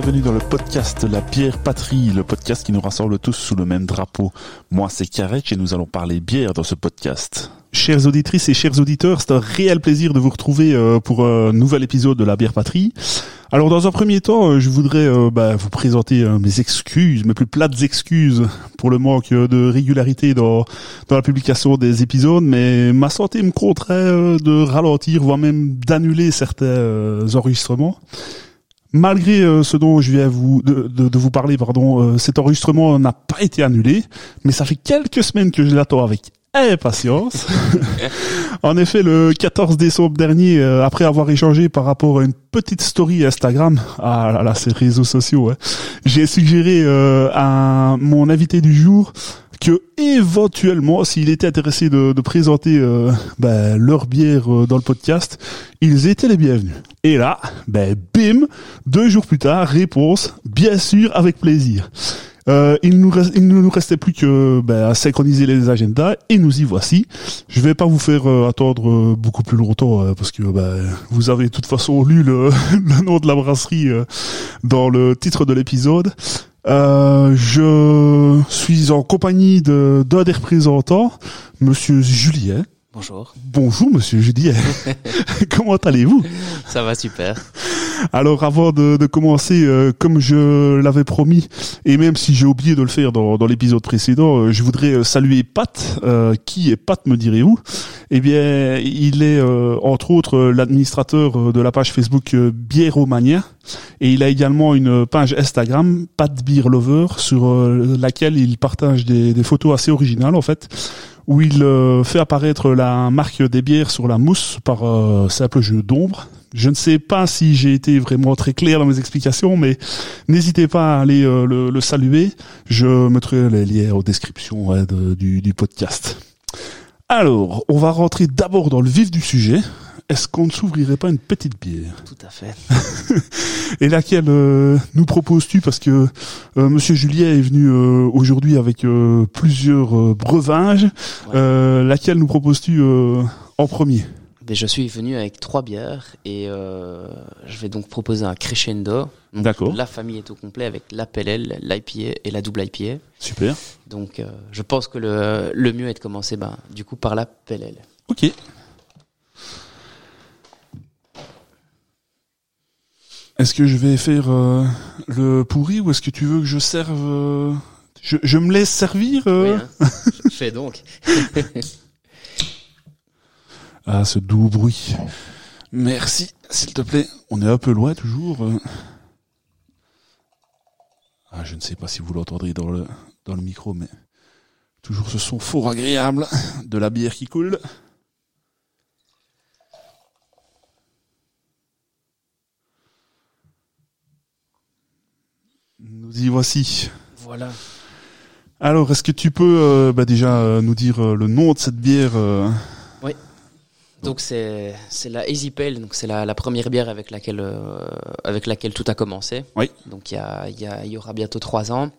bienvenue dans le podcast La Bière Patrie, le podcast qui nous rassemble tous sous le même drapeau. Moi c'est Karek et nous allons parler bière dans ce podcast. Chères auditrices et chers auditeurs, c'est un réel plaisir de vous retrouver euh, pour un nouvel épisode de La Bière Patrie. Alors dans un premier temps, euh, je voudrais euh, bah, vous présenter mes excuses, mes plus plates excuses pour le manque de régularité dans, dans la publication des épisodes, mais ma santé me contraint de ralentir, voire même d'annuler certains enregistrements. Malgré ce dont je viens vous de, de, vous parler, pardon, cet enregistrement n'a pas été annulé, mais ça fait quelques semaines que je l'attends avec impatience. en effet, le 14 décembre dernier, euh, après avoir échangé par rapport à une petite story Instagram, ah là là, ces réseaux sociaux, j'ai suggéré euh, à mon invité du jour que éventuellement, s'il était intéressé de, présenter euh, ben, leur bière dans le podcast, ils étaient les bienvenus. Et là, ben bim, deux jours plus tard, réponse, bien sûr, avec plaisir. Euh, il, nous il ne nous restait plus que ben, à synchroniser les agendas et nous y voici. Je vais pas vous faire euh, attendre euh, beaucoup plus longtemps parce que vous avez de toute façon lu le, le nom de la brasserie dans le titre de l'épisode. Je suis en compagnie de d'un des représentants, Monsieur Julien. Bonjour. Bonjour, Monsieur Julien. Comment allez-vous? Ça va super. Alors avant de, de commencer, euh, comme je l'avais promis, et même si j'ai oublié de le faire dans, dans l'épisode précédent, euh, je voudrais euh, saluer Pat. qui est Pat, me direz-vous? Eh bien, il est entre autres l'administrateur de la page Facebook Biéromania, et il a également une page Instagram, Pat Beer Lover, sur laquelle il partage des, des photos assez originales en fait où il fait apparaître la marque des bières sur la mousse par simple jeu d'ombre. Je ne sais pas si j'ai été vraiment très clair dans mes explications, mais n'hésitez pas à aller euh, le, saluer. Je mettrai les liens en description du, du podcast. Alors, on va rentrer d'abord dans le vif du sujet. Est-ce qu'on ne s'ouvrirait pas une petite bière Tout à fait. Et laquelle euh, nous proposes-tu? Parce que euh, Monsieur Julien est venu aujourd'hui avec plusieurs breuvages. laquelle nous proposes-tu en premier? Je suis venu avec trois bières et euh, je vais donc proposer un crescendo. D'accord. La famille est au complet avec la PLL, l'IPA et la double IPA. Super. Donc euh, je pense que le, le mieux est de commencer ben, du coup par la PLL. Ok. Est-ce que je vais faire euh, le pourri ou est-ce que tu veux que je serve je, je, me laisse servir oui, hein. Fais donc. Ah, ce doux bruit. Merci, s'il te plaît. On est un peu loin toujours. Euh. Ah, je ne sais pas si vous l'entendrez dans le, dans le micro, mais toujours ce son fort agréable de la bière qui coule. Nous y voici. Voilà. Alors, est-ce que tu peux euh, bah déjà euh, nous dire le nom de cette bière Oui. Donc c'est la Easy Pale, donc c'est la, la première bière avec laquelle euh, avec laquelle tout a commencé. Oui. Donc il y a y, a, y aura bientôt trois ans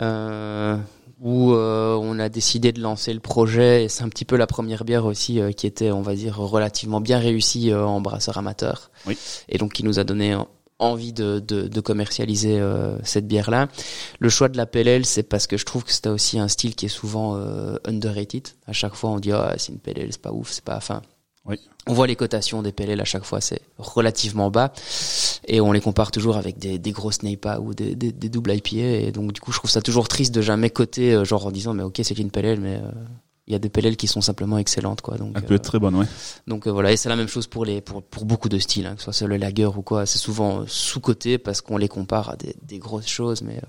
euh, où euh, on a décidé de lancer le projet et c'est un petit peu la première bière aussi euh, qui était on va dire relativement bien réussie euh, en brasseur amateur. Oui. Et donc qui nous a donné envie de, de, de commercialiser cette bière là. Le choix de la PLL, c'est parce que je trouve que c'était aussi un style qui est souvent underrated. À chaque fois, on dit ah c'est une PLL, c'est pas ouf, c'est pas. Enfin, on voit les cotations des PLL à chaque fois, c'est relativement bas. Et on les compare toujours avec des, des grosses NEIPA ou des, des, des, doubles IPA. Et donc, du coup, je trouve ça toujours triste de jamais coter, euh, genre en disant, mais ok, c'est une PLL, mais euh, il y a des PLL qui sont simplement excellentes, quoi. Donc, Elle peut être très bonne, ouais. Donc voilà, et c'est la même chose pour les pour, pour beaucoup de styles, hein, que ce soit le lager ou quoi. C'est souvent sous-coté parce qu'on les compare à des, des grosses choses, mais.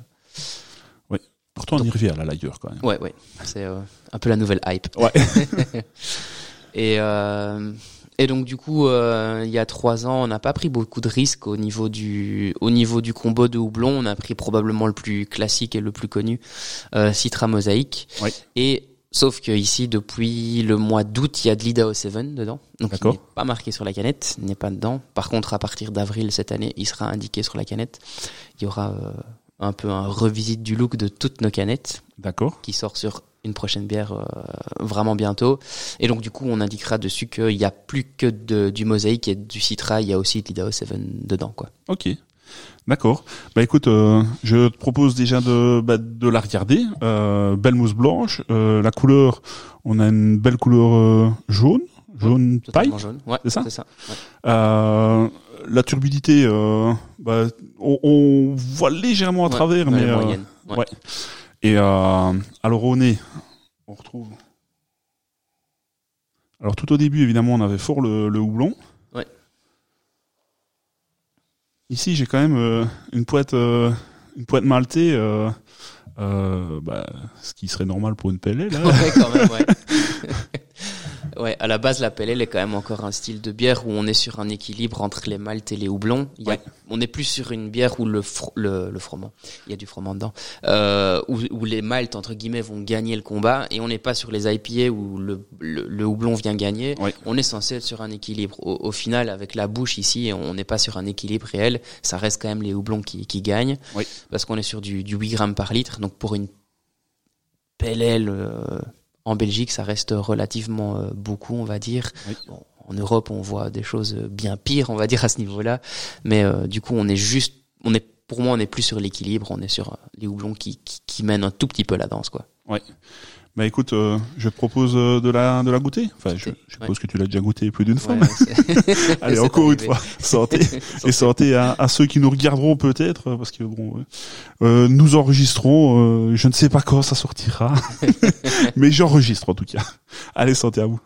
oui. Pourtant, on y revient à la lager, quand même. Ouais, ouais. C'est un peu la nouvelle hype. Ouais. et euh, et donc du coup, euh, il y a trois ans, on n'a pas pris beaucoup de risques au niveau du au niveau du combo de houblon. On a pris probablement le plus classique et le plus connu, euh, Citra Mosaïque. Oui. Et sauf que ici, depuis le mois d'août, il y a de l'IDAO 7 dedans. Donc il n'est pas marqué sur la canette, n'est pas dedans. Par contre, à partir d'avril cette année, il sera indiqué sur la canette. Il y aura euh, un peu un revisite du look de toutes nos canettes. D'accord. Qui sort sur une prochaine bière euh, vraiment bientôt. Et donc du coup, on indiquera dessus qu'il n'y a plus que de, du mosaïque et du citra, il y a aussi de l'Idaho 7 dedans. quoi. Ok. D'accord. Bah écoute, euh, je te propose déjà de, bah, de la regarder. Euh, belle mousse blanche. Euh, la couleur, on a une belle couleur euh, jaune, jaune paille. Totalement jaune. Ouais, c'est ça C'est ça. ouais. Euh, la turbidité, euh, bah, on, on voit légèrement à Ouais, travers, mais les euh, moyennes. Ouais. ouais. Et euh, alors au nez, on retrouve. Alors tout au début, évidemment, on avait fort le, le houblon. Ici, j'ai quand même euh, une poète, euh, une poète maltée, euh, euh, bah, ce qui serait normal pour une pelle là. Ouais, quand même, ouais. ouais, à la base, la ale est quand même encore un style de bière où on est sur un équilibre entre les maltes et les houblons. Il y a, Ouais. On est plus sur une bière où le, le, le froment, il y a du froment dedans, euh, où, où les maltes, entre guillemets, vont gagner le combat et on n'est pas sur les IPA où le, le, le houblon vient gagner. Ouais. On est censé être sur un équilibre. Au, au final, avec la bouche ici, on n'est pas sur un équilibre réel. Ça reste quand même les houblons qui, qui gagnent parce qu'on est sur du, du 8 grammes par litre. Donc pour une pelle ale, euh, en Belgique, ça reste relativement euh, beaucoup, on va dire. Oui. Bon, en Europe, on voit des choses bien pires, on va dire à ce niveau-là. Mais euh, du coup, on est juste, on est, pour moi, on est plus sur l'équilibre. On est sur euh, les houblons qui, qui, qui mènent un tout petit peu la danse, quoi. Bah écoute, euh, je te propose euh, de la de la goûter. Enfin, je, je suppose que tu l'as déjà goûté plus d'une fois. Ouais, Allez, encore une fois, santé. Et santé à, à ceux qui nous regarderont peut-être, parce que bon, euh, nous enregistrons. euh, je ne sais pas quand ça sortira, mais j'enregistre en tout cas. Allez, santé à vous.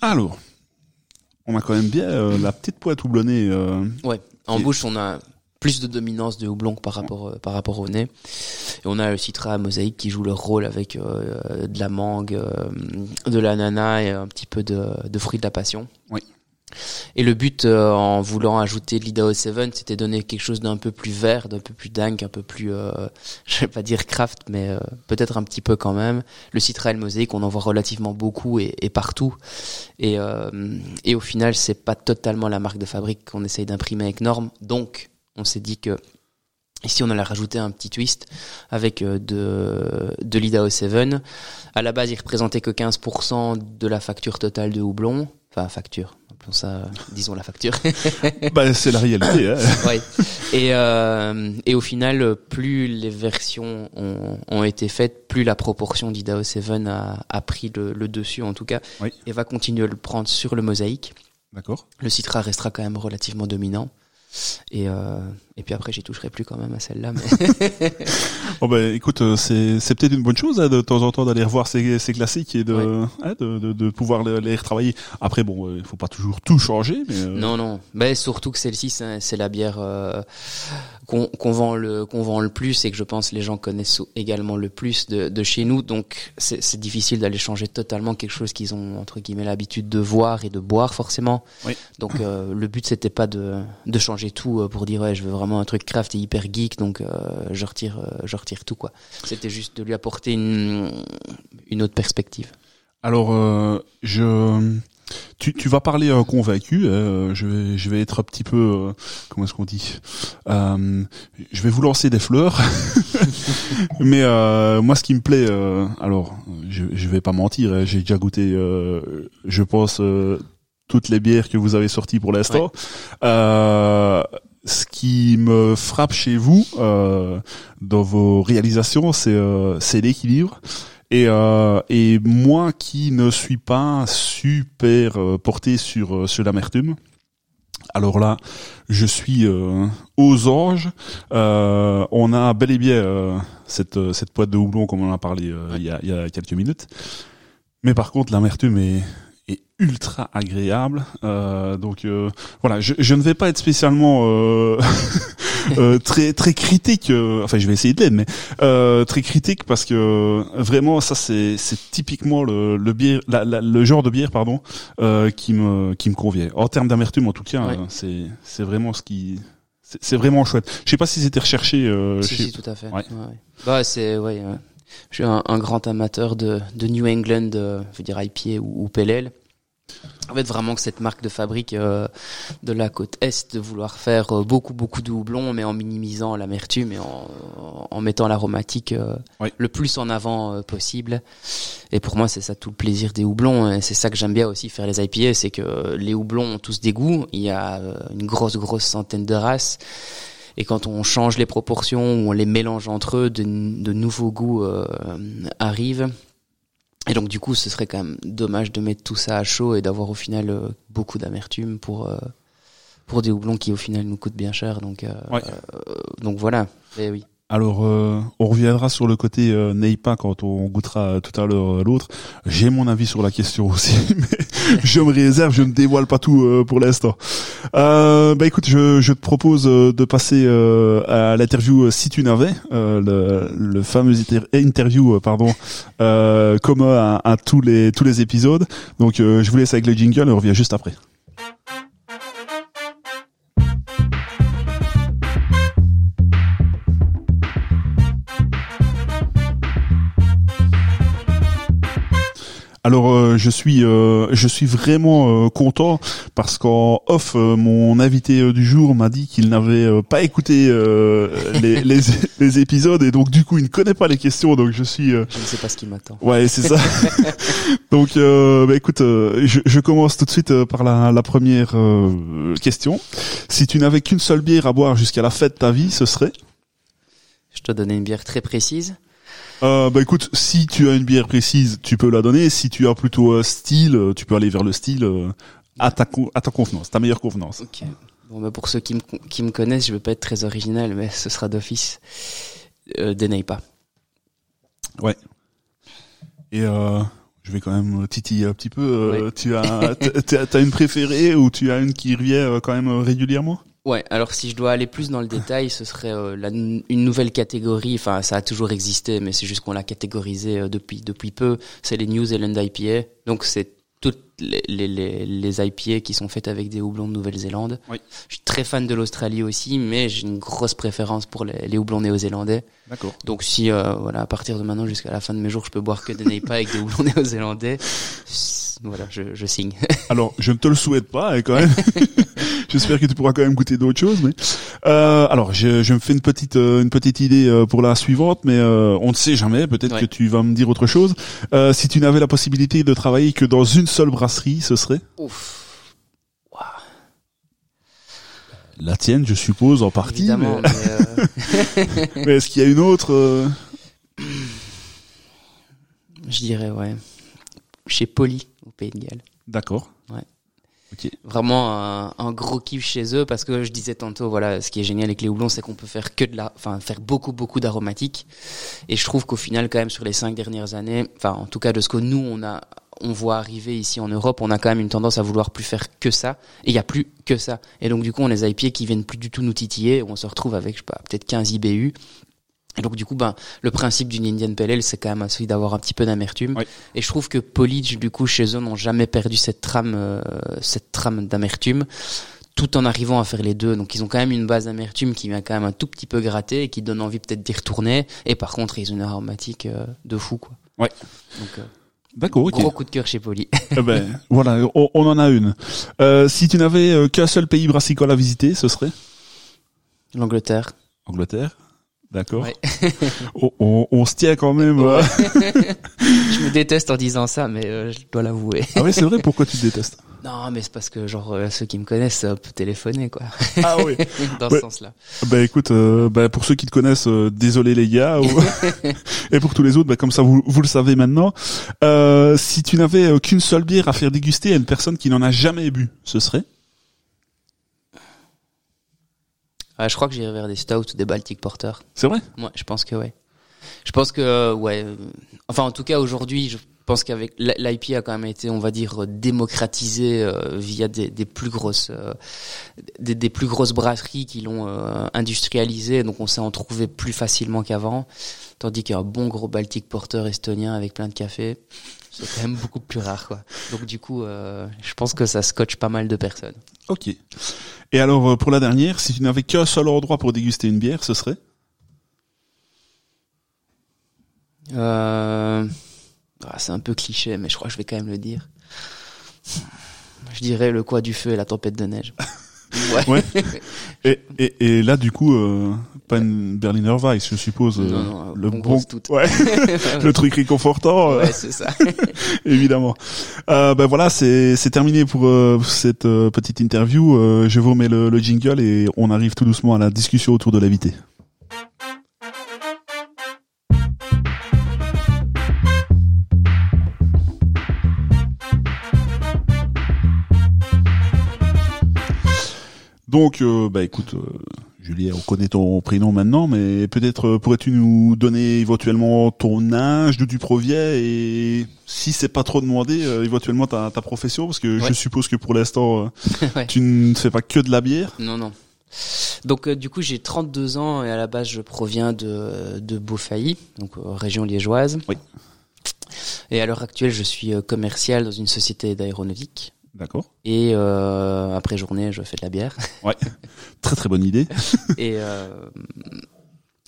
Alors, on a quand même bien euh, la petite pointe houblonnée. Euh, Ouais, en Et- bouche, on a plus de dominance de houblon que par rapport euh, par rapport au nez. Et on a le citra mosaïque qui joue leur rôle avec euh, de la mangue, euh, de l'ananas et un petit peu de, de fruits de la passion. Oui. Et le but, euh, en voulant ajouter de l'Idaho 7, c'était donner quelque chose d'un peu plus vert, d'un peu plus dingue, un peu plus, euh, je vais pas dire craft, mais euh, peut-être un petit peu quand même. Le et le mosaïque, on en voit relativement beaucoup et, et partout. Et, euh, et au final, c'est pas totalement la marque de fabrique qu'on essaye d'imprimer avec norme. Donc, on s'est dit que ici, on allait rajouter un petit twist avec euh, de, de l'Idaho 7. À la base, il représentait que 15% de la facture totale de houblon. Enfin, facture. Appelons ça, disons la facture. bah, c'est la réalité. Hein. ouais. Et, euh, et au final, plus les versions ont, ont été faites, plus la proportion d'Idaho 7 a, a pris le, le dessus, en tout cas, Oui. et va continuer à le prendre sur le mosaïque. D'accord. Le citra restera quand même relativement dominant. Et, euh, et puis après, j'y toucherai plus quand même à celle-là. Mais... Bon bah écoute, euh, c'est c'est peut-être une bonne chose hein, de temps en temps d'aller revoir ces, ces classiques et de, Ouais. hein, de, de de pouvoir les, retravailler. Après bon, euh, il faut pas toujours tout changer, mais euh, Non, non. Mais surtout que celle-ci, c'est la bière euh, qu'on vend le qu'on vend le plus et que je pense les gens connaissent également le plus de, de chez nous. Donc c'est difficile d'aller changer totalement quelque chose qu'ils ont entre guillemets l'habitude de voir et de boire forcément. Oui. Donc euh, le but c'était pas de de changer tout pour dire ouais je veux vraiment un truc craft et hyper geek donc euh, je retire euh, je retire tout quoi. C'était juste de lui apporter une une autre perspective. Alors, euh, je, tu, tu vas parler euh, convaincu. euh, je vais, je vais être un petit peu, euh, comment est-ce qu'on dit Je vais vous lancer des fleurs. Mais moi, ce qui me plaît, alors, je, je vais pas mentir. hein, J'ai déjà goûté, je pense, toutes les bières que vous avez sorties pour l'instant. Ce qui me frappe chez vous euh, dans vos réalisations, c'est euh, l'équilibre. Et, euh, et moi qui ne suis pas super euh, porté sur, euh, sur l'amertume, alors là, je suis euh, aux anges. Euh, on a bel et bien euh, cette, cette boîte de houblon comme on en a parlé euh, il, y a, il y a quelques minutes. Mais par contre, l'amertume est, est ultra agréable. Euh, donc euh, voilà, je, je ne vais pas être spécialement euh, euh, très très critique. euh, enfin, je vais essayer de l'être, mais euh, très critique parce que vraiment ça c'est c'est typiquement le le bière la- la- le genre de bière pardon euh, qui me qui me convient. En termes d'amertume en tout cas, Ouais. c'est c'est vraiment ce qui c'est vraiment chouette. Je sais pas si c'était recherché euh, Si, chez si, tout à fait. Ouais. Ouais. Bah, c'est, ouais, je suis un, un grand amateur de, de New England, euh, je veux dire IPA ou, ou Ale. En fait, vraiment que cette marque de fabrique euh, de la côte est de vouloir faire euh, beaucoup beaucoup de houblon, mais en minimisant l'amertume et en, en mettant l'aromatique euh, Oui. le plus en avant euh, possible. Et pour moi, c'est ça tout le plaisir des houblons. Et c'est ça que j'aime bien aussi faire les IPA, c'est que les houblons ont tous des goûts. Il y a une grosse grosse centaine de races. Et quand on change les proportions ou on les mélange entre eux, de, de nouveaux goûts euh, arrivent. Et donc du coup, ce serait quand même dommage de mettre tout ça à chaud et d'avoir au final euh, beaucoup d'amertume pour euh, pour des houblons qui au final nous coûtent bien cher. Donc euh, Ouais. donc voilà. Et oui. Alors, euh, on reviendra sur le côté euh, Neipa quand on goûtera tout à l'heure euh, l'autre. J'ai mon avis sur la question aussi, mais je me réserve, je ne dévoile pas tout euh, pour l'instant. Euh, bah écoute, je, je te propose de passer à l'interview si tu n'avais le, le fameux inter- interview, pardon, commun à, à tous les tous les épisodes. Donc, je vous laisse avec le jingle on revient juste après. Alors euh, je suis euh, je suis vraiment euh, content parce qu'en off euh, mon invité du jour m'a dit qu'il n'avait euh, pas écouté euh, les, les, les épisodes et donc du coup il ne connaît pas les questions donc je suis euh, Je ne sais pas ce qui m'attend. ouais c'est ça donc euh, bah écoute euh, je, je commence tout de suite par la, la première euh, question si tu n'avais qu'une seule bière à boire jusqu'à la fin de ta vie ce serait? Je te donner une bière très précise. Euh, bah écoute, si tu as une bière précise, tu peux la donner. Si tu as plutôt un style, euh, tu peux aller vers le style euh, à ta à ta convenance, ta meilleure convenance. Ok. Bon, bah pour ceux qui me qui me connaissent, je vais pas être très original, mais ce sera d'office. Euh, dénaille pas. Et euh, je vais quand même titiller un petit peu. euh, Oui. Tu as t'as t'as une préférée ou tu as une qui revient euh, quand même euh, régulièrement? Ouais, alors si je dois aller plus dans le détail, ce serait euh, la- une nouvelle catégorie. Enfin, ça a toujours existé, mais c'est juste qu'on l'a catégorisé euh, depuis depuis peu. C'est les New Zealand IPA. Donc c'est toutes les, les, les, les IPA qui sont faites avec des houblons de Nouvelle-Zélande. Oui. Je suis très fan de l'Australie aussi, mais j'ai une grosse préférence pour les, les houblons néo-zélandais. D'accord. Donc si euh, voilà, à partir de maintenant jusqu'à la fin de mes jours, je peux boire que des Neipa avec des houblons néo-zélandais. Voilà, je, je signe. Alors, je ne te le souhaite pas, hein, quand même. J'espère que tu pourras quand même goûter d'autres choses. Mais euh, alors, je, je me fais une petite euh, une petite idée euh, pour la suivante, mais euh, on ne sait jamais. Peut-être Ouais. que tu vas me dire autre chose. Euh, si tu n'avais la possibilité de travailler que dans une seule brasserie, ce serait? Ouf. La tienne, je suppose, en partie. Évidemment, Mais, mais, euh, mais est-ce qu'il y a une autre je dirais ouais. Chez Poly Pays de Galles. D'accord. Ouais. Vraiment un, un gros kiff chez eux parce que je disais tantôt voilà ce qui est génial avec les houblons c'est qu'on peut faire que de la enfin faire beaucoup beaucoup d'aromatiques et je trouve qu'au final quand même sur les cinq dernières années enfin en tout cas de ce que nous on a on voit arriver ici en Europe on a quand même une tendance à vouloir plus faire que ça et il y a plus que ça et donc du coup on a les IPA qui viennent plus du tout nous titiller on se retrouve avec je sais pas peut-être 15 IBU et donc du coup ben le principe d'une Indian Pale Ale c'est quand même celui d'avoir un petit peu d'amertume Oui. et je trouve que Polich, du coup, chez eux, n'ont jamais perdu cette trame, euh, cette trame d'amertume, tout en arrivant à faire les deux. Donc, ils ont quand même une base d'amertume qui vient quand même un tout petit peu gratter et qui donne envie peut-être d'y retourner. Et par contre, ils ont une aromatique euh, de fou, quoi. Ouais. Donc, euh, D'accord. Ok. gros coup de cœur chez Poly. Eh ben, voilà, on, on en a une. Euh, si tu n'avais qu'un seul pays brassicole à visiter, ce serait? L'Angleterre. Angleterre. D'accord. Ouais. on, on- on se tient quand même. euh. Je me déteste en disant ça, mais euh, je dois l'avouer. Ah oui, c'est vrai. Pourquoi tu te détestes? Non, mais c'est parce que, genre, euh, ceux qui me connaissent euh, peuvent téléphoner, quoi. Ah oui. Dans Ouais. ce sens-là. Ben écoute, euh, ben, pour ceux qui te connaissent, euh, désolé les gars. ou- Et pour tous les autres, ben, comme ça vous, vous le savez maintenant. Euh, si tu n'avais qu'une seule bière à faire déguster à une personne qui n'en a jamais bu, ce serait? Ah, je crois que j'irai vers des stouts ou des Baltic Porter. C'est vrai? Ouais, je pense que ouais. Je pense que euh, ouais. euh, Enfin, en tout cas, aujourd'hui, je pense qu'avec l'IP a quand même été, on va dire, démocratisé euh, via des, des plus grosses, euh, des, des plus grosses brasseries qui l'ont euh, industrialisé. Donc, on sait en trouver plus facilement qu'avant. Tandis qu'un bon gros Baltic Porter estonien avec plein de café, c'est quand même beaucoup plus rare, quoi. Donc, du coup, euh, je pense que ça scotche pas mal de personnes. Ok. Et alors, euh, pour la dernière, si tu n'avais qu'un seul endroit pour déguster une bière, ce serait? Euh... ah, c'est un peu cliché, mais je crois que je vais quand même le dire. Je dirais le quoi du feu et la tempête de neige. Ouais. ouais. Et, et, et, là, du coup, euh, pas une Berliner Weiss, je suppose. Non, euh, non, le bon, ouais, le truc réconfortant. Ouais, c'est ça. évidemment. Euh, ben voilà, c'est c'est terminé pour euh, cette euh, petite interview. Euh, je vous remets le, le jingle et on arrive tout doucement à la discussion autour de l'invité. Donc, euh, bah écoute, euh, Julien, on connaît ton prénom maintenant, mais peut-être euh, pourrais-tu nous donner éventuellement ton âge, d'où tu proviens et si c'est pas trop demandé, euh, éventuellement ta, ta profession, parce que Ouais. je suppose que pour l'instant Ouais. tu ne fais pas que de la bière. Non, non. Donc euh, du coup j'ai 32 ans et à la base je proviens de, de Beaufailly, donc euh, région liégeoise. Oui. Et à l'heure actuelle je suis euh, commercial dans une société d'aéronautique. D'accord. Et euh, après journée je fais de la bière. Ouais. Très très bonne idée. et, euh,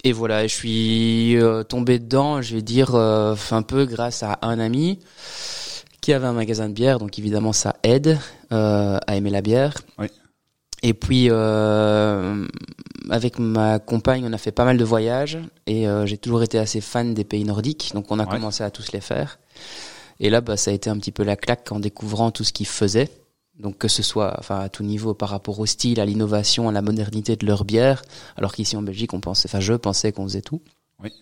et voilà, je suis euh, tombé dedans, je vais dire, un peu grâce à un ami qui avait un magasin de bière, donc évidemment ça aide à aimer la bière. Oui. Et puis avec ma compagne, on a fait pas mal de voyages et j'ai toujours été assez fan des pays nordiques, donc on a Ouais. commencé à tous les faire. Et là, bah, ça a été un petit peu la claque en découvrant tout ce qu'ils faisaient. Donc que ce soit, enfin à tout niveau, par rapport au style, à l'innovation, à la modernité de leur bière, alors qu'ici en Belgique, on pensait, enfin je pensais qu'on faisait tout. Oui.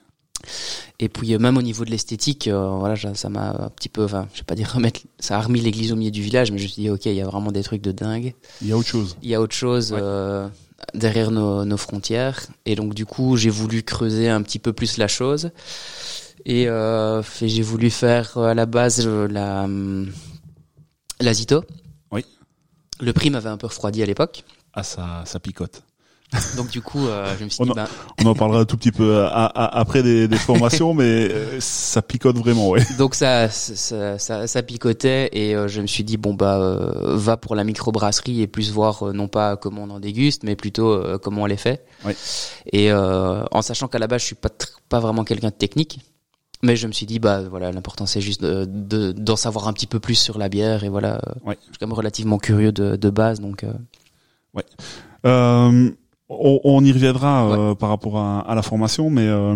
Et puis euh, même au niveau de l'esthétique, euh, voilà, ça ça m'a un petit peu, enfin je vais pas dire remettre, ça a remis l'église au milieu du village, mais je me suis dit ok, il y a vraiment des trucs de dingue. Il y a autre chose. Il y a autre chose Ouais. euh, derrière nos, nos frontières. Et donc du coup, j'ai voulu creuser un petit peu plus la chose. Et, euh, et j'ai voulu faire euh, à la base euh, la, hum, la Zito. Oui. Le prix m'avait un peu refroidi à l'époque. Ah ça ça picote. Donc du coup, euh, je me suis On dit, a- ben, On en parlera un tout petit peu à- à- après des, des formations, mais euh, ça picote vraiment, ouais. donc ça, ça, ça, ça picotait et euh, je me suis dit bon bah va pour la microbrasserie et plus voir non pas comment on en déguste, mais plutôt comment on les fait. Oui. Et euh, en sachant qu'à la base je suis pas pas vraiment quelqu'un de technique, mais je me suis dit bah voilà l'important c'est juste de- de- d'en savoir un petit peu plus sur la bière et voilà. euh, Ouais. Je suis quand même relativement curieux de, de base donc. euh, Euh, on, on y reviendra euh, par rapport à, à la formation, mais euh,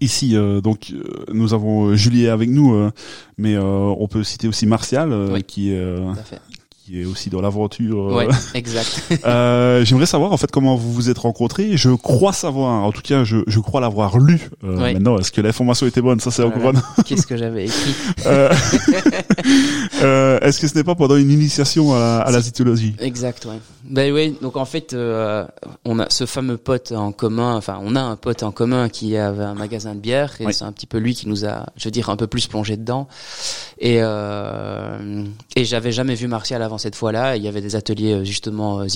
ici, euh, donc, euh, nous avons euh, Julie avec nous, euh, mais euh, on peut citer aussi Martial, euh, Oui. qui, est, qui est aussi dans l'aventure. euh. Ouais, exact. Euh, J'aimerais savoir en fait comment vous vous êtes rencontrés. Je crois savoir, en tout cas, je, je crois l'avoir lu. Euh. Maintenant, est-ce que l'information était bonne? Ça, c'est Voilà. encore. Qu'est-ce que j'avais écrit? Euh, est-ce que ce n'est pas pendant une initiation à la, à la zytologie? Exact, ouais. Ben oui, donc en fait, on a ce fameux pote en commun, enfin, on a un pote en commun qui avait un magasin de bière, et Oui. c'est un petit peu lui qui nous a, je veux dire, un peu plus plongé dedans. Et, et j'avais jamais vu Martial avant cette fois-là. Il y avait des ateliers, euh, justement, euh,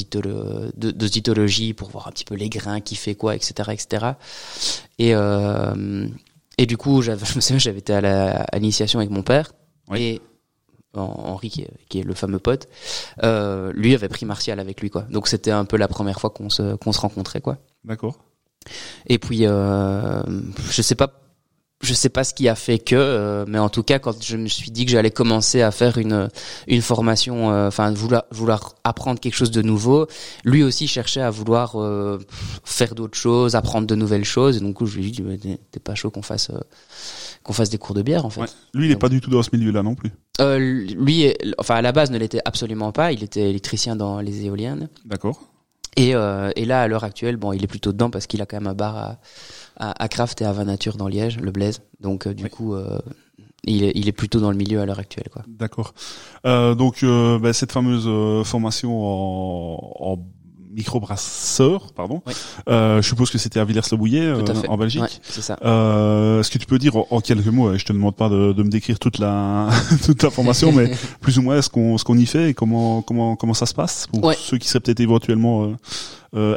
de, de zytologie pour voir un petit peu les grains, qui fait quoi, etc., etc. Et, euh, et du coup, je me souviens, j'avais été à l'initiation avec mon père. Oui. Et Henri, qui est, qui est le fameux pote, euh, lui avait pris Martial avec lui, quoi. Donc c'était un peu la première fois qu'on se, qu'on se rencontrait, quoi. D'accord. Et puis, euh, je sais pas, je sais pas ce qui a fait que, euh, mais en tout cas, quand je me suis dit que j'allais commencer à faire une une formation, euh, enfin vouloir vouloir apprendre quelque chose de nouveau, lui aussi cherchait à vouloir euh, faire d'autres choses, apprendre de nouvelles choses. Et donc, je lui ai dit, Mais t'es pas chaud qu'on fasse qu'on fasse des cours de bière, en fait. Ouais. Lui, il est pas du tout dans ce milieu-là non plus. Lui, enfin à la base ne l'était absolument pas. Il était électricien dans les éoliennes. D'accord. Et, et là, à l'heure actuelle, bon, il est plutôt dedans parce qu'il a quand même un bar à, à, à Kraft et à Vanature dans Liège, le Blaise. Donc euh, du Oui. coup, euh, il, est, il est plutôt dans le milieu à l'heure actuelle, quoi. D'accord. Euh, donc euh, bah, cette fameuse euh, formation en, en microbrasseur, pardon. Oui. Je suppose que c'était à Villers-le-Bouillet en Belgique. Ouais, c'est ça. Est-ce que tu peux dire en, quelques mots, et je te demande pas de, de me décrire toute la toute la formation, mais plus ou moins ce qu'on ce qu'on y fait et comment comment comment ça se passe pour Ouais. ceux qui seraient peut-être éventuellement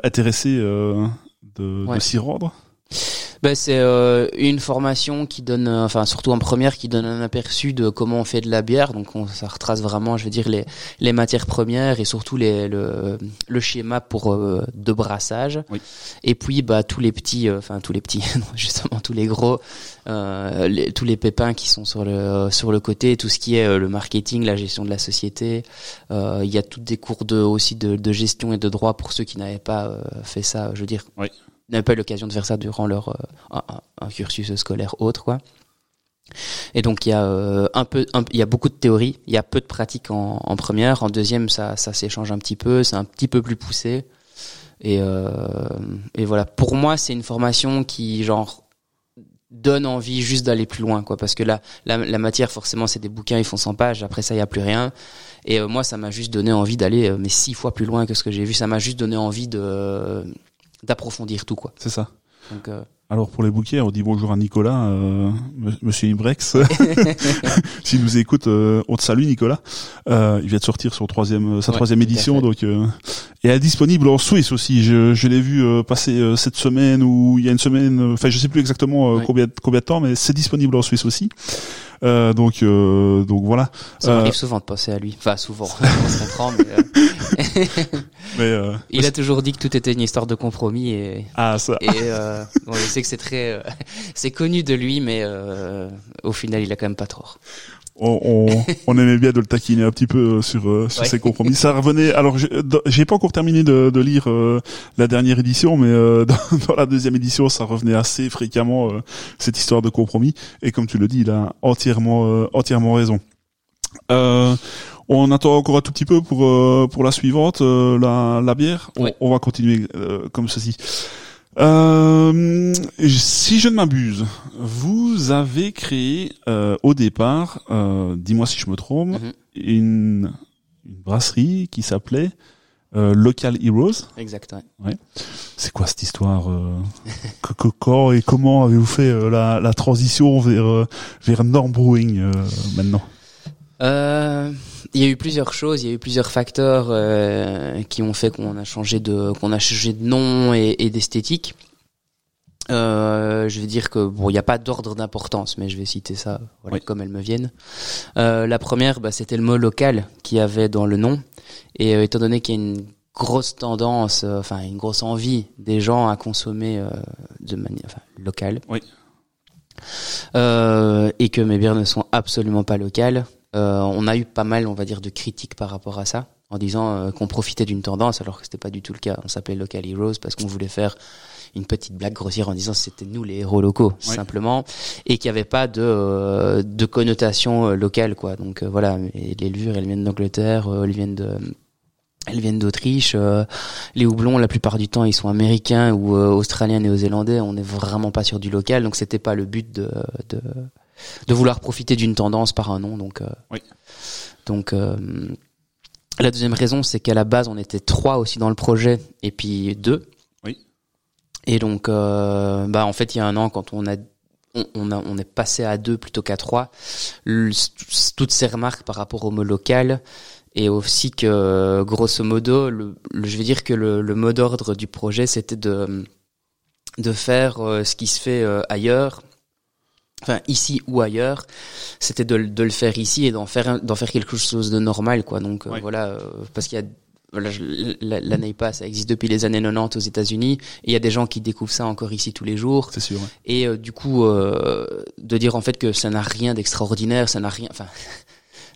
intéressés de, s'y rendre? Ben, c'est euh, une formation qui donne, euh, enfin surtout en première, qui donne un aperçu de comment on fait de la bière. Donc on, ça retrace vraiment, je veux dire, les, les matières premières et surtout les, le, le schéma pour euh, de brassage. Oui. Et puis bah tous les petits, euh, enfin tous les petits, non, justement tous les gros, euh, les- tous les pépins qui sont sur le sur le côté, tout ce qui est le marketing, la gestion de la société. Euh, Il y a toutes des cours de aussi de, de gestion et de droit pour ceux qui n'avaient pas euh, fait ça. Je veux dire, Oui. N'avaient pas eu l'occasion de faire ça durant leur euh, un, cursus scolaire autre quoi. Et donc il y a euh, un peu, il y a beaucoup de théorie, il y a peu de pratique en, première, en deuxième ça, ça s'échange un petit peu, c'est un petit peu plus poussé. Et, euh, et voilà, pour moi c'est une formation qui genre donne envie juste d'aller plus loin quoi, parce que là la, la matière forcément c'est des bouquins, ils font 100 pages, après ça il y a plus rien. Et euh, moi ça m'a juste donné envie d'aller euh, mais six fois plus loin que ce que j'ai vu, ça m'a juste donné envie de d'approfondir tout quoi. C'est ça. Donc euh, Alors pour les bouquets, on dit bonjour à Nicolas, euh, Monsieur Ibrex. S'il nous écoute, euh, on te salue Nicolas. Euh, il vient de sortir son troisième, sa Ouais, troisième édition, donc euh, et elle est disponible en Suisse aussi. Je, je l'ai vu euh, passer euh, cette semaine ou il y a une semaine. Enfin, je sais plus exactement Ouais. combien combien de temps, mais c'est disponible en Suisse aussi. Euh, donc euh, donc voilà. ça Euh, m'arrive souvent de penser à lui, enfin souvent, on se comprend, mais euh, Mais euh, il a toujours dit que tout était une histoire de compromis et ah ça. Et euh, bon, je sais que c'est très, euh, c'est connu de lui, mais euh, au final, il a quand même pas tort. On, on, on aimait bien de le taquiner un petit peu euh, sur euh, sur Ouais. ses compromis. Ça revenait. Alors j'ai pas encore terminé de, de lire euh, la dernière édition, mais euh, dans, dans la deuxième édition, ça revenait assez fréquemment euh, cette histoire de compromis. Et comme tu le dis, il a entièrement euh, entièrement raison. Euh, on attend encore un tout petit peu pour euh, pour la suivante, euh, la, la bière. On, Ouais. on va continuer euh, comme ceci. Euh, si je ne m'abuse, vous avez créé euh, au départ, euh, dis-moi si je me trompe, Mhm. une, une brasserie qui s'appelait euh, Local Heroes. Exact. ouais. C'est quoi cette histoire euh, que- que- Quand et comment avez-vous fait la, la transition vers vers Norm Brewing euh, maintenant? Euh, il y a eu plusieurs choses, il y a eu plusieurs facteurs euh, qui ont fait qu'on a changé de, qu'on a changé de nom et, et d'esthétique. Euh, je vais dire que bon, il n'y a pas d'ordre d'importance, mais je vais citer ça voilà, Oui. comme elles me viennent. Euh, la première, bah, c'était le mot local qu'il y avait dans le nom, et euh, étant donné qu'il y a une grosse tendance, euh, enfin une grosse envie des gens à consommer euh, de manière enfin, locale, Oui. euh, et que mes bières ne sont absolument pas locales, on a eu pas mal, on va dire, de critiques par rapport à ça, en disant euh, qu'on profitait d'une tendance, alors que c'était pas du tout le cas. On s'appelait Local Heroes parce qu'on voulait faire une petite blague grossière en disant c'était nous les héros locaux, simplement, et qu'il n'y avait pas de, euh, de connotation euh, locale, quoi. Donc euh, voilà, et les levures, elles viennent d'Angleterre, euh, elles viennent de elles viennent d'Autriche. euh, les houblons, la plupart du temps, ils sont américains ou euh, australiens, néo-zélandais. On n'est vraiment pas sur du local, donc c'était pas le but de, de de vouloir profiter d'une tendance par un nom. Donc, euh, Oui. donc euh, la deuxième raison, c'est qu'à la base, on était trois aussi dans le projet, et puis deux. Oui. Et donc, euh, bah en fait, il y a un an, quand on a on, a, on est passé à deux plutôt qu'à trois. Le- toutes ces remarques par rapport au mot local et aussi que grosso modo, le, le- je veux dire que le, le mot d'ordre du projet, c'était de de faire euh, ce qui se fait euh, ailleurs, enfin ici ou ailleurs, c'était de, le- de le faire ici et d'en faire d'en faire quelque chose de normal, quoi. Donc euh, voilà, euh, parce qu'il y a voilà, je- la, la NEIPA, ça existe depuis les années 90 aux États-Unis, et il y a des gens qui découvrent ça encore ici tous les jours. C'est sûr. ouais. Et euh, du coup, euh, de dire en fait que ça n'a rien d'extraordinaire, ça n'a rien, enfin,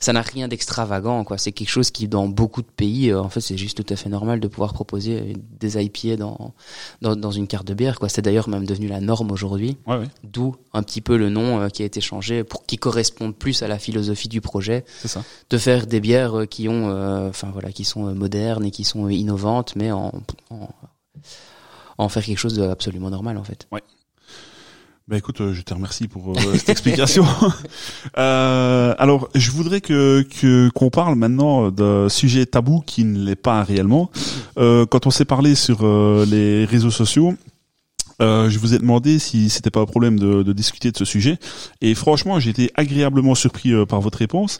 ça n'a rien d'extravagant, quoi. C'est quelque chose qui, dans beaucoup de pays, euh, en fait, c'est juste tout à fait normal de pouvoir proposer des IPA dans, dans, dans une carte de bière, quoi. C'est d'ailleurs même devenu la norme aujourd'hui. Ouais, ouais, D'où un petit peu le nom euh, qui a été changé pour qui corresponde plus à la philosophie du projet, c'est ça. de faire des bières euh, qui ont, euh, enfin voilà, qui sont euh, modernes et qui sont euh, innovantes, mais en, en, en faire quelque chose d'absolument normal, en fait. Bah écoute, euh, je te remercie pour euh, cette explication. Euh, alors, je voudrais que qu'on parle maintenant d'un sujet tabou qui ne l'est pas réellement. Euh, quand on s'est parlé sur les réseaux sociaux, je vous ai demandé si c'était pas un problème de, de discuter de ce sujet. Et franchement, j'ai été agréablement surpris par votre réponse.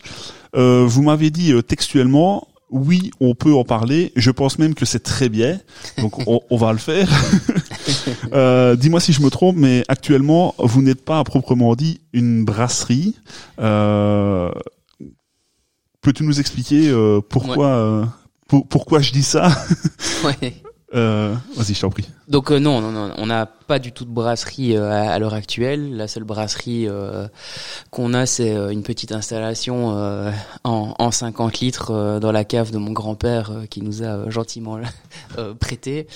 Vous m'avez dit textuellement, oui, on peut en parler. Je pense même que c'est très bien. Donc, on, on va le faire. euh, Dis-moi si je me trompe, mais actuellement, vous n'êtes pas à proprement dit une brasserie. Euh, Peux-tu nous expliquer euh, pourquoi, euh, pour- pourquoi je dis ça? Ouais. euh, Vas-y, je t'en prie. Donc euh, non, non, non, on n'a pas du tout de brasserie euh, à, à l'heure actuelle. La seule brasserie euh, qu'on a, c'est euh, une petite installation euh, en, en 50 litres euh, dans la cave de mon grand-père euh, qui nous a euh, gentiment euh, prêté.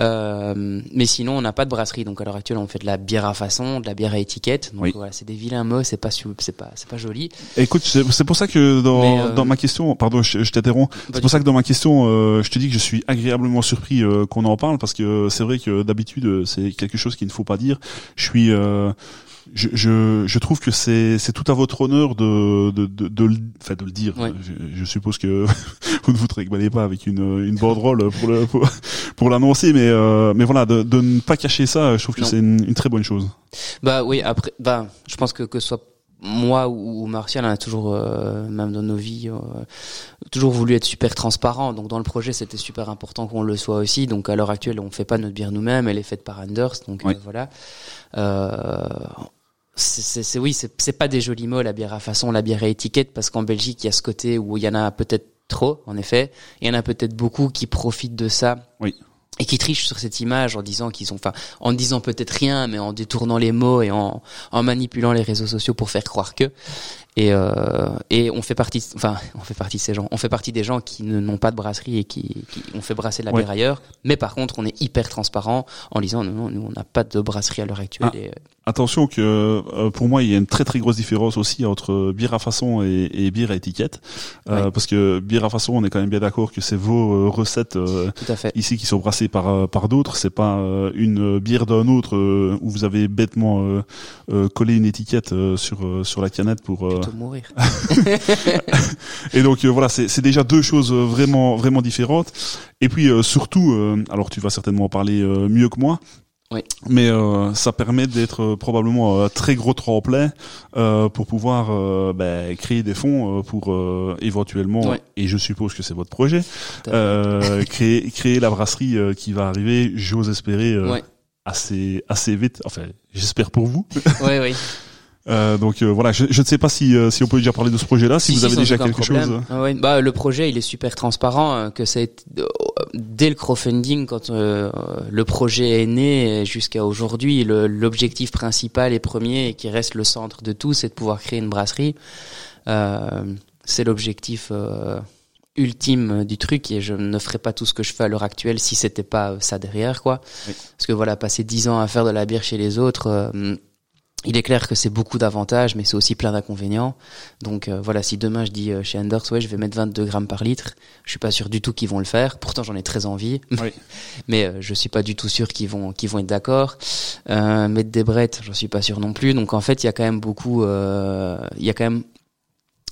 Euh, mais sinon, on n'a pas de brasserie. Donc à l'heure actuelle, on fait de la bière à façon, de la bière à étiquette. Donc Oui. voilà, c'est des vilains mots, c'est pas c'est pas c'est pas joli. Écoute, c'est pour ça que dans, dans ma question, pardon, je, je t'interromps. C'est pour ça que dans ma question, euh, je te dis que je suis agréablement surpris euh, qu'on en parle parce que c'est vrai que d'habitude euh, c'est quelque chose qu'il ne faut pas dire. Je suis, euh, je, je, je trouve que c'est c'est tout à votre honneur de de de, de, le- enfin, de le dire. Je, je suppose que vous ne vous régalez pas avec une une banderole pour le pour, pour l'annoncer, mais euh, mais voilà, de, de ne pas cacher ça, je trouve que Non. c'est une, une très bonne chose. Bah oui, après, bah, je pense que que ce soit moi ou, Martial, on a toujours, euh, même dans nos vies, euh, toujours voulu être super transparent. Donc dans le projet, c'était super important qu'on le soit aussi. Donc à l'heure actuelle, on fait pas notre bière nous-mêmes, elle est faite par Anders. Donc Oui. euh, voilà. Euh, c'est, oui, c'est, c'est pas des jolis mots la bière à façon, la bière à étiquette, parce qu'en Belgique, il y a ce côté où il y en a peut-être trop, en effet. Il y en a peut-être beaucoup qui profitent de ça. Oui. Et qui trichent sur cette image en disant qu'ils sont, enfin, en disant peut-être rien, mais en détournant les mots et en, en manipulant les réseaux sociaux pour faire croire que. Et, euh, et on fait partie, enfin, on fait partie de ces gens. On fait partie des gens qui ne- n'ont pas de brasserie et qui, qui ont fait brasser de la Ouais. bière ailleurs. Mais par contre, on est hyper transparent en disant, non, non, nous, on n'a pas de brasserie à l'heure actuelle. Ah. Et, euh, Attention que euh, pour moi il y a une très très grosse différence aussi entre bière à façon et, et bière à étiquette Euh, Ouais. parce que bière à façon on est quand même bien d'accord que c'est vos euh, recettes euh, tout à fait. ici qui sont brassées par par d'autres c'est pas une bière d'un autre où vous avez bêtement collé une étiquette sur sur la canette pour euh, Plutôt mourir. et donc euh, voilà c'est déjà deux choses euh, vraiment vraiment différentes et puis euh, surtout euh, alors tu vas certainement en parler euh, mieux que moi Oui. mais euh, ça permet d'être euh, probablement un très gros tremplin euh, pour pouvoir euh, ben, créer des fonds euh, pour euh, éventuellement Ouais. et je suppose que c'est votre projet euh, créer créer la brasserie euh, qui va arriver j'ose espérer euh, Ouais. assez assez vite enfin j'espère pour vous Oui, oui. euh, donc euh, voilà je, je ne sais pas si euh, si on peut déjà parler de ce projet là si, vous avez déjà quelque problème. chose. Ah ouais. Bah, le projet, il est super transparent. euh, Que ça été, euh, dès le crowdfunding, quand euh, le projet est né jusqu'à aujourd'hui, l'objectif principal et premier, et qui reste le centre de tout, c'est de pouvoir créer une brasserie. Euh, c'est l'objectif euh, ultime du truc, et je ne ferais pas tout ce que je fais à l'heure actuelle si c'était pas ça derrière, quoi. Oui. Parce que voilà, passer dix ans à faire de la bière chez les autres. Il est clair que c'est beaucoup d'avantages, mais c'est aussi plein d'inconvénients. Donc euh, voilà, si demain je dis euh, chez Anders, ouais, je vais mettre 22 grammes par litre, je suis pas sûr du tout qu'ils vont le faire. Pourtant, j'en ai très envie, Oui. mais euh, je suis pas du tout sûr qu'ils vont qu'ils vont être d'accord. Euh, mettre des brettes, j'en suis pas sûr non plus. Donc en fait, il y a quand même beaucoup, euh, il y a quand même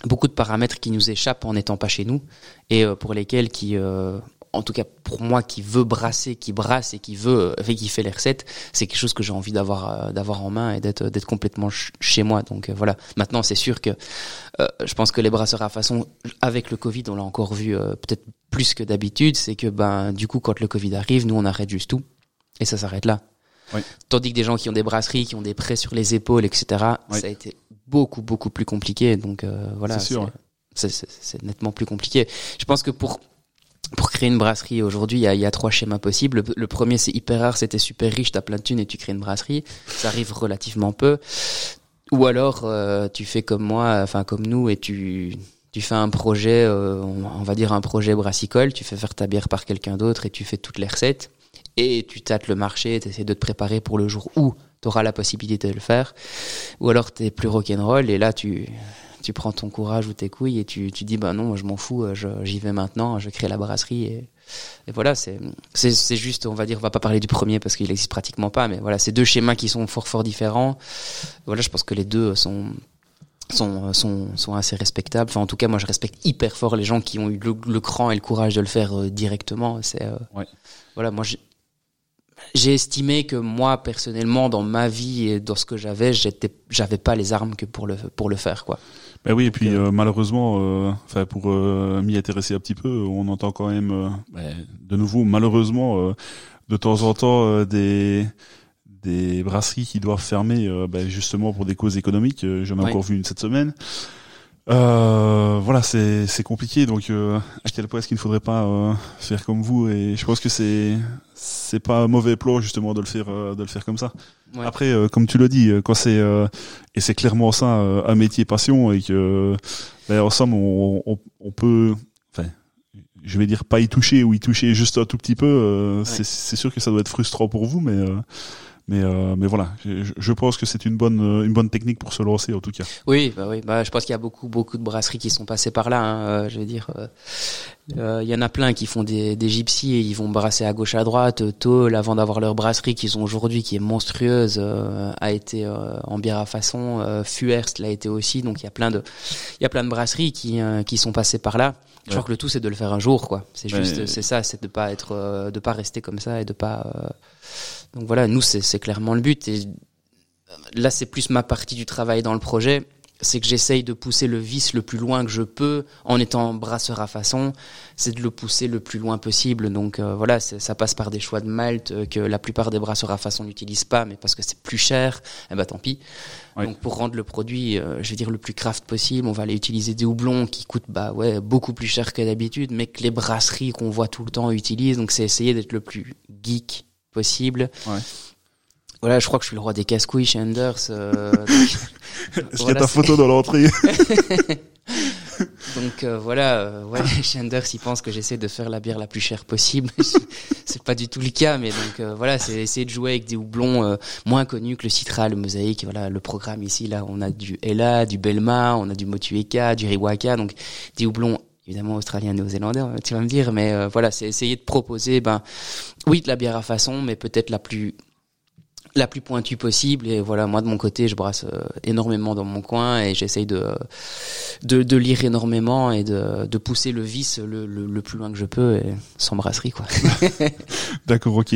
beaucoup de paramètres qui nous échappent en n'étant pas chez nous et euh, pour lesquels qui euh, en tout cas pour moi qui veut brasser, qui brasse et qui veut, euh, fait, qui fait les recettes, c'est quelque chose que j'ai envie d'avoir, euh, d'avoir en main et d'être, d'être complètement ch- chez moi. Donc euh, voilà. Maintenant, c'est sûr que euh, je pense que les brasseurs à façon, avec le Covid, on l'a encore vu euh, peut-être plus que d'habitude, c'est que ben du coup quand le Covid arrive, nous on arrête juste tout et ça s'arrête là. Oui. Tandis que des gens qui ont des brasseries, qui ont des prêts sur les épaules, etc., Oui. ça a été beaucoup beaucoup plus compliqué. Donc euh, voilà, C'est sûr. c'est nettement plus compliqué. Je pense que pour pour créer une brasserie aujourd'hui, il y a, trois schémas possibles. Le, premier, c'est hyper rare, c'était super riche, t'as plein de thunes et tu crées une brasserie. Ça arrive relativement peu. Ou alors, euh, tu fais comme moi, enfin comme nous, et tu fais un projet, euh, on va dire un projet brassicole. Tu fais faire ta bière par quelqu'un d'autre et tu fais toutes les recettes. Et tu tâtes le marché, tu essaies de te préparer pour le jour où tu auras la possibilité de le faire. Ou alors tu es plus rock'n'roll et là tu tu prends ton courage ou tes couilles et tu, tu dis bah non moi je m'en fous euh, j'y vais maintenant je crée la brasserie et, et voilà c'est juste on va dire on va pas parler du premier parce qu'il existe pratiquement pas mais voilà c'est deux schémas qui sont fort fort différents. Voilà je pense que les deux sont sont sont sont assez respectables. Enfin en tout cas moi je respecte hyper fort les gens qui ont eu le, le cran et le courage de le faire euh, directement. C'est euh, Ouais. voilà moi j'ai j'ai estimé que moi personnellement dans ma vie et dans ce que j'avais j'étais j'avais pas les armes que pour le pour le faire quoi ben oui et puis euh, malheureusement euh, enfin pour euh, m'y intéresser un petit peu on entend quand même ben, de nouveau malheureusement de temps en temps des des brasseries qui doivent fermer ben, justement pour des causes économiques j'en ai encore vu une cette semaine euh, voilà, c'est c'est compliqué. Donc, euh, à quel point est-ce qu'il ne faudrait pas euh, faire comme vous? Et je pense que c'est c'est pas un mauvais plan justement de le faire euh, de le faire comme ça. Après, comme tu le dis, quand c'est et c'est clairement ça un métier passion et que ben, en somme on, on, on, peut, enfin, je vais dire pas y toucher ou y toucher juste un tout petit peu. C'est sûr que ça doit être frustrant pour vous, mais mais euh, mais voilà, je, je pense que c'est une bonne euh, une bonne technique pour se lancer en tout cas. Oui, bah oui, bah je pense qu'il y a beaucoup beaucoup de brasseries qui sont passées par là. Hein, euh, je veux dire, il y en a plein qui font des des gypsies et ils vont brasser à gauche à droite. Toll, avant d'avoir leur brasserie qu'ils ont aujourd'hui, qui est monstrueuse, a été en bière à façon. Fuerst l'a été aussi. Donc il y a plein de il y a plein de brasseries qui qui sont passées par là. Je crois que le tout c'est de le faire un jour, quoi. C'est juste, c'est ça, c'est de pas être, de pas rester comme ça et de pas donc voilà, nous, c'est clairement le but. Et là, c'est plus ma partie du travail dans le projet. C'est que j'essaye de pousser le vice le plus loin que je peux en étant brasseur à façon. C'est de le pousser le plus loin possible. Donc euh, voilà, ça passe par des choix de malt euh, que la plupart des brasseurs à façon n'utilisent pas, mais parce que c'est plus cher, eh ben tant pis. Donc pour rendre le produit, euh, je vais dire le plus craft possible, on va aller utiliser des houblons qui coûtent bah ouais beaucoup plus cher que d'habitude, mais que les brasseries qu'on voit tout le temps utilisent. Donc c'est essayer d'être le plus geek possible. Ouais. Voilà, je crois que je suis le roi des casse-couilles chez Anders. Euh, Est-ce qu'il y a ta photo dans l'entrée Donc euh, voilà, euh, ouais, chez Anders, ils pensent que j'essaie de faire la bière la plus chère possible. c'est pas du tout le cas, mais donc euh, voilà, c'est essayer de jouer avec des houblons euh, moins connus que le Citra, le Mosaïque. Voilà, le programme ici, là, on a du Ella, du Belma, on a du Motueka, du Riwaka, donc des houblons évidemment australien, néo-zélandais, tu vas me dire, mais euh, voilà, c'est essayer de proposer, ben, oui, de la bière à façon, mais peut-être la plus la plus pointue possible. Et voilà moi de mon côté je brasse euh, énormément dans mon coin et j'essaye de, de, de lire énormément et de, de pousser le vice le, le, plus loin que je peux et sans brasserie quoi. D'accord ok.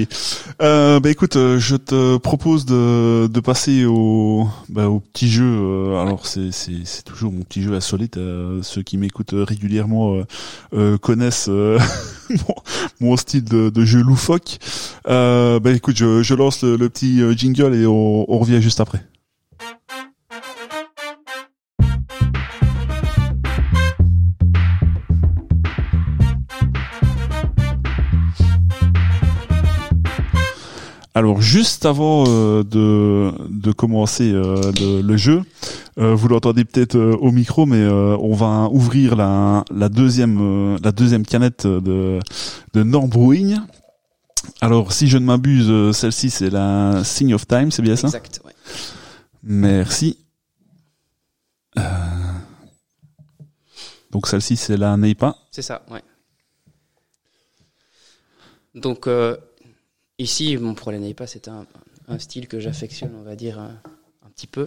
Euh, bah écoute euh, je te propose de, de passer au bah, au petit jeu euh, alors c'est c'est c'est toujours mon petit jeu insolite ceux qui m'écoutent régulièrement connaissent mon, mon, style de, de jeu loufoque. Bah écoute je, je lance le, le petit euh, jingle et on, revient juste après. Alors juste avant euh, de, de commencer euh, le, jeu, vous l'entendez peut-être au micro, mais on va ouvrir la, la deuxième la deuxième canette de de Norm Brewing. Alors, si je ne m'abuse, euh, celle-ci, c'est la Sign of Time, c'est bien ça? Exact, ouais. Merci. Euh... Donc, celle-ci, c'est la Neipa C'est ça, ouais. Donc, euh, ici, bon, pour la Neipa, c'est un, un, style que j'affectionne, on va dire, un, un petit peu.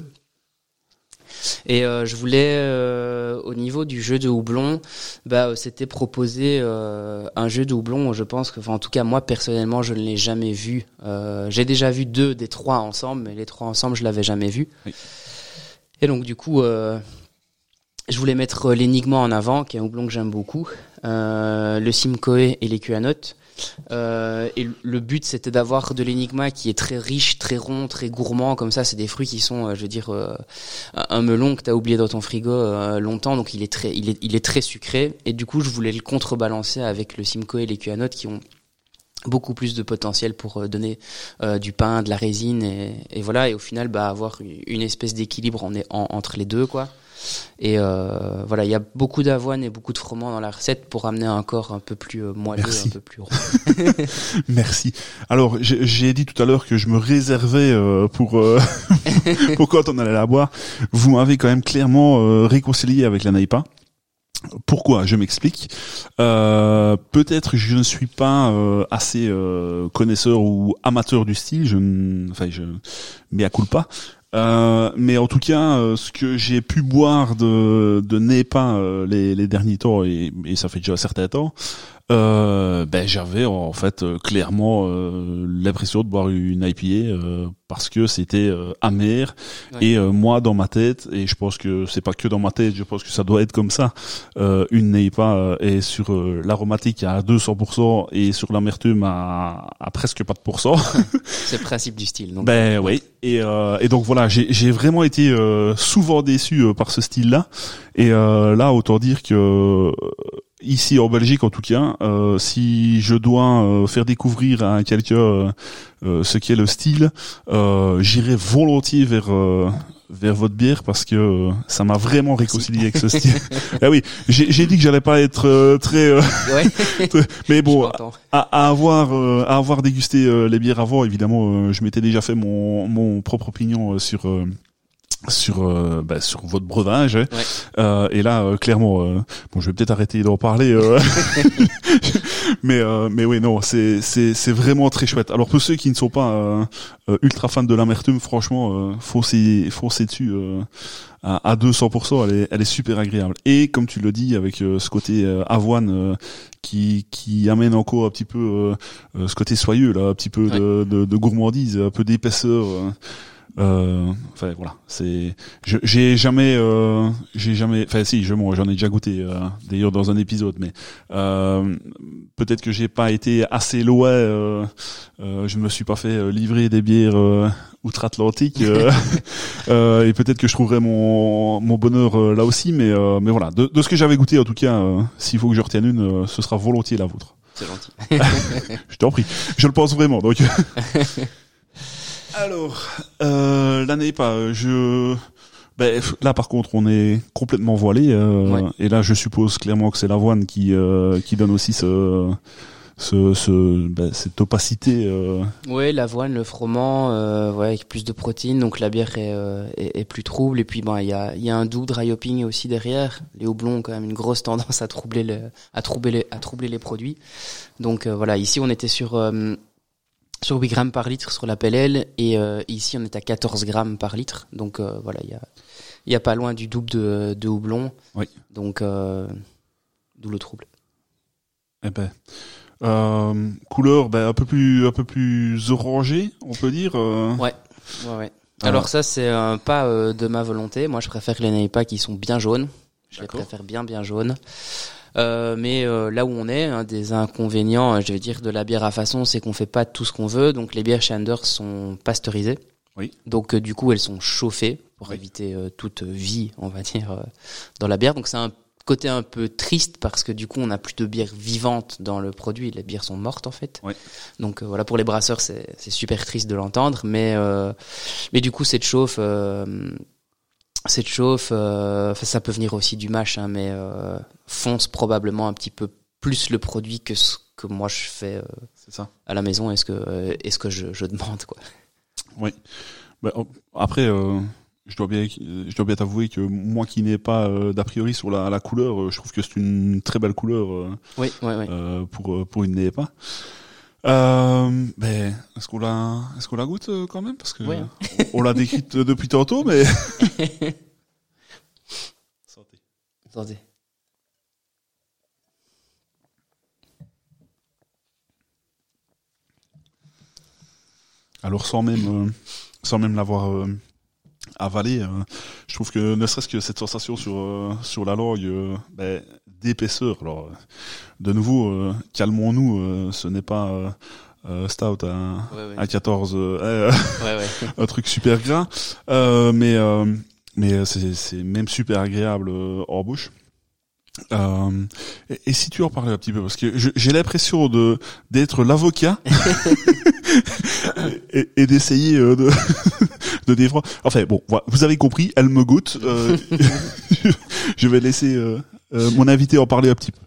Et euh, je voulais, euh, au niveau du jeu de houblon, bah, c'était proposer euh, un jeu de houblon. Je pense que, enfin, en tout cas, moi personnellement, je ne l'ai jamais vu. J'ai déjà vu deux des trois ensemble, mais les trois ensemble, je l'avais jamais vu. Et donc, du coup, je voulais mettre l'énigma en avant, qui est un houblon que j'aime beaucoup, le Simcoe et les QAnotes. Euh, et le but, c'était d'avoir de l'énigma qui est très riche, très rond, très gourmand. Comme ça, c'est des fruits qui sont, euh, je veux dire, euh, un melon que t'as oublié dans ton frigo longtemps, donc il est très, il est, il est très sucré. Et du coup, je voulais le contrebalancer avec le Simcoe et les QAnotes qui ont beaucoup plus de potentiel pour donner du pain, de la résine et, et, voilà. Et au final, bah, avoir une espèce d'équilibre en, entre les deux, quoi. Et euh, voilà, il y a beaucoup d'avoine et beaucoup de froment dans la recette pour amener un corps un peu plus euh, moelleux, un peu plus rond. Merci. Alors, j'ai dit tout à l'heure que je me réservais euh, pour pour quand on allait la boire. Vous m'avez quand même clairement réconcilié avec la Naipa. Pourquoi Je m'explique. Euh, Peut-être je ne suis pas euh, assez euh, connaisseur ou amateur du style. Je, enfin, je, mais à coup pas. Euh, mais en tout cas, euh, ce que j'ai pu boire de, de euh, les, les derniers temps, et, et, ça fait déjà un certain temps, euh, ben j'avais en fait euh, clairement euh, l'impression de boire une IPA euh, parce que c'était amer Ouais. et moi dans ma tête et je pense que c'est pas que dans ma tête je pense que ça doit être comme ça une NEIPA euh, est sur l'aromatique à 200% et sur l'amertume à, à presque pas de pourcent C'est le principe du style. Donc, ben oui. Et, et donc voilà, j'ai vraiment été souvent déçu par ce style-là. Et euh, là, autant dire que ici en Belgique, en tout cas, euh, si je dois euh, faire découvrir à quelqu'un euh, euh, ce qu'est le style, euh, j'irai volontiers vers euh, vers votre bière parce que ça m'a vraiment réconcilié avec ce style. ah oui, j'ai dit que j'allais pas être euh, très, euh, ouais. mais bon, à, à avoir euh, à avoir dégusté les bières avant, évidemment, euh, je m'étais déjà fait mon mon propre opinion sur euh, sur euh, bah, sur votre breuvage. hein. Ouais. Euh, et là, euh, clairement, euh, bon, je vais peut-être arrêter d'en parler, euh, mais euh, mais oui, non, c'est c'est c'est vraiment très chouette. Alors pour ceux qui ne sont pas ultra fans de l'amertume, franchement, euh, foncez foncez dessus. Euh, à à 200%, elle est, elle est super agréable. Et comme tu le dis, avec euh, ce côté euh, avoine euh, qui, qui amène encore un petit peu ce côté soyeux, là, un petit peu de, de, de gourmandise, un peu d'épaisseur. Euh, euh, enfin voilà, c'est, je- j'ai jamais, euh, j'ai jamais, enfin si, je moi j'en ai déjà goûté euh, d'ailleurs dans un épisode, mais euh, peut-être que j'ai pas été assez loin. Euh, euh, je me suis pas fait livrer des bières euh, outre-Atlantique, euh, euh, et peut-être que je trouverai mon mon bonheur euh, là aussi, mais euh, mais voilà, de, de ce que j'avais goûté en tout cas, euh, s'il faut que je retienne une, euh, ce sera volontiers la vôtre. C'est gentil. Je t'en prie. Je le pense vraiment. Donc. Alors, euh, l'année pas. Je. Ben, là, par contre, on est complètement voilé. euh, Ouais. Et là, je suppose clairement que c'est l'avoine qui euh, qui donne aussi ce, ce, ce ben, cette opacité. Euh, Ouais, l'avoine, le froment, euh, ouais, avec plus de protéines, donc la bière est, euh, est, est plus trouble. Et puis, ben, il y a, il y a un doux dry hopping aussi derrière. Les houblons ont quand même une grosse tendance à troubler le, à troubler les, à troubler les produits. Donc euh, voilà, ici on était sur euh, sur 8 grammes par litre sur la PLL et euh, ici on est à 14 grammes par litre. Donc euh, voilà, il y a, y a pas loin du double de, de houblon. Oui. Donc euh, d'où le trouble. eh ben, couleur ben, un peu plus un peu plus orangée, on peut dire. Ouais, ouais. Ah. Alors ça, c'est pas de ma volonté. Moi, je préfère les Neipa qui sont bien jaunes. Je les préfère bien, bien jaunes. Euh, mais euh, là où on est, un des inconvénients, euh, je vais dire, de la bière à façon, c'est qu'on fait pas tout ce qu'on veut. Donc les bières chez Anders sont pasteurisées. Oui. Donc euh, du coup, elles sont chauffées pour Oui. éviter toute vie, on va dire, dans la bière. Donc c'est un côté un peu triste parce que du coup, on n'a plus de bière vivante dans le produit. Les bières sont mortes en fait. Oui. Donc voilà, pour les brasseurs, c'est c'est super triste de l'entendre, mais euh, mais du coup, cette chauffe, euh, cette chauffe, euh, ça peut venir aussi du mash, hein, mais euh, fonce probablement un petit peu plus le produit que ce que moi je fais euh, ça. à la maison et ce que et ce que je, je demande quoi. Ben, oh, après, je dois bien, je dois bien t'avouer que moi qui n'ai pas d'a priori sur la, la couleur, je trouve que c'est une très belle couleur Oui, ouais, ouais. pour pour une NEPA. Euh, ben, est-ce qu'on la, est-ce qu'on la goûte euh, quand même? Parce que Ouais, hein. on l'a décrite euh, depuis tantôt, mais. Santé. Attendez. Alors sans même, euh, sans même l'avoir avalé, je trouve que ne serait-ce que cette sensation sur sur la langue ben, d'épaisseur. Alors, de nouveau, euh, calmons-nous. euh, ce n'est pas euh, stout à, Ouais, ouais. à 14, euh, ouais, un truc super gras, euh, mais euh, mais c'est c'est même super agréable euh, en bouche. Euh, et, et si tu en parlais un petit peu, parce que je- j'ai l'impression de d'être l'avocat et, et d'essayer euh, de de défendre. Enfin bon, vous avez compris, elle me goûte. euh, je vais laisser euh, euh, mon invité en parler un petit peu.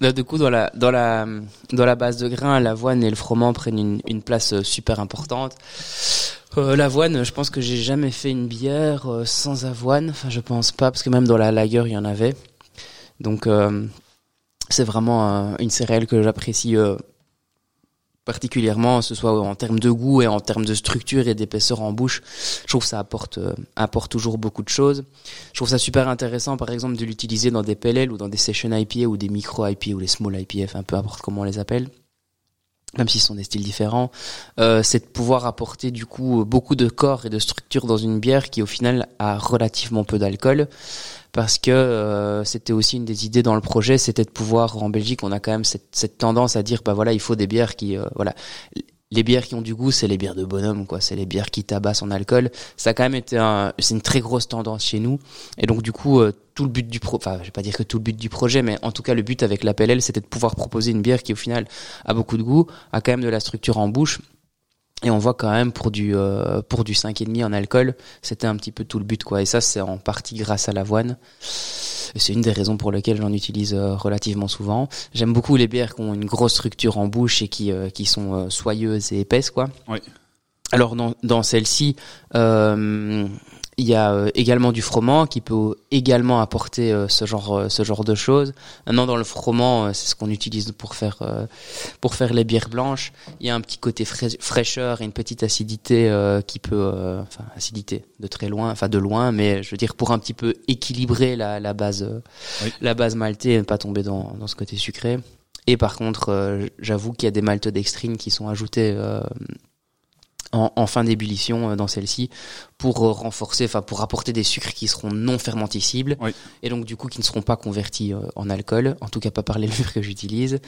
Là, du coup, dans la, dans la, dans la base de grains, l'avoine et le froment prennent une, place euh, super importante. Euh, l'avoine, je pense que j'ai jamais fait une bière sans avoine. Enfin, je pense pas, parce que même dans la lager, il y en avait. Donc, c'est vraiment une céréale que j'apprécie particulièrement, ce soit en termes de goût et en termes de structure et d'épaisseur en bouche. Je trouve ça apporte, euh, apporte toujours beaucoup de choses. Je trouve ça super intéressant, par exemple, de l'utiliser dans des PLL ou dans des session IPA ou des micro IPA ou les small IPF, un peu importe comment on les appelle même s'ils sont des styles différents, euh, c'est de pouvoir apporter du coup beaucoup de corps et de structure dans une bière qui au final a relativement peu d'alcool parce que euh, c'était aussi une des idées dans le projet, c'était de pouvoir en Belgique, on a quand même cette, cette tendance à dire bah voilà, il faut des bières qui euh, voilà les bières qui ont du goût, c'est les bières de bonhomme, quoi. C'est les bières qui tabassent en alcool. Ça a quand même été un, c'est une très grosse tendance chez nous. Et donc, du coup, euh, tout le but du pro, enfin, je vais pas dire que tout le but du projet, mais en tout cas, le but avec la PLL, c'était de pouvoir proposer une bière qui, au final, a beaucoup de goût, a quand même de la structure en bouche et on voit quand même pour du euh, pour du 5,5 en alcool, c'était un petit peu tout le but quoi. Et ça c'est en partie grâce à l'avoine. C'est une des raisons pour lesquelles j'en utilise euh, relativement souvent. J'aime beaucoup les bières qui ont une grosse structure en bouche et qui euh, qui sont soyeuses et épaisses quoi. Oui. Alors dans dans celle-ci, il y a euh, également du froment qui peut également apporter euh, ce genre euh, ce genre de choses. Maintenant dans le froment, c'est ce qu'on utilise pour faire pour faire les bières blanches. Il y a un petit côté fraîcheur et une petite acidité qui peut enfin acidité de très loin, enfin de loin, mais je veux dire pour un petit peu équilibrer la, la base la base maltée et ne pas tomber dans dans ce côté sucré. Et par contre, j'avoue qu'il y a des maltes dextrines qui sont ajoutées en, fin d'ébullition euh, dans celle-ci pour euh, renforcer, enfin pour apporter des sucres qui seront non fermenticibles et donc du coup qui ne seront pas convertis euh, en alcool, en tout cas pas par les levures que j'utilise.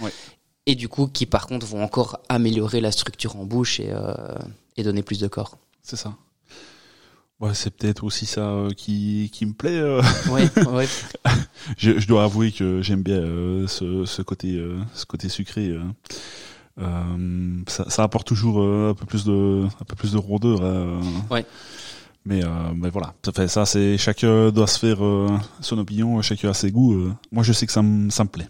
Et du coup qui par contre vont encore améliorer la structure en bouche et, et donner plus de corps. C'est ça. Ouais, c'est peut-être aussi ça qui, qui me plaît. Ouais, ouais. je, je, dois avouer que j'aime bien ce, ce côté ce côté sucré. Euh, ça, ça, apporte toujours euh, un peu plus de un peu plus de rondeur. Hein. ouais. Mais, euh, mais voilà, ça fait ça, c'est chacun doit se faire son opinion, chacun a ses goûts. moi, je sais que ça me ça me plaît.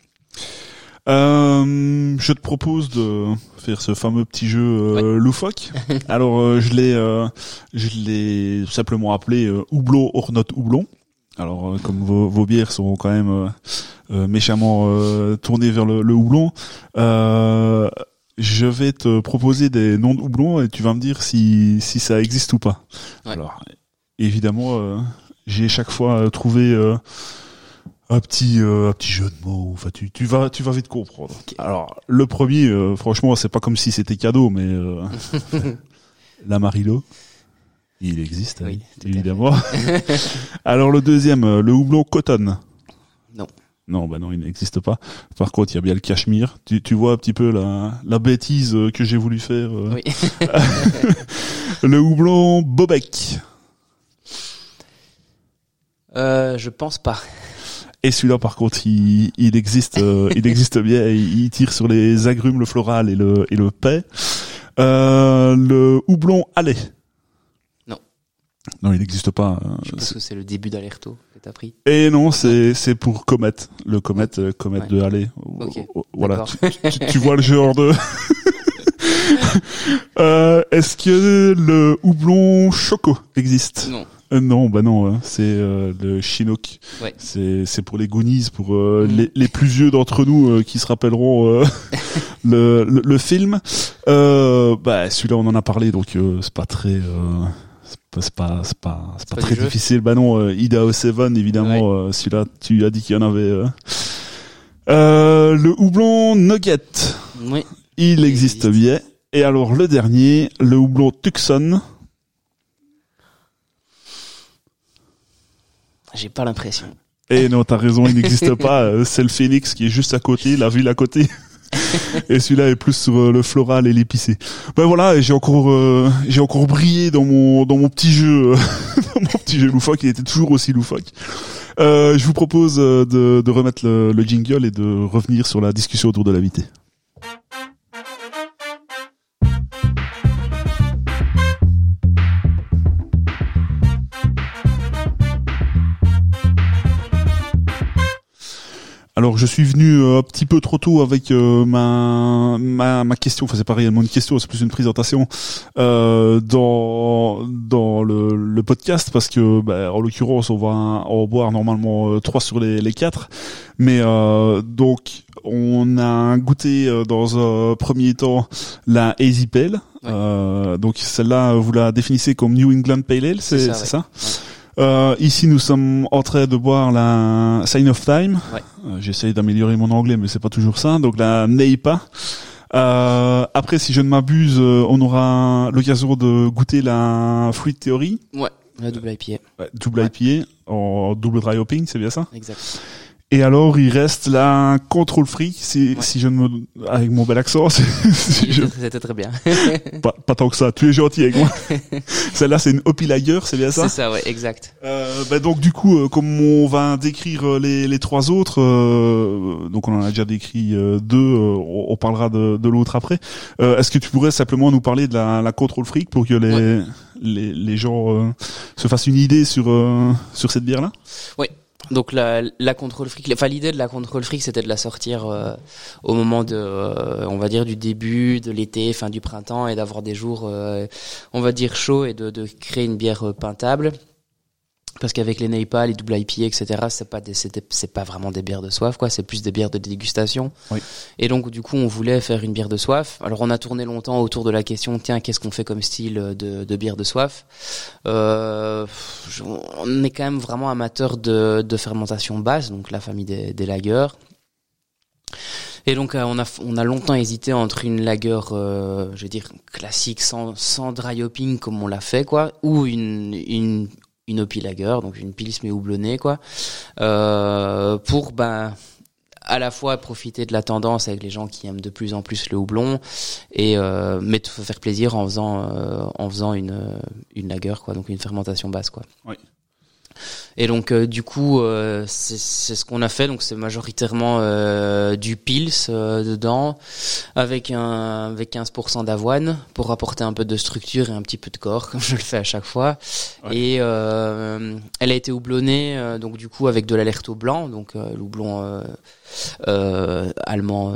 Euh, je te propose de faire ce fameux petit jeu euh, loufoque. Alors je l'ai je l'ai simplement appelé euh, houblon hors note houblon. Alors comme vos, vos, bières sont quand même méchamment tournées vers le, le houblon, je vais te proposer des noms de houblons et tu vas me dire si, si ça existe ou pas. Alors, évidemment, euh, j'ai chaque fois euh, trouvé euh, un petit un petit jeu de mots. Enfin, tu, tu vas tu vas vite comprendre. Alors, le premier, franchement, c'est pas comme si c'était cadeau, mais la Marilo. Il existe, oui, évidemment. Alors le deuxième, le houblon Cotton. Non, bah non, il n'existe pas. Par contre, il y a bien le cachemire. Tu, tu vois un petit peu la, la bêtise euh, que j'ai voulu faire. Euh. Oui. le houblon Bobek. Euh, je pense pas. Et celui-là, par contre, il, il existe, euh, il existe bien. Il, tire sur les agrumes, le floral et le et le paix. le houblon Allais. Non. Non, il n'existe pas. Je pense que c'est le début d'Alerto pris Et non, c'est c'est pour Comet, le Comet, euh, de Halley. Voilà, tu, vois le genre de. euh, Est-ce que le houblon Choco existe? Non. Euh, non, bah non, hein, c'est euh, le Chinook. Ouais. C'est c'est pour les Goonies, pour mm. les, les plus vieux d'entre nous qui se rappelleront le, le, le film. bah celui-là on en a parlé, donc c'est pas très c'est pas c'est pas c'est pas, très difficile. Bah non euh, Idaho 7 évidemment euh, celui-là tu as dit qu'il y en avait euh. euh le houblon Nugget. Oui. Il, existe, bien. Et alors le dernier le houblon Tucson. J'ai pas l'impression. Et non t'as raison il n'existe pas. C'est le Phoenix qui est juste à côté la ville à côté et celui-là est plus sur euh, le floral et l'épicé. Ben voilà, j'ai encore euh, j'ai encore brillé dans mon dans mon petit jeu dans mon petit jeu loufoque, il était toujours aussi loufoque. Euh, je vous propose de, remettre le, le jingle et de revenir sur la discussion autour de l'invité. Je suis venu euh, un petit peu trop tôt avec euh, ma, ma, ma question, enfin c'est pas réellement une question, c'est plus une présentation euh, dans dans le, le, podcast parce que bah, en l'occurrence on va en boire normalement trois sur les, les quatre, mais donc On a goûté euh, dans un premier temps la Hazy Pale. Euh, donc celle-là, vous la définissez comme New England Pale Ale, c'est ça, euh, ici, nous sommes en train de boire la Sign of Time. Ouais. Euh, J'essaye d'améliorer mon anglais, mais c'est pas toujours ça. Donc la Neipa. Euh, après, si je ne m'abuse, euh, on aura l'occasion de goûter la Fruit Theory. Ouais, la double IPA. Ouais, double IPA en double dry hopping, c'est bien ça? Exact. Et alors, il reste la Control Free, si, Ouais. si je ne me... avec mon bel accent, si je- C'était très bien. pas, pas tant que ça, tu es gentil avec moi. Celle-là, c'est une Hopi Lager, c'est bien ça? C'est ça, ouais, exact. Euh, bah donc du coup, euh, comme on va décrire euh, les, les trois autres, euh, donc on en a déjà décrit euh, deux, euh, on, on parlera de, de l'autre après. Euh, Est-ce que tu pourrais simplement nous parler de la, la Control Freak pour que les Ouais. les, les gens euh, se fassent une idée sur euh, sur cette bière là Donc la, la contrôle fric, enfin l'idée de la contrôle fric, c'était de la sortir euh, au moment de, euh, on va dire du début de l'été, fin du printemps, et d'avoir des jours, euh, on va dire chauds, et de, de créer une bière pintable. Parce qu'avec les Neipa, les double IPA, etc., c'est pas c'est pas vraiment des bières de soif, quoi. C'est plus des bières de dégustation. Oui. Et donc, du coup, on voulait faire une bière de soif. Alors, on a tourné longtemps autour de la question, tiens, qu'est-ce qu'on fait comme style de, de bière de soif? Euh, je- On est quand même vraiment amateur de, de fermentation basse, donc la famille des, des lagers. Et donc, euh, on a, on a longtemps hésité entre une lager, euh, je veux dire, classique, sans, sans dry hopping, comme on l'a fait, quoi, ou une, une, une Hopi Lager, donc une pils mais houblonnée, quoi, euh, pour, ben, à la fois profiter de la tendance avec les gens qui aiment de plus en plus le houblon et euh, mais faire plaisir en faisant euh, en faisant une une lager quoi donc une fermentation basse quoi Oui. Et donc euh, du coup euh, c'est ce qu'on a fait donc c'est majoritairement euh, du pils dedans avec un avec 15% d'avoine pour apporter un peu de structure et un petit peu de corps comme je le fais à chaque fois Ouais. et elle a été houblonnée donc du coup avec de l'alerto blanc donc le houblon euh, allemand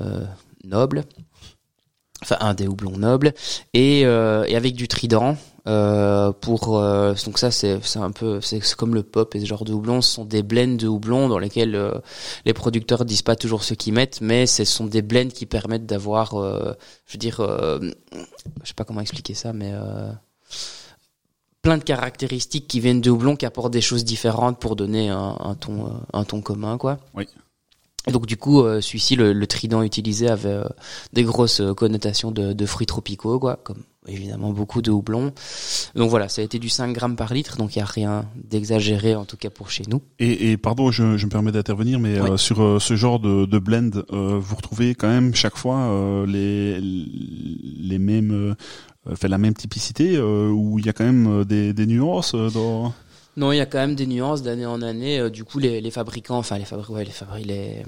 noble, enfin un des houblons nobles, et, euh, et avec du trident. Euh, pour euh, donc ça c'est c'est un peu c'est comme le pop et ce genre de houblon ce sont des blends de houblon dans lesquels euh, les producteurs disent pas toujours ce qu'ils mettent mais ce sont des blends qui permettent d'avoir euh, je veux dire euh, je sais pas comment expliquer ça mais plein de caractéristiques qui viennent de houblon qui apportent des choses différentes pour donner un, un ton un ton commun quoi Oui. Donc du coup, euh, celui-ci, le, le trident utilisé avait euh, des grosses euh, connotations de, de fruits tropicaux, quoi, comme évidemment beaucoup de houblon. Donc voilà, ça a été du 5 grammes par litre, donc il y a rien d'exagéré en tout cas pour chez nous. et, et pardon, je, je me permets d'intervenir, mais Oui. euh, sur euh, ce genre de, de blend, euh, vous retrouvez quand même chaque fois euh, les les mêmes, euh, enfin la même typicité, euh, où il y a quand même des, des nuances euh, dans. Non, il y a quand même des nuances d'année en année. Euh, du coup, les, les fabricants, enfin les fabricants, ouais, les fabricants, les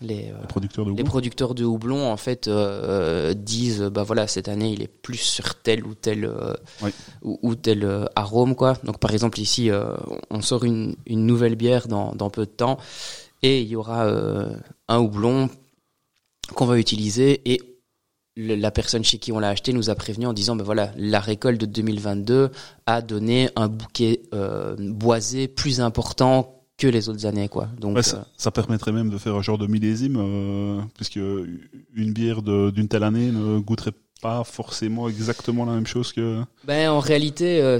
les, euh, producteurs de les houblon. producteurs de houblon en fait euh, disent bah voilà cette année il est plus sur tel ou tel euh, Oui. ou, ou tel euh, arôme quoi donc par exemple ici on sort une, une nouvelle bière dans, dans peu de temps et il y aura un houblon qu'on va utiliser et le- la personne chez qui on l'a acheté nous a prévenu en disant ben voilà la récolte de 2022 a donné un bouquet euh, boisé plus important que les autres années quoi donc Ouais, ça, ça permettrait même de faire un genre de millésime, euh, puisque une bière d'une telle année ne goûterait pas forcément exactement la même chose que. Ben en réalité, euh,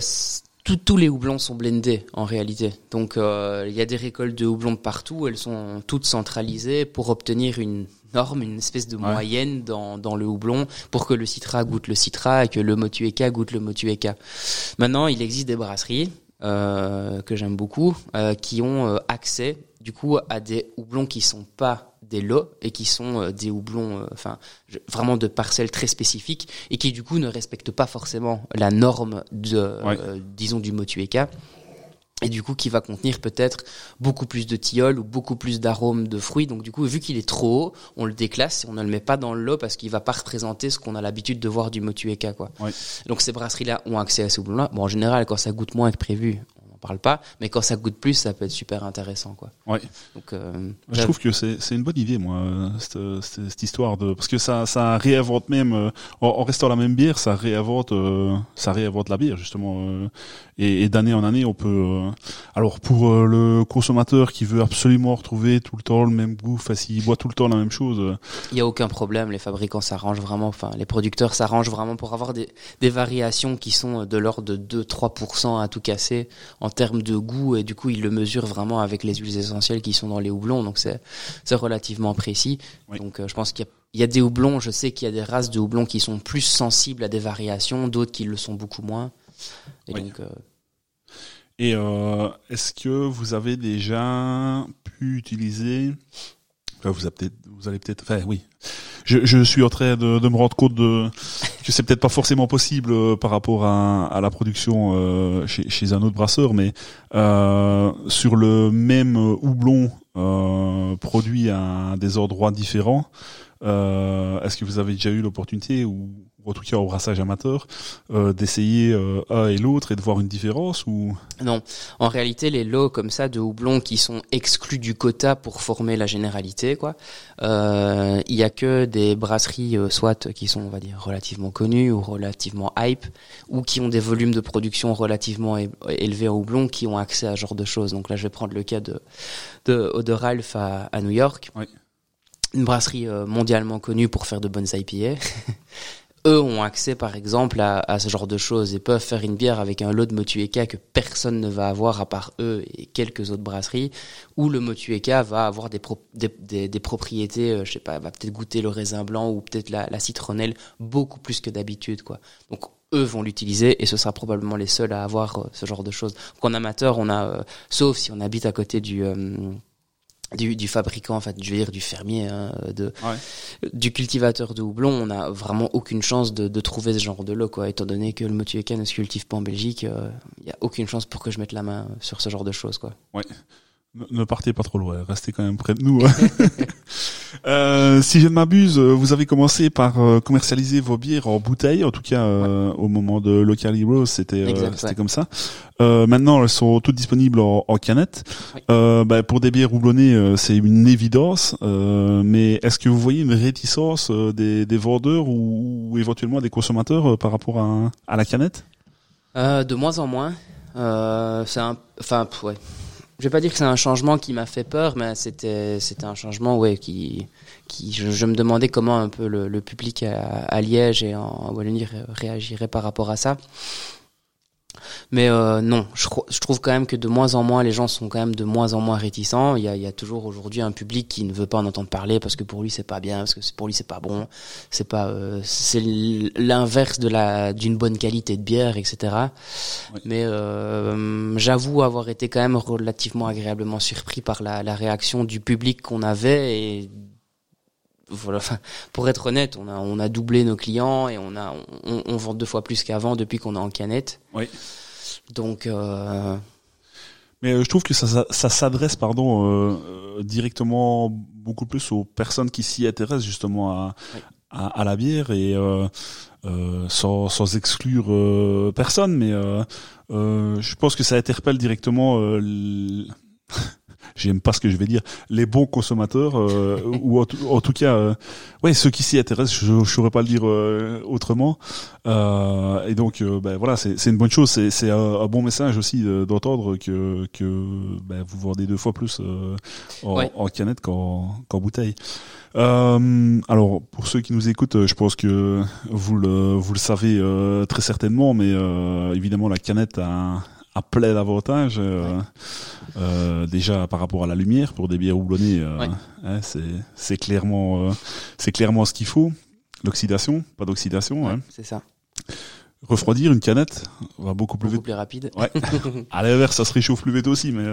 tout- tous les houblons sont blendés en réalité. Donc euh, il y a des récoltes de houblons partout, elles sont toutes centralisées pour obtenir une norme, une espèce de Ouais. moyenne dans, dans le houblon pour que le citra goûte le citra et que le motueka goûte le motueka. Maintenant, il existe des brasseries euh, que j'aime beaucoup euh, qui ont euh, accès du coup à des houblons qui sont pas des lots et qui sont des houblons enfin vraiment de parcelles très spécifiques et qui du coup ne respectent pas forcément la norme de Ouais. disons du motueka et du coup qui va contenir peut-être beaucoup plus de tilleul ou beaucoup plus d'arômes de fruits. Donc du coup, vu qu'il est trop haut, on le déclasse et on ne le met pas dans le lot parce qu'il va pas représenter ce qu'on a l'habitude de voir du motueka quoi. Donc ces brasseries là ont accès à ce houblon là. Bon en général quand ça goûte moins que prévu, parle pas. Mais quand ça coûte plus, ça peut être super intéressant, quoi. Ouais. Donc, euh, Je trouve que c'est c'est une bonne idée, moi, cette, cette, cette histoire de parce que ça ça réinvente même euh, en, en restant la même bière, ça réinvente euh, ça réinvente la bière justement euh, et, et d'année en année on peut. euh, alors pour le consommateur qui veut absolument retrouver tout le temps le même goût, enfin s'il boit tout le temps la même chose, euh, il y a aucun problème. Les fabricants s'arrangent vraiment, enfin, les producteurs s'arrangent vraiment pour avoir des, des variations qui sont de l'ordre de 2-3% à tout casser en termes de goût et du coup, ils le mesurent vraiment avec les huiles essentielles qui sont dans les houblons. Donc c'est c'est relativement précis. Oui. Donc euh, je pense qu'il y a il y a des houblons, je sais qu'il y a des races de houblons qui sont plus sensibles à des variations, d'autres qui le sont beaucoup moins. Et Oui. donc, euh, Et euh, est-ce que vous avez déjà pu utiliser vous, avez vous allez peut-être. Enfin, oui. Je, je suis en train de, de me rendre compte de que c'est peut-être pas forcément possible euh, par rapport à, à la production euh, chez, chez un autre brasseur, mais euh, sur le même houblon euh, produit à des endroits différents, est-ce que vous avez déjà eu l'opportunité ou ou en tout cas au brassage amateur euh, d'essayer euh, un et l'autre et de voir une différence ou? Non, en réalité, les lots comme ça de houblon qui sont exclus du quota pour former la généralité, quoi. euh, Il y a que des brasseries, euh, soit qui sont, on va dire, relativement connues ou relativement hype, ou qui ont des volumes de production relativement élevés en houblon, qui ont accès à ce genre de choses. Donc là, je vais prendre le cas de de de Ralph à, à New York, Oui. une brasserie euh, mondialement connue pour faire de bonnes IPA. eux ont accès par exemple à, à ce genre de choses et peuvent faire une bière avec un lot de Motueka que personne ne va avoir à part eux et quelques autres brasseries où le Motueka va avoir des, pro- des, propriétés euh, je sais pas va peut-être goûter le raisin blanc ou peut-être la, citronnelle beaucoup plus que d'habitude quoi. Donc eux vont l'utiliser et ce sera probablement les seuls à avoir euh, ce genre de choses. Donc amateur on a euh, sauf si on habite à côté du du, du fabricant, en fait, je veux dire du fermier, hein, de, Ouais. du cultivateur de houblon, on n'a vraiment aucune chance de, de trouver ce genre de lot, quoi. Étant donné que le Motueka ne se cultive pas en Belgique, il n'y a aucune chance pour que je mette la main sur ce genre de choses, quoi. Ne, ne partez pas trop loin, restez quand même près de nous. hein. Euh, si je ne m'abuse, euh, vous avez commencé par euh, commercialiser vos bières en bouteille, en tout cas euh, au moment de Local Heroes, c'était euh, ouais. comme ça. Euh, maintenant, elles sont toutes disponibles en, en canette. Euh, bah, pour des bières houblonnées, c'est une évidence. euh, mais est-ce que vous voyez une réticence des, des vendeurs ou, ou éventuellement des consommateurs par rapport à, à la canette? Euh, de moins en moins. Euh, c'est un, enfin, ouais. Je vais pas dire que c'est un changement qui m'a fait peur, mais c'était, c'était un changement, ouais, qui, je, me demandais comment un peu le, public à, à Liège et en Wallonie ré- réagirait par rapport à ça. Mais euh, non, je, je trouve quand même que de moins en moins, les gens sont quand même de moins en moins réticents. Il y a, il y a toujours aujourd'hui un public qui ne veut pas en entendre parler parce que pour lui c'est pas bien, parce que pour lui c'est pas bon, c'est pas, euh, c'est l'inverse de la d'une bonne qualité de bière, etc. Oui. Mais euh, j'avoue avoir été quand même relativement agréablement surpris par la, la réaction du public qu'on avait et voilà, pour être honnête, on a, on a doublé nos clients et on a, on, on vend deux fois plus qu'avant depuis qu'on est en canette. Oui. Donc, euh, Mais euh, je trouve que ça, ça, ça s'adresse pardon euh, euh, directement beaucoup plus aux personnes qui s'y intéressent justement à, Oui. à, à la bière et sans, sans exclure personne, mais je pense que ça interpelle directement. L- J'aime pas ce que je vais dire. Les bons consommateurs, euh, ou en, tout- en tout cas, euh, ouais, ceux qui s'y intéressent, je ne saurais pas le dire euh, autrement. Euh, et donc, euh, ben voilà, c'est une bonne chose. C'est un, un bon message aussi d'entendre que que ben, vous vendez deux fois plus euh, en, Ouais. en canette qu'en qu'en bouteille. Euh, alors, pour ceux qui nous écoutent, je pense que vous le vous le savez euh, très certainement, mais euh, évidemment la canette a a plein d'avantages. euh, euh, déjà par rapport à la lumière pour des bières houblonnées, euh, Ouais. hein, c'est c'est clairement euh, c'est clairement ce qu'il faut. L'oxydation, pas d'oxydation. hein. c'est ça. Refroidir une canette va beaucoup plus Beaucoup vite. plus rapide. Ouais. À l'inverse, ça se réchauffe plus vite aussi, mais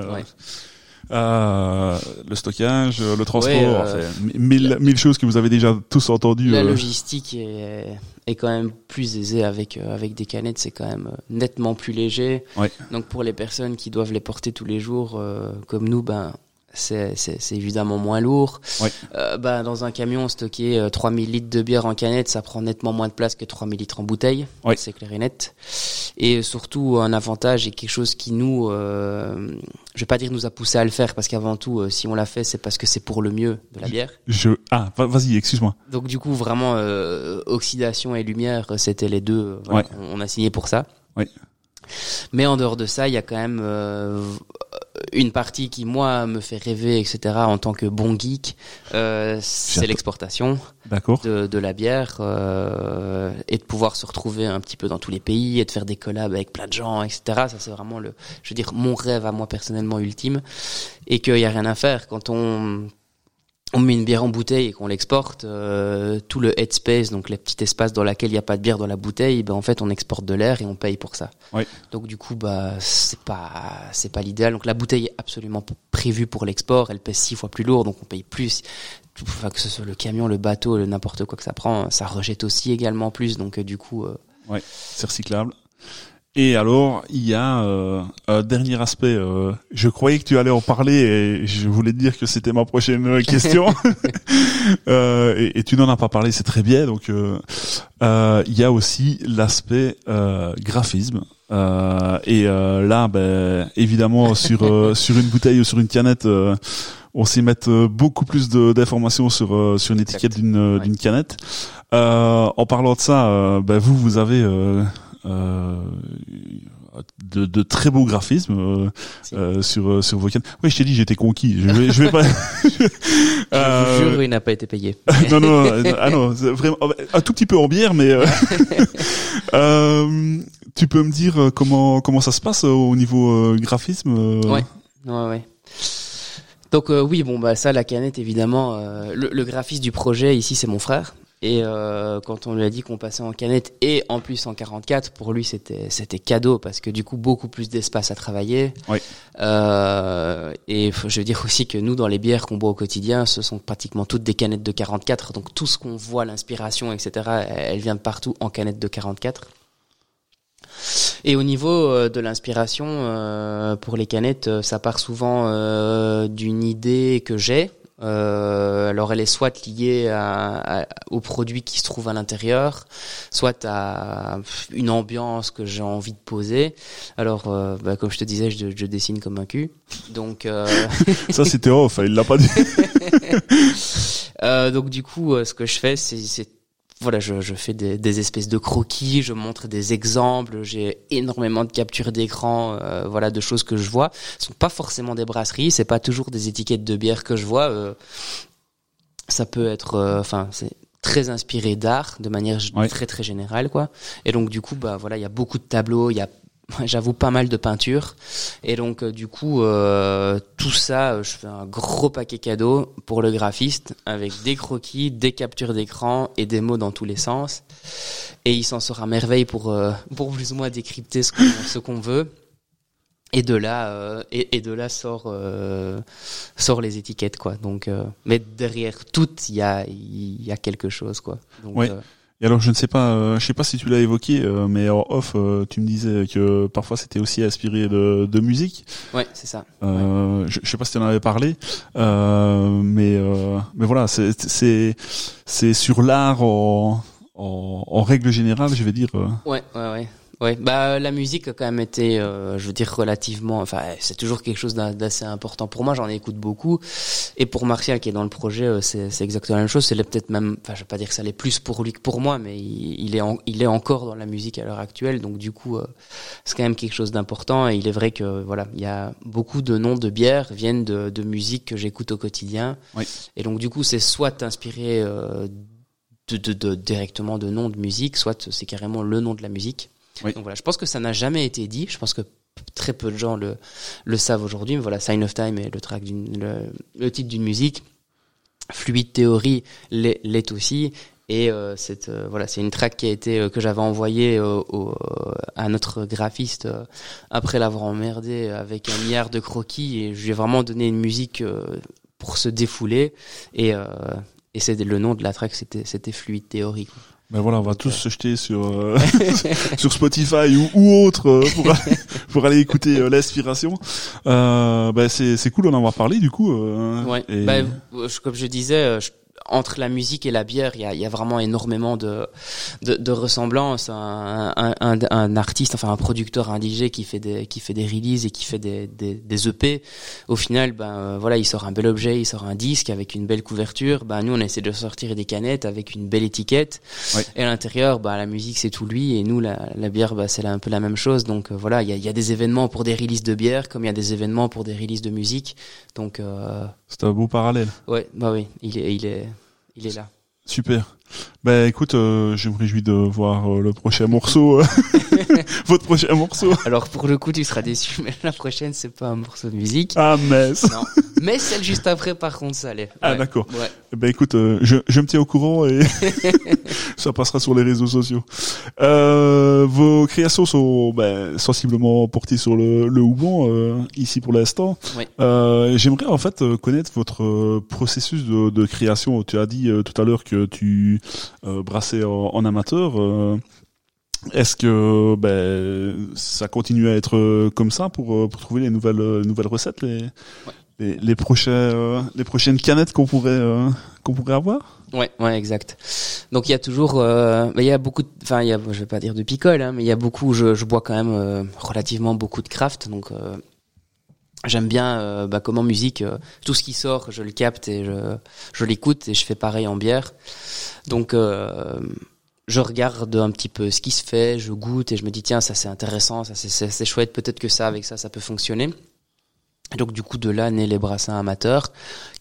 euh, le stockage, le transport, Ouais, euh, enfin, mille, mille choses que vous avez déjà tous entendues. La euh, logistique est, est quand même plus aisée avec avec des canettes, c'est quand même nettement plus léger. Ouais. Donc pour les personnes qui doivent les porter tous les jours, euh, comme nous, ben c'est c'est évidemment moins lourd. Ouais. Euh, bah, dans un camion, stocker euh, 3000 litres de bière en canette, ça prend nettement moins de place que 3000 litres en bouteille. C'est clair et net. Et surtout, un avantage et quelque chose qui nous, euh, je vais pas dire nous a poussé à le faire, parce qu'avant tout, euh, si on l'a fait, c'est parce que c'est pour le mieux de la bière. Je ah va- vas-y, excuse-moi. Donc du coup, vraiment, euh, oxydation et lumière, euh, c'était les deux. euh, voilà, on, on a signé pour ça. Ouais. Mais en dehors de ça, il y a quand même euh, une partie qui moi me fait rêver, etc. En tant que bon geek, euh, c'est l'exportation de, de la bière euh, et de pouvoir se retrouver un petit peu dans tous les pays et de faire des collabs avec plein de gens, etc. Ça c'est vraiment le, je veux dire, mon rêve à moi personnellement ultime et qu'il y a rien à faire quand on on met une bière en bouteille et qu'on l'exporte, euh, tout le headspace, donc les petits espaces dans lesquels il n'y a pas de bière dans la bouteille, ben en fait on exporte de l'air et on paye pour ça. Oui. Donc du coup bah c'est pas c'est pas l'idéal. Donc la bouteille est absolument prévue pour l'export, elle pèse six fois plus lourd, donc on paye plus. Enfin, que ce soit le camion, le bateau, le n'importe quoi que ça prend, ça rejette aussi également plus. Donc euh, du coup, euh, C'est recyclable. Et alors, il y a euh, un dernier aspect. euh, je croyais que tu allais en parler et je voulais te dire que c'était ma prochaine euh, question. Euh, et, et tu n'en as pas parlé, c'est très bien. Donc, euh, euh, il y a aussi l'aspect euh, graphisme. Euh, et euh, là, ben, évidemment, sur euh, sur une bouteille ou sur une canette, euh, on sait mettre beaucoup plus d'informations sur euh, sur une étiquette d'une Ouais. d'une canette. Euh, en parlant de ça, ben, vous vous avez de, de très beaux graphismes euh, Si. euh, sur euh, sur vos canettes. Oui, je t'ai dit, j'étais conquis. Je vais je vais pas. je Euh, vous jure, il n'a pas été payé. non, non, non, ah non, vraiment un tout petit peu en bière, mais euh, euh, tu peux me dire euh, comment comment ça se passe euh, au niveau euh, graphisme euh, Ouais. Ouais, ouais. Donc euh, oui, bon bah ça, la canette évidemment. euh, le, le graphiste du projet ici, c'est mon frère. Et euh, quand on lui a dit qu'on passait en canette et en plus en 44, pour lui c'était c'était cadeau parce que du coup beaucoup plus d'espace à travailler. Oui. Euh, et faut- je veux dire aussi que nous dans les bières qu'on boit au quotidien, ce sont pratiquement toutes des canettes de 44. Donc tout ce qu'on voit, l'inspiration, etc. Elle vient de partout en canette de 44. Et au niveau euh, de l'inspiration euh, pour les canettes, euh, ça part souvent euh, d'une idée que j'ai. Euh, alors elle est soit liée à, à- au produit qui se trouve à l'intérieur, soit à une ambiance que j'ai envie de poser. Alors, euh, bah, comme je te disais, je, je dessine comme un cul. Donc, euh, Ça c'était off, hein, il l'a pas dit. Euh, donc du coup, euh, ce que je fais, c'est, c'est voilà, je, je fais des, des espèces de croquis, je montre des exemples, j'ai énormément de captures d'écran, euh, voilà, de choses que je vois. Ce sont pas forcément des brasseries, c'est pas toujours des étiquettes de bière que je vois. euh, ça peut être, euh, enfin, c'est très inspiré d'art de manière Ouais. très très générale, quoi. Et donc du coup, bah voilà, il y a beaucoup de tableaux, il y a J'avoue pas mal de peinture et donc euh, du coup euh, tout ça euh, je fais un gros paquet cadeau pour le graphiste avec des croquis, des captures d'écran et des mots dans tous les sens. Et il s'en sort à merveille pour euh, pour plus ou moins décrypter ce qu'on ce qu'on veut. Et de là euh, et, et de là sort euh, sort les étiquettes quoi. Donc euh, mais derrière tout il y a il y a quelque chose quoi. Donc Ouais. Et alors je ne sais pas, euh, je sais pas si tu l'as évoqué, euh, mais en off, euh, tu me disais que parfois c'était aussi inspiré de, de musique. ouais c'est ça Euh, je, je sais pas si tu en avais parlé, euh, mais euh, mais voilà, c'est c'est c'est sur l'art en, en en règle générale, je vais dire. Ouais, ouais, ouais. Ouais, bah la musique a quand même été, euh, je veux dire relativement, enfin c'est toujours quelque chose d'a- d'assez important pour moi. J'en écoute beaucoup, et pour Martial qui est dans le projet, euh, c'est exactement la même chose. C'est peut-être même, enfin je vais pas dire que ça l'est plus pour lui que pour moi, mais il, il est en- il est encore dans la musique à l'heure actuelle, donc du coup euh, c'est quand même quelque chose d'important. Et il est vrai que voilà, il y a beaucoup de noms de bières viennent de, de musique que j'écoute au quotidien, Oui. et donc du coup c'est soit inspiré euh, de, de, de- directement de noms de musique, soit c'est carrément le nom de la musique. Oui. Donc voilà, je pense que ça n'a jamais été dit. Je pense que très peu de gens le, le savent aujourd'hui. Mais voilà, Sign of Time est le track d'une, le, le titre d'une musique. Fluid Theory l'est, aussi. Et euh, c'est euh, voilà, c'est une track qui a été euh, que j'avais envoyée au, à notre graphiste après l'avoir emmerdé avec un milliard de croquis et je lui ai vraiment donné une musique pour se défouler et et c'est le nom de la track c'était c'était Fluid Theory. quoi. Ben voilà, on va tous se jeter sur euh, sur Spotify ou, ou autre euh, pour, pour aller écouter euh, l'inspiration. Euh, ben c'est c'est cool, on en va parler du coup. Euh, Ouais. et- je- comme je disais, je- entre la musique et la bière, il y a, y a vraiment énormément de, de, de ressemblances. Un, un, un, un artiste, enfin un producteur, un DJ qui fait des, qui fait des releases et qui fait des, des, des EP, au final, ben euh, voilà, il sort un bel objet, il sort un disque avec une belle couverture. Ben nous, on essaie de sortir des canettes avec une belle étiquette. Ouais. Et à l'intérieur, ben la musique c'est tout lui, et nous la, la bière, ben, c'est un peu la même chose. Donc euh, voilà, il y a, y a des événements pour des releases de bière, comme il y a des événements pour des releases de musique. Donc euh, C'est un beau parallèle. Ouais, bah oui, il est, il est, il est là. Super. Ben écoute, euh, je me réjouis de voir euh, le prochain morceau, euh, votre prochain morceau. Alors pour le coup, tu seras déçu, mais la prochaine, c'est pas un morceau de musique. Ah mince. Non. Mais celle juste après, par contre, ça l'est. Ah Ouais. d'accord. Ouais. Ben écoute, euh, je, je me tiens au courant et ça passera sur les réseaux sociaux. Euh, vos créations sont ben, sensiblement portées sur le, le houblon euh, ici pour l'instant. Oui. Euh, J'aimerais en fait connaître votre processus de, de création. Tu as dit tout à l'heure que tu euh, brassais en, amateur. euh, Est-ce que ben, ça continue à être euh, comme ça pour, trouver les nouvelles recettes, les, prochaines canettes qu'on pourrait avoir? Ouais, ouais, exact. Donc il y a toujours, bah, il y a beaucoup, de, enfin, il je vais pas dire de picole, hein, mais il y a beaucoup. Je, bois quand même relativement beaucoup de craft, j'aime bien, euh, bah, comme en musique, euh, tout ce qui sort, je le capte et je, je l'écoute et je fais pareil en bière. Donc euh, je regarde un petit peu ce qui se fait, je goûte et je me dis tiens ça c'est intéressant, ça c'est- chouette, peut-être que ça avec ça ça peut fonctionner. Donc du coup de là naît les brassins amateurs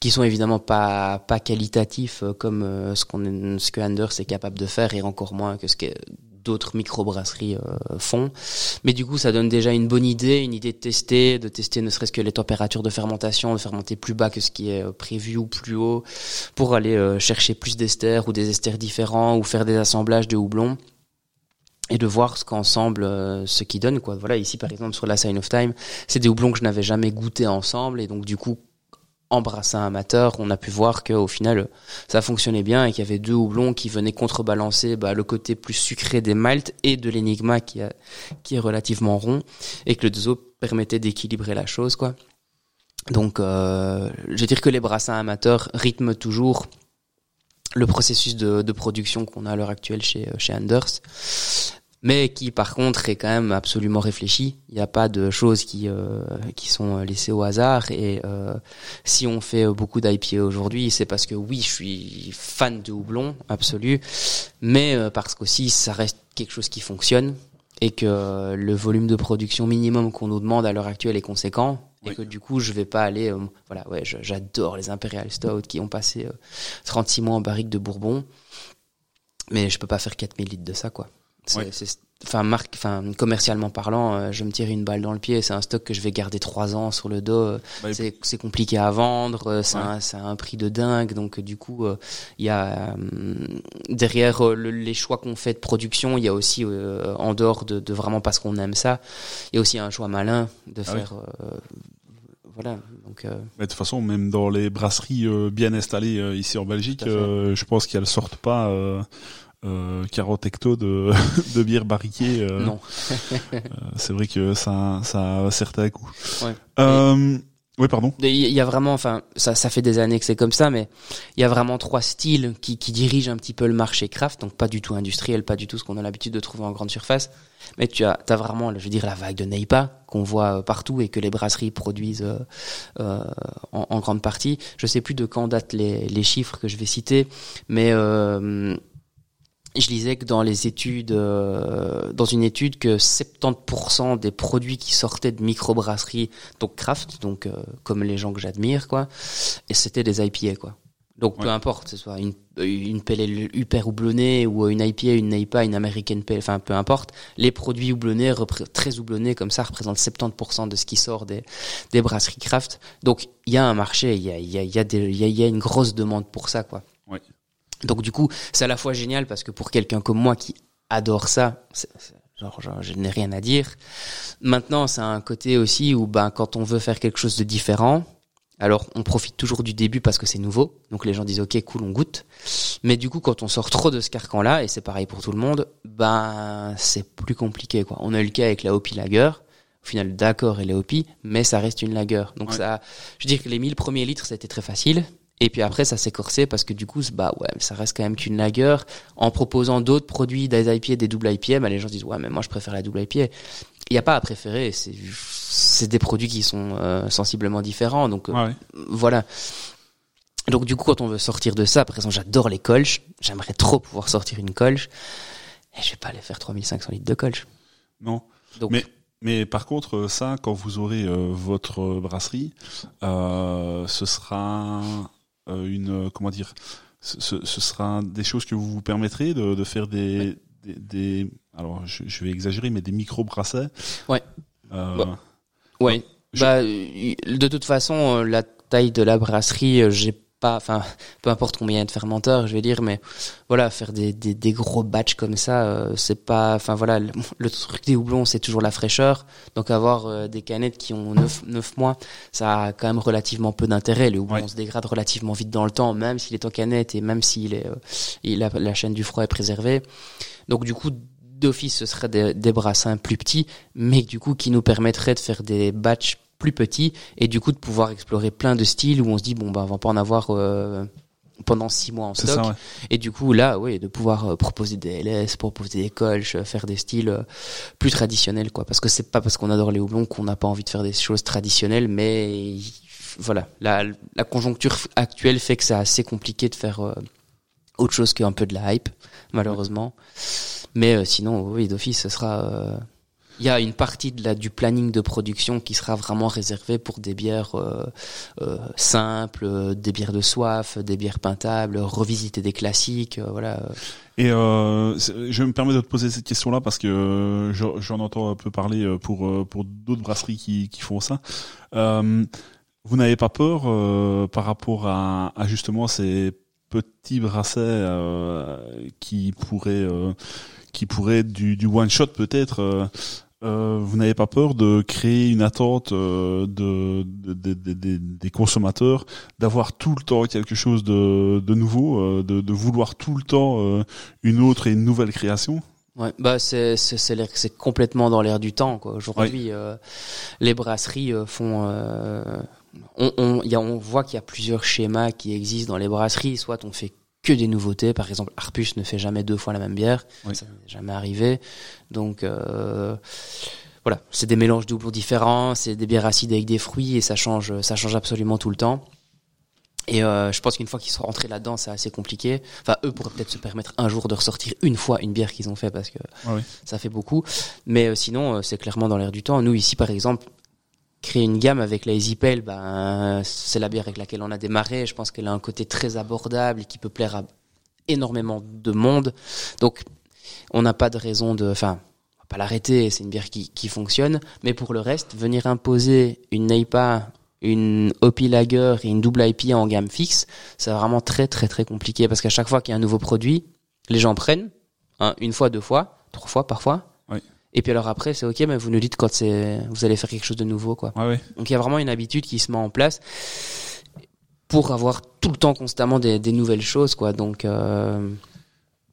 qui sont évidemment pas pas qualitatifs euh, comme ce qu'on ce que Anders est capable de faire et encore moins que ce que d'autres microbrasseries euh, font. Mais du coup, ça donne déjà une bonne idée, une idée de tester, de tester ne serait-ce que les températures de fermentation, de fermenter plus bas que ce qui est euh, prévu ou plus haut, pour aller euh, chercher plus d'esters ou des esters différents ou faire des assemblages de houblon et de voir ce qu'ensemble euh, ce qui donne quoi voilà ici par exemple sur la Sign of Time c'est des houblons que je n'avais jamais goûté ensemble et donc du coup en brassin amateur on a pu voir que au final euh, ça fonctionnait bien et qu'il y avait deux houblons qui venaient contrebalancer bah, le côté plus sucré des maltes et de l'énigma qui, qui est relativement rond et que le autres permettait d'équilibrer la chose quoi. Donc euh, je vais dire que les brassins amateurs rythment toujours le processus de, de production qu'on a à l'heure actuelle chez, chez Anders mais qui par contre est quand même absolument réfléchi. Il n'y a pas de choses qui euh, qui sont laissées au hasard. Et euh, si on fait beaucoup d'IPA aujourd'hui, c'est parce que oui, je suis fan de houblon absolu, mais euh, parce qu'aussi ça reste quelque chose qui fonctionne et que le volume de production minimum qu'on nous demande à l'heure actuelle est conséquent. Et Oui. que du coup, je vais pas aller. euh, voilà, ouais, j'adore les Imperial Stout qui ont passé euh, 36 mois en barrique de Bourbon, mais je peux pas faire 4000 litres de ça, quoi. C'est, Ouais. c'est- enfin, marque, enfin, commercialement parlant, euh, je me tire une balle dans le pied. C'est un stock que je vais garder trois ans sur le dos. Bah, c'est, c'est compliqué à vendre. euh, C'est Ouais. un, prix de dingue. Donc, euh, du coup, euh, il y a euh, derrière euh, le- les choix qu'on fait de production, il y a aussi euh, en dehors de, de vraiment parce qu'on aime ça, il y a aussi un choix malin de Ah faire. euh, voilà. Donc, euh, Mais de toute façon, même dans les brasseries euh, bien installées euh, ici en Belgique, euh, je pense qu'elles sortent pas euh, euh, 40 hectos de, de bière barriquée. euh, non. euh, c'est vrai que ça, ça a un certain coût. Ouais. Euh, oui, pardon. Il y a vraiment, enfin, ça, ça fait des années que c'est comme ça, mais il y a vraiment trois styles qui, qui dirigent un petit peu le marché craft, donc pas du tout industriel, pas du tout ce qu'on a l'habitude de trouver en grande surface. Mais tu as, as vraiment, je veux dire, la vague de Neipa qu'on voit euh, partout et que les brasseries produisent euh, euh, en, en grande partie. Je sais plus de quand datent les, les chiffres que je vais citer, mais euh, je lisais que dans les études, euh, dans une étude, que 70% des produits qui sortaient de microbrasseries, donc craft, donc euh, comme les gens que j'admire, quoi, et c'était des IPA, quoi. Donc peu importe, que ce soit une, une PLL hyper houblonnée ou une IPA, une NEIPA, une American PL, enfin peu importe, les produits houblonnés, très houblonnés comme ça, représentent 70% de ce qui sort des, des brasseries craft. Donc il y a un marché, il y a, y, a, y, a des- il y, a, il y a une grosse demande pour ça, quoi. Donc du coup, c'est à la fois génial parce que pour quelqu'un comme moi qui adore ça, c'est- c'est- genre, je n'ai rien à dire. Maintenant, c'est un côté aussi où ben quand on veut faire quelque chose de différent, Alors, on profite toujours du début parce que c'est nouveau. Donc, les gens disent, OK, cool, on goûte. Mais du coup, quand on sort trop de ce carcan-là, et c'est pareil pour tout le monde, ben, c'est plus compliqué, quoi. On a eu le cas avec la Hopi Lager. Au final, d'accord, elle est Hopi, mais ça reste une lager. Donc, Ouais. ça, je veux dire que les 1000 premiers litres, c'était très facile. Et puis après, ça s'est corsé parce que du coup, bah ouais, ça reste quand même qu'une lager. En proposant d'autres produits, des IPA, des double IPA, bah les gens disent ouais, mais moi je préfère la double IPA. Il n'y a pas à préférer. C'est c'est des produits qui sont euh, sensiblement différents. Donc euh, Ouais, voilà. Donc du coup, quand on veut sortir de ça, par exemple, j'adore les colches. J'aimerais trop pouvoir sortir une colche. Et je vais pas aller faire 3500 litres de colche. Non. Donc Mais mais par contre, euh, ça, quand vous aurez euh, votre euh, brasserie, euh, ce sera une euh, comment dire, ce, sera des choses que vous vous permettrez de, de faire des, des, des- alors je, je vais exagérer, mais des micro brassets. Ouais. Euh, Bah. Ouais. Je- Bah, euh, de toute façon, euh, la taille de la brasserie, euh, j'ai pas, enfin, peu importe combien il y a de fermenteurs, je vais dire, mais voilà, faire des, des, des gros batchs comme ça, euh, c'est pas, enfin voilà, le, le truc des houblons, c'est toujours la fraîcheur. Donc avoir euh, des canettes qui ont 9, neuf mois, ça a quand même relativement peu d'intérêt. Le houblon Ouais. se dégrade relativement vite dans le temps, même s'il est en canette et même s'il est, euh, il a, la chaîne du froid est préservée. Donc du coup, d'office, ce serait des, des brassins plus petits, mais du coup qui nous permettraient de faire des batchs plus petits et du coup de pouvoir explorer plein de styles où on se dit bon bah on va pas en avoir euh, pendant six mois en stock. ça, ouais. et du coup là oui de pouvoir euh, proposer des LS proposer des colches euh, faire des styles euh, plus traditionnels quoi. Parce que c'est pas parce qu'on adore les houblons qu'on n'a pas envie de faire des choses traditionnelles mais voilà. La, la conjoncture actuelle fait que c'est assez compliqué de faire euh, autre chose qu'un peu de la hype malheureusement. Mais euh, sinon oui d'office ce sera euh, il y a une partie de la, du planning de production qui sera vraiment réservée pour des bières euh, euh, simples, euh, des bières de soif, des bières pintables, revisiter des classiques, euh, voilà. Et euh, je me permets de te poser cette question-là parce que euh, j'en entends un peu parler pour pour d'autres brasseries qui, qui font ça. Vous n'avez pas peur par rapport à, à justement ces petits brassets qui pourraient qui pourraient être du, du one shot peut-être. Euh, vous n'avez pas peur de créer une attente euh, de, de- de- de- de- des consommateurs, d'avoir tout le temps quelque chose de, nouveau, euh, de, vouloir tout le temps une autre et une nouvelle création? Ouais, bah c'est c'est complètement dans l'air du temps quoi. Aujourd'hui, les brasseries font on on, il y a, on voit qu'il y a plusieurs schémas qui existent dans les brasseries, soit on fait que des nouveautés, par exemple Arpus ne fait jamais deux fois la même bière, Oui. ça n'est jamais arrivé. Donc euh, voilà, c'est des mélanges doublons différents, c'est des bières acides avec des fruits et ça change ça change absolument tout le temps. Et euh, je pense qu'une fois qu'ils sont rentrés là-dedans, c'est assez compliqué. Enfin, eux pourraient peut-être se permettre un jour de ressortir une fois une bière qu'ils ont fait parce que Ah oui. ça fait beaucoup. Mais euh, sinon, euh, c'est clairement dans l'air du temps. Nous, ici, par exemple, créer une gamme avec la Easy Pale, ben, c'est la bière avec laquelle on a démarré. Je pense qu'elle a un côté très abordable et qui peut plaire à énormément de monde. Donc, on n'a pas de raison de... Enfin, on va pas l'arrêter, c'est une bière qui, qui fonctionne. Mais pour le reste, venir imposer une NEIPA, une Hopi Lager et une double IPA en gamme fixe, c'est vraiment très très très compliqué parce qu'à chaque fois qu'il y a un nouveau produit, les gens prennent, hein, une fois, deux fois, trois fois parfois. Et puis alors après, c'est ok, mais vous nous dites quand c'est, vous allez faire quelque chose de nouveau, quoi. Ouais, ouais. Donc il y a vraiment une habitude qui se met en place pour avoir tout le temps constamment des, des nouvelles choses, quoi. Donc euh,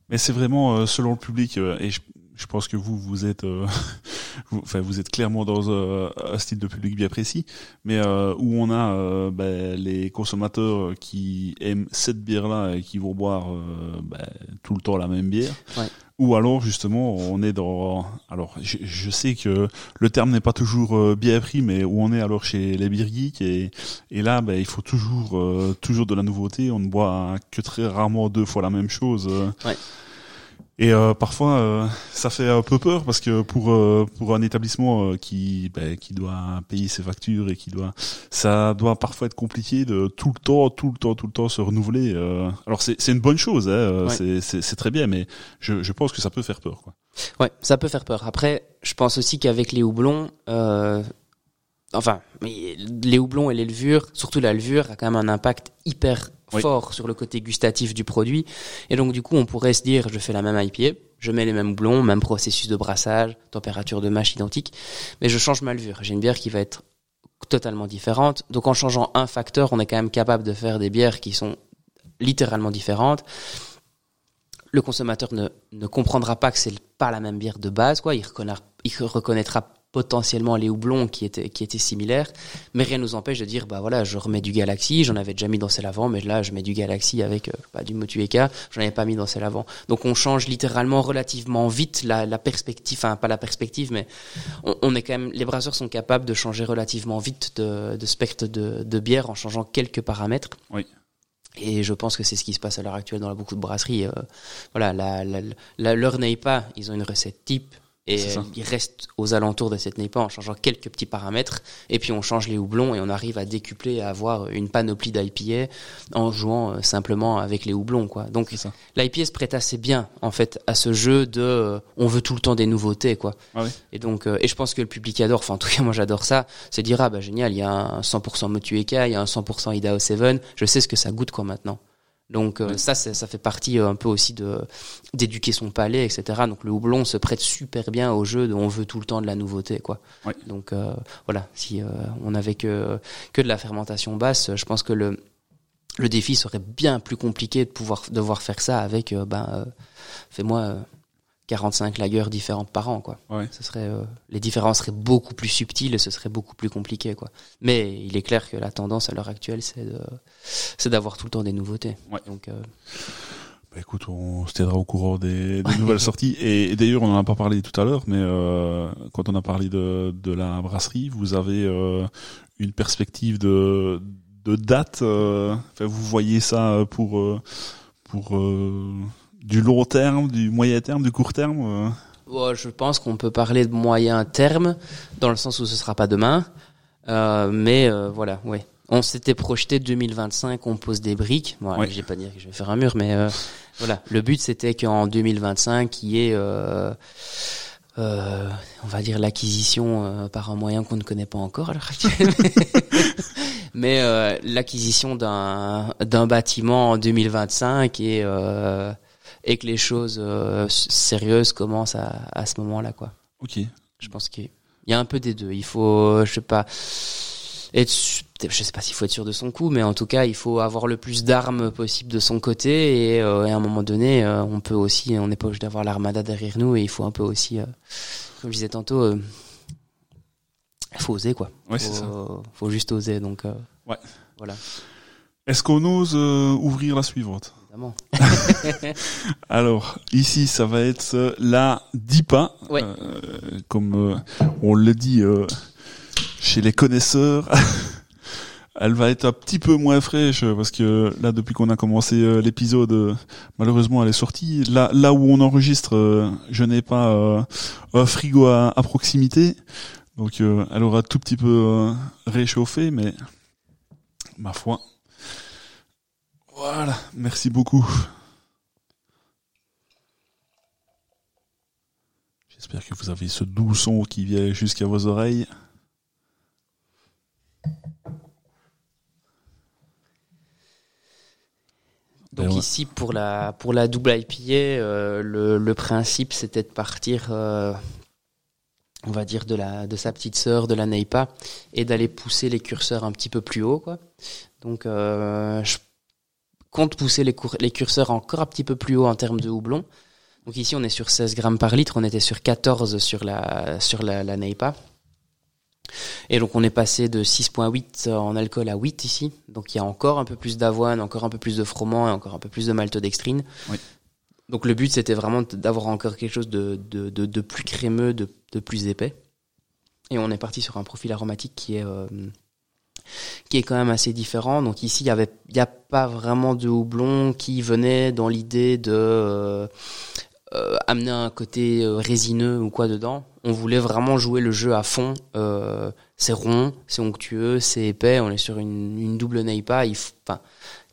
Mais c'est vraiment euh, selon le public euh, et je, je pense que vous vous êtes euh, vous, enfin vous êtes clairement dans euh, un style de public bien précis mais euh, où on a ben, les consommateurs qui aiment cette bière là et qui vont boire ben, tout le temps la même bière Ouais. ou alors justement on est dans alors je, je sais que le terme n'est pas toujours bien pris mais où on est alors chez les beer geeks et, et là ben, il faut toujours euh, toujours de la nouveauté on ne boit que très rarement deux fois la même chose. Ouais. Et euh, parfois, euh, ça fait un peu peur parce que pour euh, pour un établissement euh, qui ben, qui doit payer ses factures et qui doit, ça doit parfois être compliqué de tout le temps, tout le temps, tout le temps se renouveler. euh. Alors c'est c'est une bonne chose, hein, euh, Ouais. c'est c'est c'est très bien, mais je je pense que ça peut faire peur, quoi. ouais, ça peut faire peur. Après, je pense aussi qu'avec les houblons, euh, enfin, mais les houblons et les levures, surtout la levure, a quand même un impact hyper Fort sur le côté gustatif du produit. Et donc du coup, on pourrait se dire, je fais la même IPA, je mets les mêmes houblons, même processus de brassage, température de mâche identique, mais je change ma levure. J'ai une bière qui va être totalement différentes. Donc en changeant un facteur, on est quand même capable de faire des bières qui sont littéralement différentes. Le consommateur ne, ne comprendra pas que c'est pas la même bière de base, quoi. Il reconnaîtra, il reconnaîtra potentiellement les houblons qui étaient qui étaient similaires, mais rien nous empêche de dire bah voilà je remets du Galaxy, j'en avais déjà mis dans celle avant, mais là je mets du Galaxy avec euh, bah, du Motueka, j'en avais pas mis dans celle avant. Donc on change littéralement relativement vite la, la perspective, enfin pas la perspective, mais on, on, est quand même les brasseurs sont capables de changer relativement vite de, de spectre de, de bière en changeant quelques paramètres. Oui. Et je pense que c'est ce qui se passe à l'heure actuelle dans beaucoup de brasseries. Euh, voilà, la, la, la, leur pas, ils ont une recette type et il reste aux alentours de cette NEPA en changeant quelques petits paramètres. Et puis on change les houblons et on arrive à décupler, à avoir une panoplie d'IPA en jouant euh, simplement avec les houblons. Quoi. Donc l'IPA se prête assez bien en fait à ce jeu de euh, on veut tout le temps des nouveautés. Quoi. Ah oui. Et donc euh, et je pense que le public adore, enfin en tout cas moi j'adore ça, c'est dire ah bah génial, il y a un 100% Motueka, il y a un 100% Idaho 7, je sais ce que ça goûte quoi maintenant. Donc euh, ça, ça fait partie euh, un peu aussi de d'éduquer son palais, etc. Donc le houblon se prête super bien au jeu de on veut tout le temps de la nouveauté, quoi. Oui. Donc euh, voilà, si on avait que que de la fermentation basse, je pense que le le défi serait bien plus compliqué de pouvoir devoir faire ça avec ben fais-moi 45 lagers différentes par an quoi. Ouais. Ce serait euh, les différences seraient beaucoup plus subtiles et ce serait beaucoup plus compliqué quoi. Mais il est clair que la tendance à l'heure actuelle c'est de c'est d'avoir tout le temps des nouveautés. Ouais. Donc euh... bah, écoute, on se tiendra au courant des, des nouvelles sorties et, et d'ailleurs on en a pas parlé tout à l'heure mais euh, quand on a parlé de de la brasserie, vous avez euh, une perspective de de date euh, enfin, vous voyez ça pour euh, pour du long terme, du moyen terme, du court terme ouais, Je pense qu'on peut parler de moyen terme, dans le sens où ce sera pas demain. Euh, mais euh, voilà, ouais. On s'était projeté 2025, on pose des briques. Bon, Ouais. Je vais pas dire que je vais faire un mur, mais euh, voilà. Le but c'était qu'en 2025, il y ait, euh, euh, on va dire, l'acquisition euh, par un moyen qu'on ne connaît pas encore à l'heure actuelle. mais euh, l'acquisition d'un d'un bâtiment en 2025 et euh, et que les choses euh, sérieuses commencent à, à ce moment-là, quoi. Ok. Je pense qu'il y a un peu des deux. Il faut, je sais pas, être, je sais pas s'il faut être sûr de son coup, mais en tout cas, il faut avoir le plus d'armes possible de son côté et, euh, et à un moment donné, euh, on peut aussi, on n'est pas obligé d'avoir l'armada derrière nous et il faut un peu aussi, comme je disais tantôt, il faut oser quoi. Ouais, c'est ça. faut, faut juste oser. Donc Ouais. voilà, Est-ce qu'on ose ouvrir la suivante? Évidemment. Alors, ici, ça va être euh, la DIPA. Ouais. Euh, comme euh, on le dit euh, chez les connaisseurs. Elle va être un petit peu moins fraîche parce que là, depuis qu'on a commencé euh, l'épisode, euh, malheureusement, elle est sortie. Là, là où on enregistre, euh, je n'ai pas euh, un frigo à, à proximité, donc euh, elle aura tout petit peu euh, réchauffé, mais ma foi. Voilà, merci beaucoup. J'espère que vous avez ce doux son qui vient jusqu'à vos oreilles. Donc ouais. ici pour la pour la double IPA, euh, le, le principe c'était de partir, euh, on va dire de la de sa petite sœur de la Neipa et d'aller pousser les curseurs un petit peu plus haut quoi. Donc euh, je compte pousser les, curseurs encore un petit peu plus haut en termes de houblon. Donc ici on est sur 16 grammes par litre, on était sur 14 sur la sur la, la Neipa. Et donc on est passé de 6.8 en alcool à 8 ici. Donc il y a encore un peu plus d'avoine, encore un peu plus de froment et encore un peu plus de maltodextrine. Oui. Donc le but c'était vraiment d'avoir encore quelque chose de, de, de, de plus crémeux, de, de plus épais. Et on est parti sur un profil aromatique qui est euh, qui est quand même assez différent. Donc ici il y avait il y a pas vraiment de houblon qui venait dans l'idée de euh, euh, amener un côté euh, résineux ou quoi dedans. On voulait vraiment jouer le jeu à fond. C'est rond, c'est onctueux, c'est épais. On est sur une, double neipa. Il, f- enfin,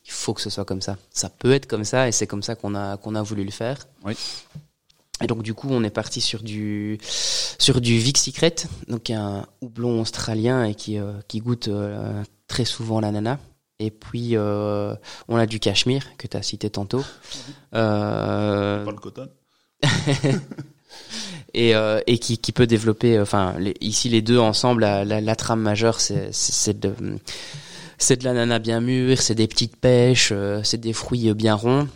il faut que ce soit comme ça. Ça peut être comme ça et c'est comme ça qu'on a qu'on a voulu le faire. Oui. Et donc du coup, on est parti sur du sur du Vic Secret, donc un houblon australien et qui euh, qui goûte euh, très souvent l'ananas. Et puis euh, on a du cachemire que tu as cité tantôt. Euh, le coton. et, euh, et qui, qui peut développer. Enfin, les- ici les deux ensemble, la, la, la trame majeure, c'est de c'est de l'ananas bien mûr, c'est des petites pêches, c'est des fruits bien ronds.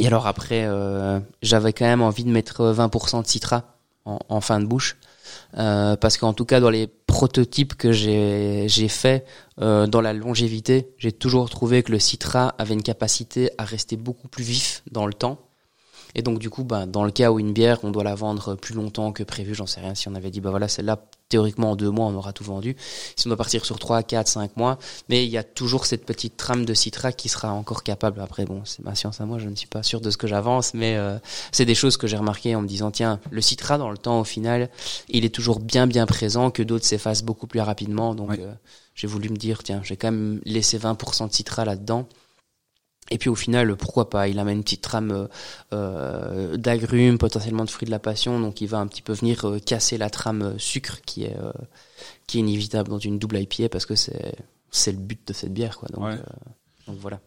Et alors après, euh, j'avais quand même envie de mettre euh, 20% de citra en, fin de bouche. Euh, parce qu'en tout cas, dans les prototypes que j'ai j'ai fait euh, dans la longévité, j'ai toujours trouvé que le citra avait une capacité à rester beaucoup plus vif dans le temps. Et donc du coup, bah, dans le cas où une bière, on doit la vendre plus longtemps que prévu, j'en sais rien. Si on avait dit, bah voilà, celle-là, théoriquement en deux mois, on aura tout vendu. Si on doit partir sur trois, quatre, cinq mois, mais il y a toujours cette petite trame de citra qui sera encore capable. Après, bon, c'est ma science à moi, je ne suis pas sûr de ce que j'avance, mais euh, c'est des choses que j'ai remarquées en me disant, tiens, le citra dans le temps, au final, il est toujours bien bien présent, que d'autres s'effacent beaucoup plus rapidement. Donc, euh, j'ai voulu me dire, tiens, j'ai quand même laissé 20% de citra là-dedans. Et puis au final, pourquoi pas Il amène une petite trame euh, euh, d'agrumes, potentiellement de fruits de la passion, donc il va un petit peu venir euh, casser la trame euh, sucre qui est euh, qui est inévitable dans une double IPA parce que c'est c'est le but de cette bière, quoi. Donc, Ouais. donc voilà.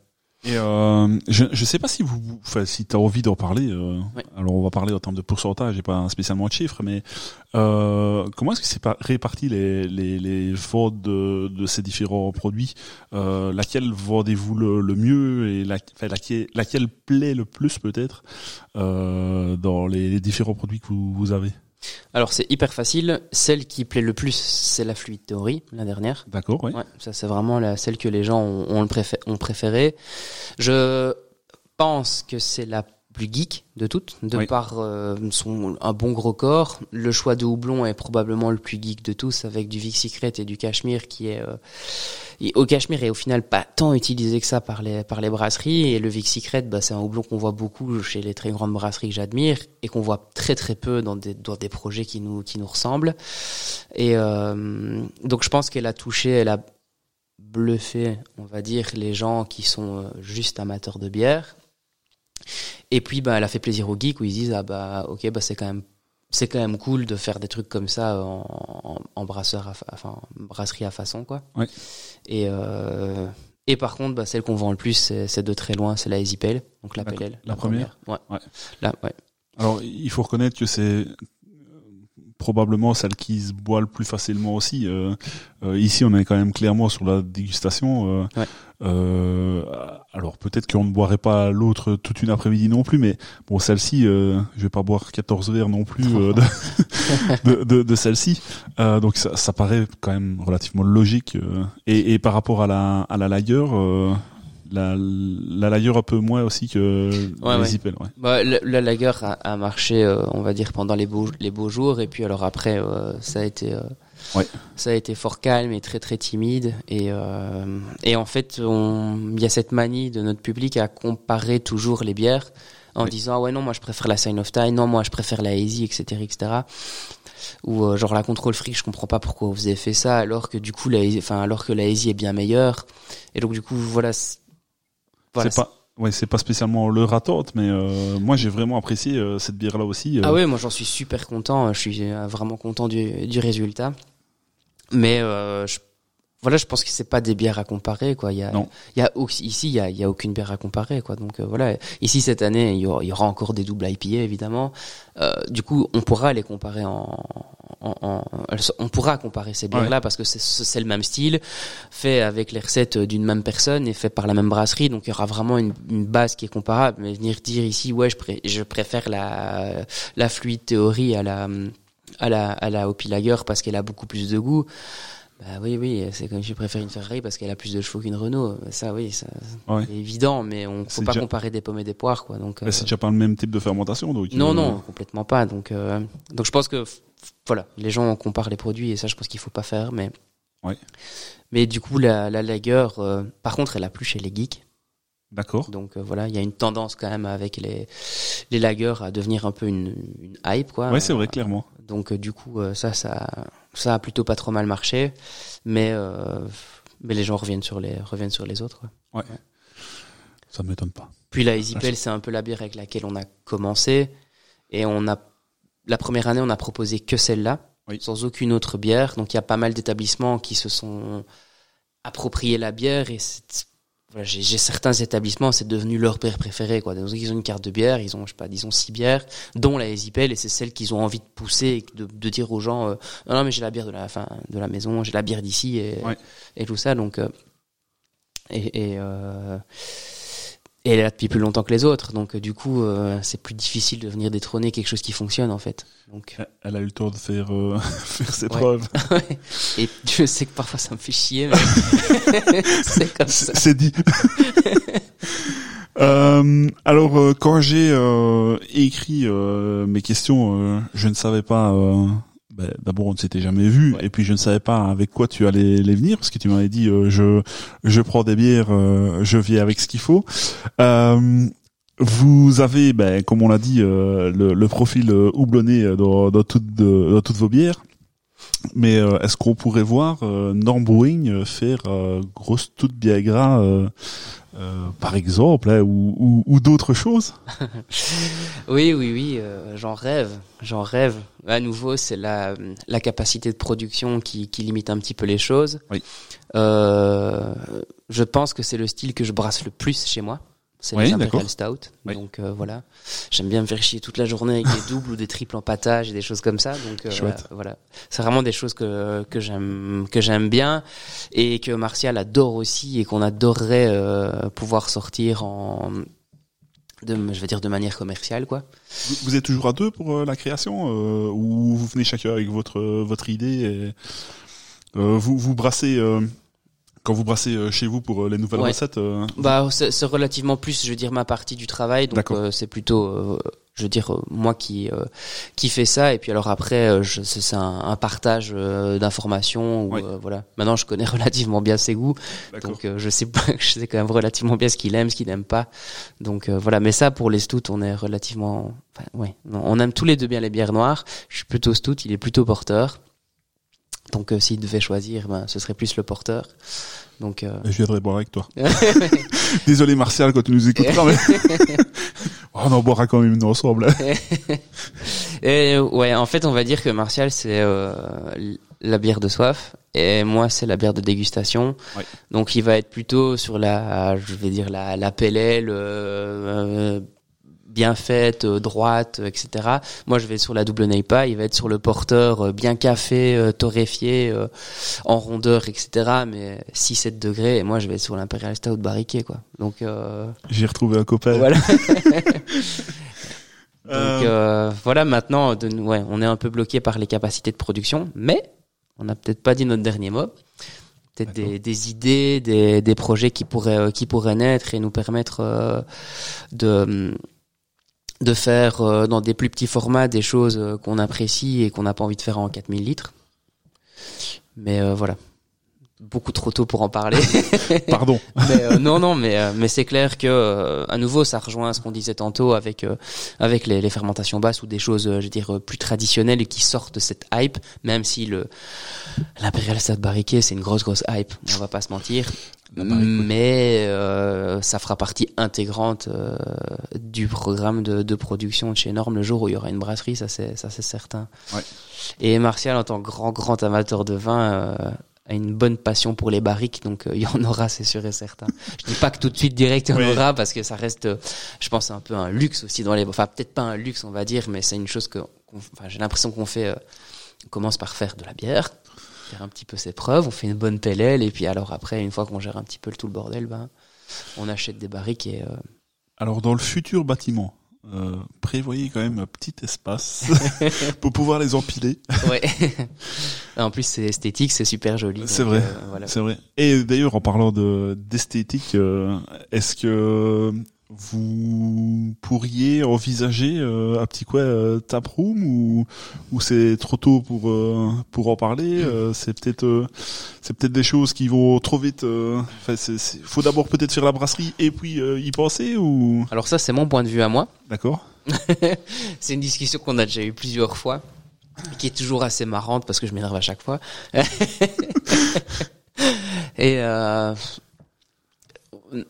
Et euh, je je sais pas si vous enfin si tu as envie d'en parler euh, Ouais. alors on va parler en termes de pourcentage et pas spécialement de chiffres mais euh, comment est-ce que c'est réparti les les les ventes de de ces différents produits euh, laquelle vendez-vous le, le mieux et la, enfin, laquelle laquelle plaît le plus peut-être euh, dans les, les différents produits que vous, vous avez? Alors c'est hyper facile. Celle qui plaît le plus, c'est la fluide théorie, la dernière. d'accord. Ouais, ça c'est vraiment la, celle que les gens ont, ont, le préfé- ont préférée. Je pense que c'est la plus geek de toutes, de Oui. par euh, son un bon gros corps. Le choix de houblon est probablement le plus geek de tous, avec du Vic Secret et du Cachemire qui est euh, et au Cachemire est au final pas tant utilisé que ça par les par les brasseries et le Vic Secret, bah, c'est un houblon qu'on voit beaucoup chez les très grandes brasseries que j'admire et qu'on voit très très peu dans des dans des projets qui nous qui nous ressemblent. Et euh, donc je pense qu'elle a touché, elle a bluffé, on va dire, les gens qui sont euh, juste amateurs de bière. Et puis, bah, elle a fait plaisir aux geeks où ils disent, ah bah, ok, bah, c'est quand même, c'est quand même cool de faire des trucs comme ça en, en, en brasseur, à fa- enfin, brasserie à façon, quoi. Ouais. Et, euh, et par contre, bah, celle qu'on vend le plus, c'est de très loin, c'est la Easy Pale, donc la. PLL. La première Ouais. Ouais. Là, ouais. Alors, il faut reconnaître que c'est euh, probablement celle qui se boit le plus facilement aussi. Euh, euh, ici, on est quand même clairement sur la dégustation. Ouais. Euh, alors, peut-être qu'on ne boirait pas l'autre toute une après-midi non plus, mais bon, celle-ci, euh, je vais pas boire 14 verres non plus euh, de, de, de- de celle-ci. Euh, donc, ça, ça paraît quand même relativement logique. euh. et, et par rapport à la, à la lager, euh, la, la lager un peu moins aussi que Ouais, les ouais. Zippel, ouais. Bah, le- la lager a, a marché, euh, on va dire, pendant les beaux, les beaux jours, et puis alors après, euh, ça a été, euh, Ouais. ça a été fort calme et très très timide, et euh, et en fait, il y a cette manie de notre public à comparer toujours les bières en Oui. disant ah ouais non moi je préfère la Sign of Time, non moi je préfère la Easy, etc etc. Ou euh, genre la Control Freak, je comprends pas pourquoi vous avez fait ça, alors que du coup la, Easy- enfin alors que la Easy est bien meilleure, et donc du coup voilà. c'est- voilà, c'est pas ouais c'est pas spécialement leur attente mais euh, moi j'ai vraiment apprécié euh, cette bière là aussi euh. Ah ouais, moi j'en suis super content. Je suis vraiment content du, du résultat. Mais euh, je, voilà, je pense que c'est pas des bières à comparer quoi. Il y a, Non. il y a ici il y a, il y a aucune bière à comparer quoi. Donc euh, voilà, ici cette année il y aura, il y aura encore des doubles IPA évidemment. Euh, du coup, on pourra les comparer en, en, en- on pourra comparer ces bières là parce que c'est c'est le même style, fait avec les recettes d'une même personne et fait par la même brasserie. Donc il y aura vraiment une, une base qui est comparable. Mais venir dire ici ouais je, pré- je préfère la la fluide théorie à la à la à la Hopi Lager parce qu'elle a beaucoup plus de goût. Bah oui, oui, c'est comme si je préfère une Ferrari parce qu'elle a plus de chevaux qu'une Renault. Ça, oui, ça, Ouais. c'est évident, mais on faut C'est pas déjà- comparer des pommes et des poires, quoi. Donc, Mais euh, c'est déjà pas le même type de fermentation donc non, euh, non, complètement pas. Donc, euh, donc je pense que, voilà, les gens comparent les produits et ça, je pense qu'il faut pas faire. Mais, Ouais. mais du coup, la, la lager, euh, par contre, elle a plus chez les geeks. d'accord Donc euh, voilà, il y a une tendance quand même avec les les lagers à devenir un peu une, une hype, quoi. ouais c'est vrai clairement Donc euh, du coup, euh, ça, ça, ça a plutôt pas trop mal marché, mais euh, mais les gens reviennent sur les reviennent sur les autres. quoi. ça ne m'étonne pas Puis la Easy Pale, c'est un peu la bière avec laquelle on a commencé, et on a la première année, on a proposé que celle-là, Oui. sans aucune autre bière. Donc il y a pas mal d'établissements qui se sont appropriés la bière et c'est- voilà, j'ai j'ai certains établissements, c'est devenu leur bière préférée. Quoi. Donc, ils ont une carte de bière, ils ont, je sais pas, disons six bières, dont la Easypale, et c'est celle qu'ils ont envie de pousser, et de, de dire aux gens, euh, non, non, mais j'ai la bière de la, fin, de la maison, j'ai la bière d'ici, et, Ouais. et tout ça. Donc, euh, et, et, euh, et elle est là depuis plus longtemps que les autres. Donc, euh, du coup, euh, c'est plus difficile de venir détrôner quelque chose qui fonctionne, en fait. Donc, Elle a eu le temps de faire, euh, faire ses Ouais. preuves. et je sais que parfois ça me fait chier, mais c'est comme ça. C'est dit. Euh, alors, euh, quand j'ai euh, écrit euh, mes questions, euh, je ne savais pas. Ben, D'abord, on ne s'était jamais vu, Ouais. et puis je ne savais pas avec quoi tu allais les venir, parce que tu m'avais dit euh, je je prends des bières, euh, je viens avec ce qu'il faut. Euh, vous avez, ben, comme on l'a dit, euh, le, le profil euh, houblonné dans, dans, toutes, dans toutes vos bières. Mais euh, est-ce qu'on pourrait voir euh, Norm Brewing faire euh, grosse toute Biagra, euh, par exemple, hein, ou, ou, ou d'autres choses Oui, oui, oui, euh, j'en rêve, j'en rêve. À nouveau, c'est la, la capacité de production qui, qui limite un petit peu les choses. Oui. Euh, je pense que c'est le style que je brasse le plus chez moi. C'est Oui, les Imperial. Stout. Oui. Donc euh, voilà, j'aime bien me faire chier toute la journée avec des doubles ou des triples en patage et des choses comme ça. Donc euh, voilà, c'est vraiment des choses que que j'aime que j'aime bien et que Martial adore aussi et qu'on adorerait euh, pouvoir sortir en de, je vais dire de manière commerciale quoi. vous, vous êtes toujours à deux pour euh, la création, euh, ou vous venez chacun avec votre euh, votre idée et, euh, vous vous brassez euh, quand vous brassez euh, chez vous pour euh, les nouvelles Ouais. recettes. euh, Bah, c'est relativement plus, je veux dire, ma partie du travail. Donc, euh, c'est plutôt, euh, je veux dire, moi qui euh, qui fait ça. Et puis alors après, c'est un, un partage d'informations. Ouais. voilà. Maintenant, je connais relativement bien ses goûts, donc je sais je sais quand même relativement bien ce qu'il aime, ce qu'il n'aime pas. Donc voilà. Mais ça, pour les stouts, on est relativement, enfin, ouais, non, on aime tous les deux bien les bières noires. Je suis plutôt stout, il est plutôt porteur. Donc, euh, s'il devait choisir, ben, ce serait plus le porteur. Donc, euh, Je viendrai boire avec toi. Désolé Martial quand tu nous écouteras, mais Oh, on en boira quand même une ensemble. Et ouais, en fait, on va dire que Martial c'est euh, la bière de soif et moi c'est la bière de dégustation. Donc il va être plutôt sur la, je vais dire la la euh, bien faite, euh, droite, euh, etc. Moi je vais sur la double Neipa, il va être sur le porteur euh, bien café, euh, torréfié, euh, en rondeur, etc. Mais 6-7 degrés et moi je vais être sur l'Imperial Stout barriqué quoi. Donc euh, J'ai retrouvé un copain. voilà. Donc euh, voilà, maintenant, de, ouais, on est un peu bloqué par les capacités de production, mais on n'a peut-être pas dit notre dernier mot. Peut-être des, des idées, des, des projets qui pourraient qui pourraient naître et nous permettre euh, de de faire euh, dans des plus petits formats des choses euh, qu'on apprécie et qu'on n'a pas envie de faire en 4000 litres. Mais euh, voilà, beaucoup trop tôt pour en parler. Pardon. mais non non mais mais c'est clair que à nouveau ça rejoint ce qu'on disait tantôt avec avec les, les fermentations basses ou des choses je veux dire plus traditionnelles et qui sortent de cette hype même si le l'impérial stade barriqué c'est une grosse grosse hype on va pas se mentir. Mais euh, ça fera partie intégrante euh, du programme de, de production de chez Norm le jour où il y aura une brasserie ça c'est ça c'est certain Ouais. et Martial en tant que grand grand amateur de vin euh, a une bonne passion pour les barriques, donc euh, il y en aura, c'est sûr et certain. Je dis pas que tout de suite direct il y en aura, parce que ça reste, euh, je pense, un peu un luxe aussi dans les, enfin peut-être pas un luxe, on va dire, mais c'est une chose que, enfin j'ai l'impression qu'on fait, euh, on commence par faire de la bière, faire un petit peu ses preuves, on fait une bonne PLL, et puis alors après, une fois qu'on gère un petit peu le tout le bordel, ben on achète des barriques et euh, Alors dans le futur bâtiment, euh, prévoyez quand même un petit espace pour pouvoir les empiler. ouais. en plus c'est esthétique, c'est super joli. C'est vrai. euh, voilà. C'est vrai. Et d'ailleurs, en parlant de d'esthétique, euh, est-ce que vous pourriez envisager euh, un petit quoi euh, taproom ou ou c'est trop tôt pour euh, pour en parler euh, C'est peut-être euh, c'est peut-être des choses qui vont trop vite. euh, Enfin, c'est, c'est- faut d'abord peut-être faire la brasserie et puis euh, y penser ou? Alors ça c'est mon point de vue à moi. d'accord. C'est une discussion qu'on a déjà eu plusieurs fois, qui est toujours assez marrante parce que je m'énerve à chaque fois. Et euh,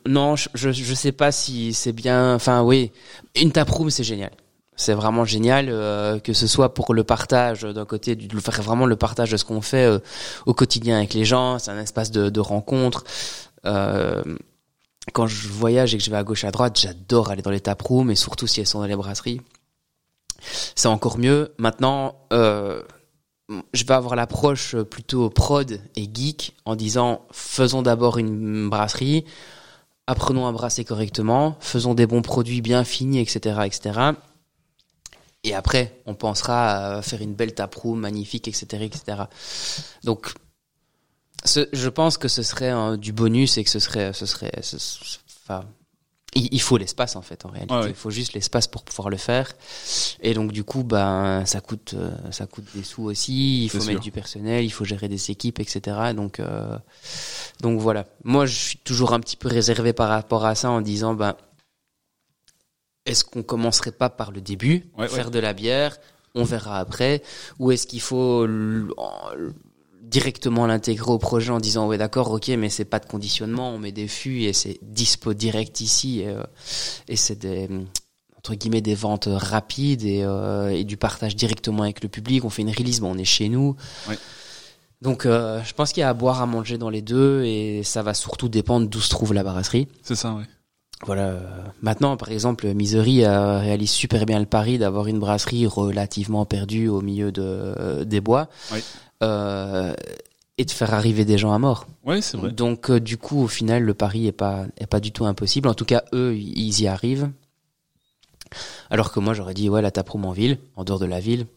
non, je, je sais pas si c'est bien. Enfin, oui, une taproom c'est génial. C'est vraiment génial euh, que ce soit pour le partage d'un côté, de faire vraiment le partage de ce qu'on fait euh, au quotidien avec les gens. C'est un espace de, de rencontre. Euh, quand je voyage et que je vais à gauche à droite, j'adore aller dans les taprooms et surtout si elles sont dans les brasseries. C'est encore mieux. Maintenant, je vais avoir l'approche plutôt prod et geek en disant faisons d'abord une brasserie, apprenons à brasser correctement, faisons des bons produits bien finis, etc., etc. Et après, on pensera à faire une belle taproom magnifique, etc., etc. Donc, je pense que ce serait du bonus et que ce serait, ce serait, enfin, il, faut l'espace en fait en réalité. Il faut juste l'espace pour pouvoir le faire. Et donc du coup, ben ça coûte, euh, ça coûte des sous aussi. Il faut mettre du personnel, il faut gérer des équipes, etc. Donc euh, donc voilà. Moi, je suis toujours un petit peu réservé par rapport à ça en disant ben est-ce qu'on commencerait pas par le début, faire de la bière, on verra après, ou est-ce qu'il faut directement l'intégrer au projet en disant ouais d'accord ok mais c'est pas de conditionnement on met des fûts et c'est dispo direct ici et, euh, et c'est des entre guillemets des ventes rapides et, euh, et, du partage directement avec le public on fait une release bon on est chez nous donc euh, je pense qu'il y a à boire à manger dans les deux et ça va surtout dépendre d'où se trouve la brasserie c'est ça oui voilà. Maintenant, par exemple, Misery réalise super bien le pari d'avoir une brasserie relativement perdue au milieu de, des bois. Oui. Euh, et de faire arriver des gens à mort. Oui, c'est vrai. Donc euh, du coup, au final, le pari est pas est pas du tout impossible. En tout cas, eux, ils y arrivent. Alors que moi, j'aurais dit ouais, la taproom en ville, en dehors de la ville,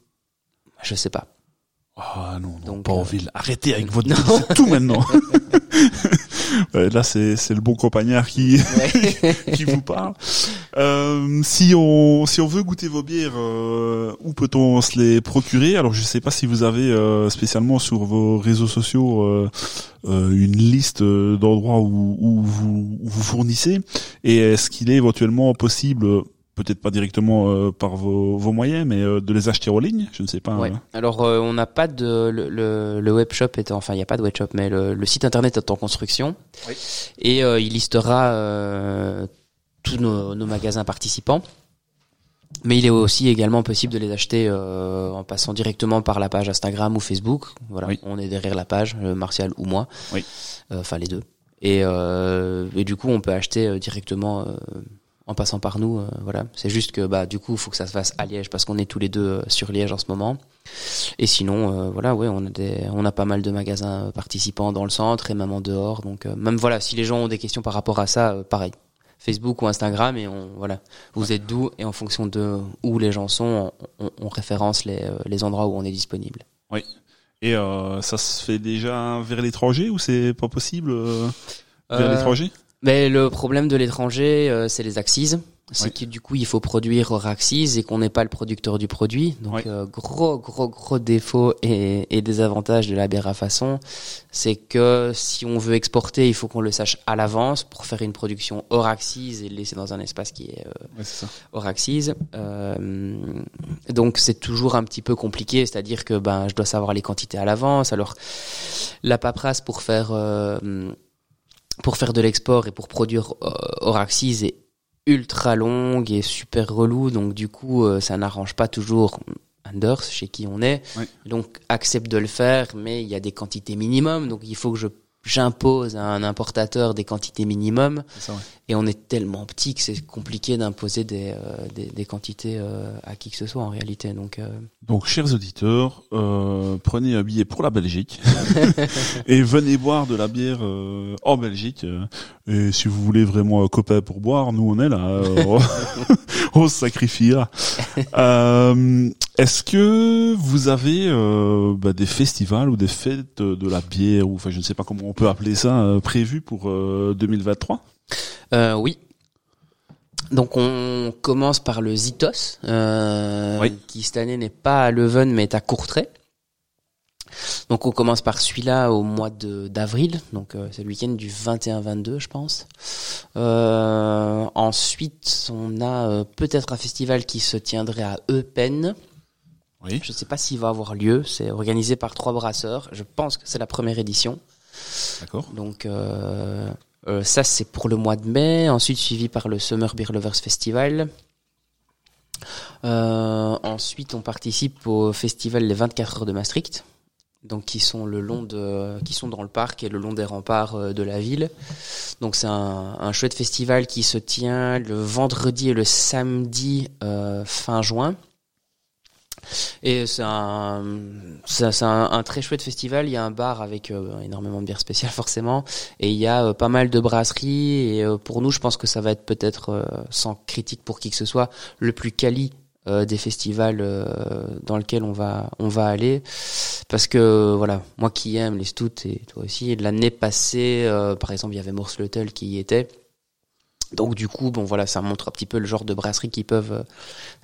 je sais pas. Ah non, non pas en euh, ville. Arrêtez avec votre c'est tout maintenant. là, c'est c'est le bon compagnard qui qui vous parle. Euh, si on si on veut goûter vos bières, euh, où peut-on se les procurer? Alors, je sais pas si vous avez euh, spécialement sur vos réseaux sociaux euh, une liste d'endroits où, où vous, où vous fournissez, et est-ce qu'il est éventuellement possible peut-être pas directement euh, par vos, vos, moyens, mais euh, de les acheter en ligne, je ne sais pas. Ouais. Hein. Alors euh, on n'a pas de le, le, le web shop est enfin il n'y a pas de web shop, mais le, le, site internet est en construction oui. et il listera tous nos, nos, magasins participants. Mais il est aussi également possible de les acheter en passant directement par la page Instagram ou Facebook. Voilà, on est derrière la page, Martial ou moi. Oui. Enfin les deux. Et, et, du coup, on peut acheter directement en passant par nous. Euh, voilà, c'est juste que bah du coup, il faut que ça se fasse à Liège parce qu'on est tous les deux euh, sur Liège en ce moment. Et sinon, euh, voilà, ouais, on a des, on a pas mal de magasins participants dans le centre et même en dehors. Donc même voilà, si les gens ont des questions par rapport à ça, pareil. Facebook ou Instagram et on voilà vous êtes d'où et en fonction de où les gens sont on, on référence les, les endroits où on est disponible. Oui. Et ça se fait déjà vers l'étranger ou c'est pas possible vers l'étranger? Mais le problème de l'étranger, euh, c'est les axes. C'est que du coup, il faut produire hors axes et qu'on n'est pas le producteur du produit. Donc, euh, gros, gros, gros défaut et, et désavantage de la bière à façon, c'est que si on veut exporter, il faut qu'on le sache à l'avance pour faire une production hors axes et le laisser dans un espace qui est, euh, hors axes. Euh, donc, c'est toujours un petit peu compliqué. C'est-à-dire que ben, je dois savoir les quantités à l'avance. Alors, la paperasse pour faire pour faire de l'export et pour produire euh, Oraxis est ultra longue et super relou, donc du coup euh, ça n'arrange pas toujours Anders chez qui on est. Donc accepte de le faire, mais il y a des quantités minimum, donc il faut que je j'impose à un importateur des quantités minimum. Et on est tellement petit que c'est compliqué d'imposer des, euh, des, des, quantités euh, à qui que ce soit en réalité. Donc, euh... donc chers auditeurs, prenez un billet pour la Belgique et venez boire de la bière en Belgique. Et si vous voulez vraiment copain pour boire, nous on est là. on se sacrifiera. Est-ce que vous avez bah, des festivals ou des fêtes de la bière ou enfin je ne sais pas comment on peut appeler ça prévues pour 2023 euh, oui. Donc on commence par le Zitos, euh, qui cette année n'est pas à Leuven mais est à Courtrai. Donc on commence par celui-là au mois de d'avril, donc euh, c'est le week-end du 21-22 je pense. Euh, ensuite on a euh, peut-être un festival qui se tiendrait à Eupen. Oui. Je ne sais pas s'il va avoir lieu, c'est organisé par trois brasseurs, je pense que c'est la première édition. D'accord. Donc ça, c'est pour le mois de mai. Ensuite, suivi par le Summer Beer Lovers Festival. Ensuite, on participe au festival Les 24 heures de Maastricht. Donc qui sont le long de, qui sont dans le parc et le long des remparts euh, de la ville. Donc c'est un, un chouette festival qui se tient le vendredi et le samedi euh, fin juin. Et c'est un, c'est un, un très chouette festival. Il y a un bar avec euh, énormément de bières spéciales forcément, et il y a euh, pas mal de brasseries. Et pour nous, je pense que ça va être peut-être, sans critique pour qui que ce soit, le plus quali euh, des festivals euh, dans lequel on va on va aller. Parce que voilà moi qui aime les stouts et toi aussi l'année passée euh, par exemple il y avait Morsleutel qui y était. Donc du coup bon voilà ça montre un petit peu le genre de brasseries qui peuvent euh,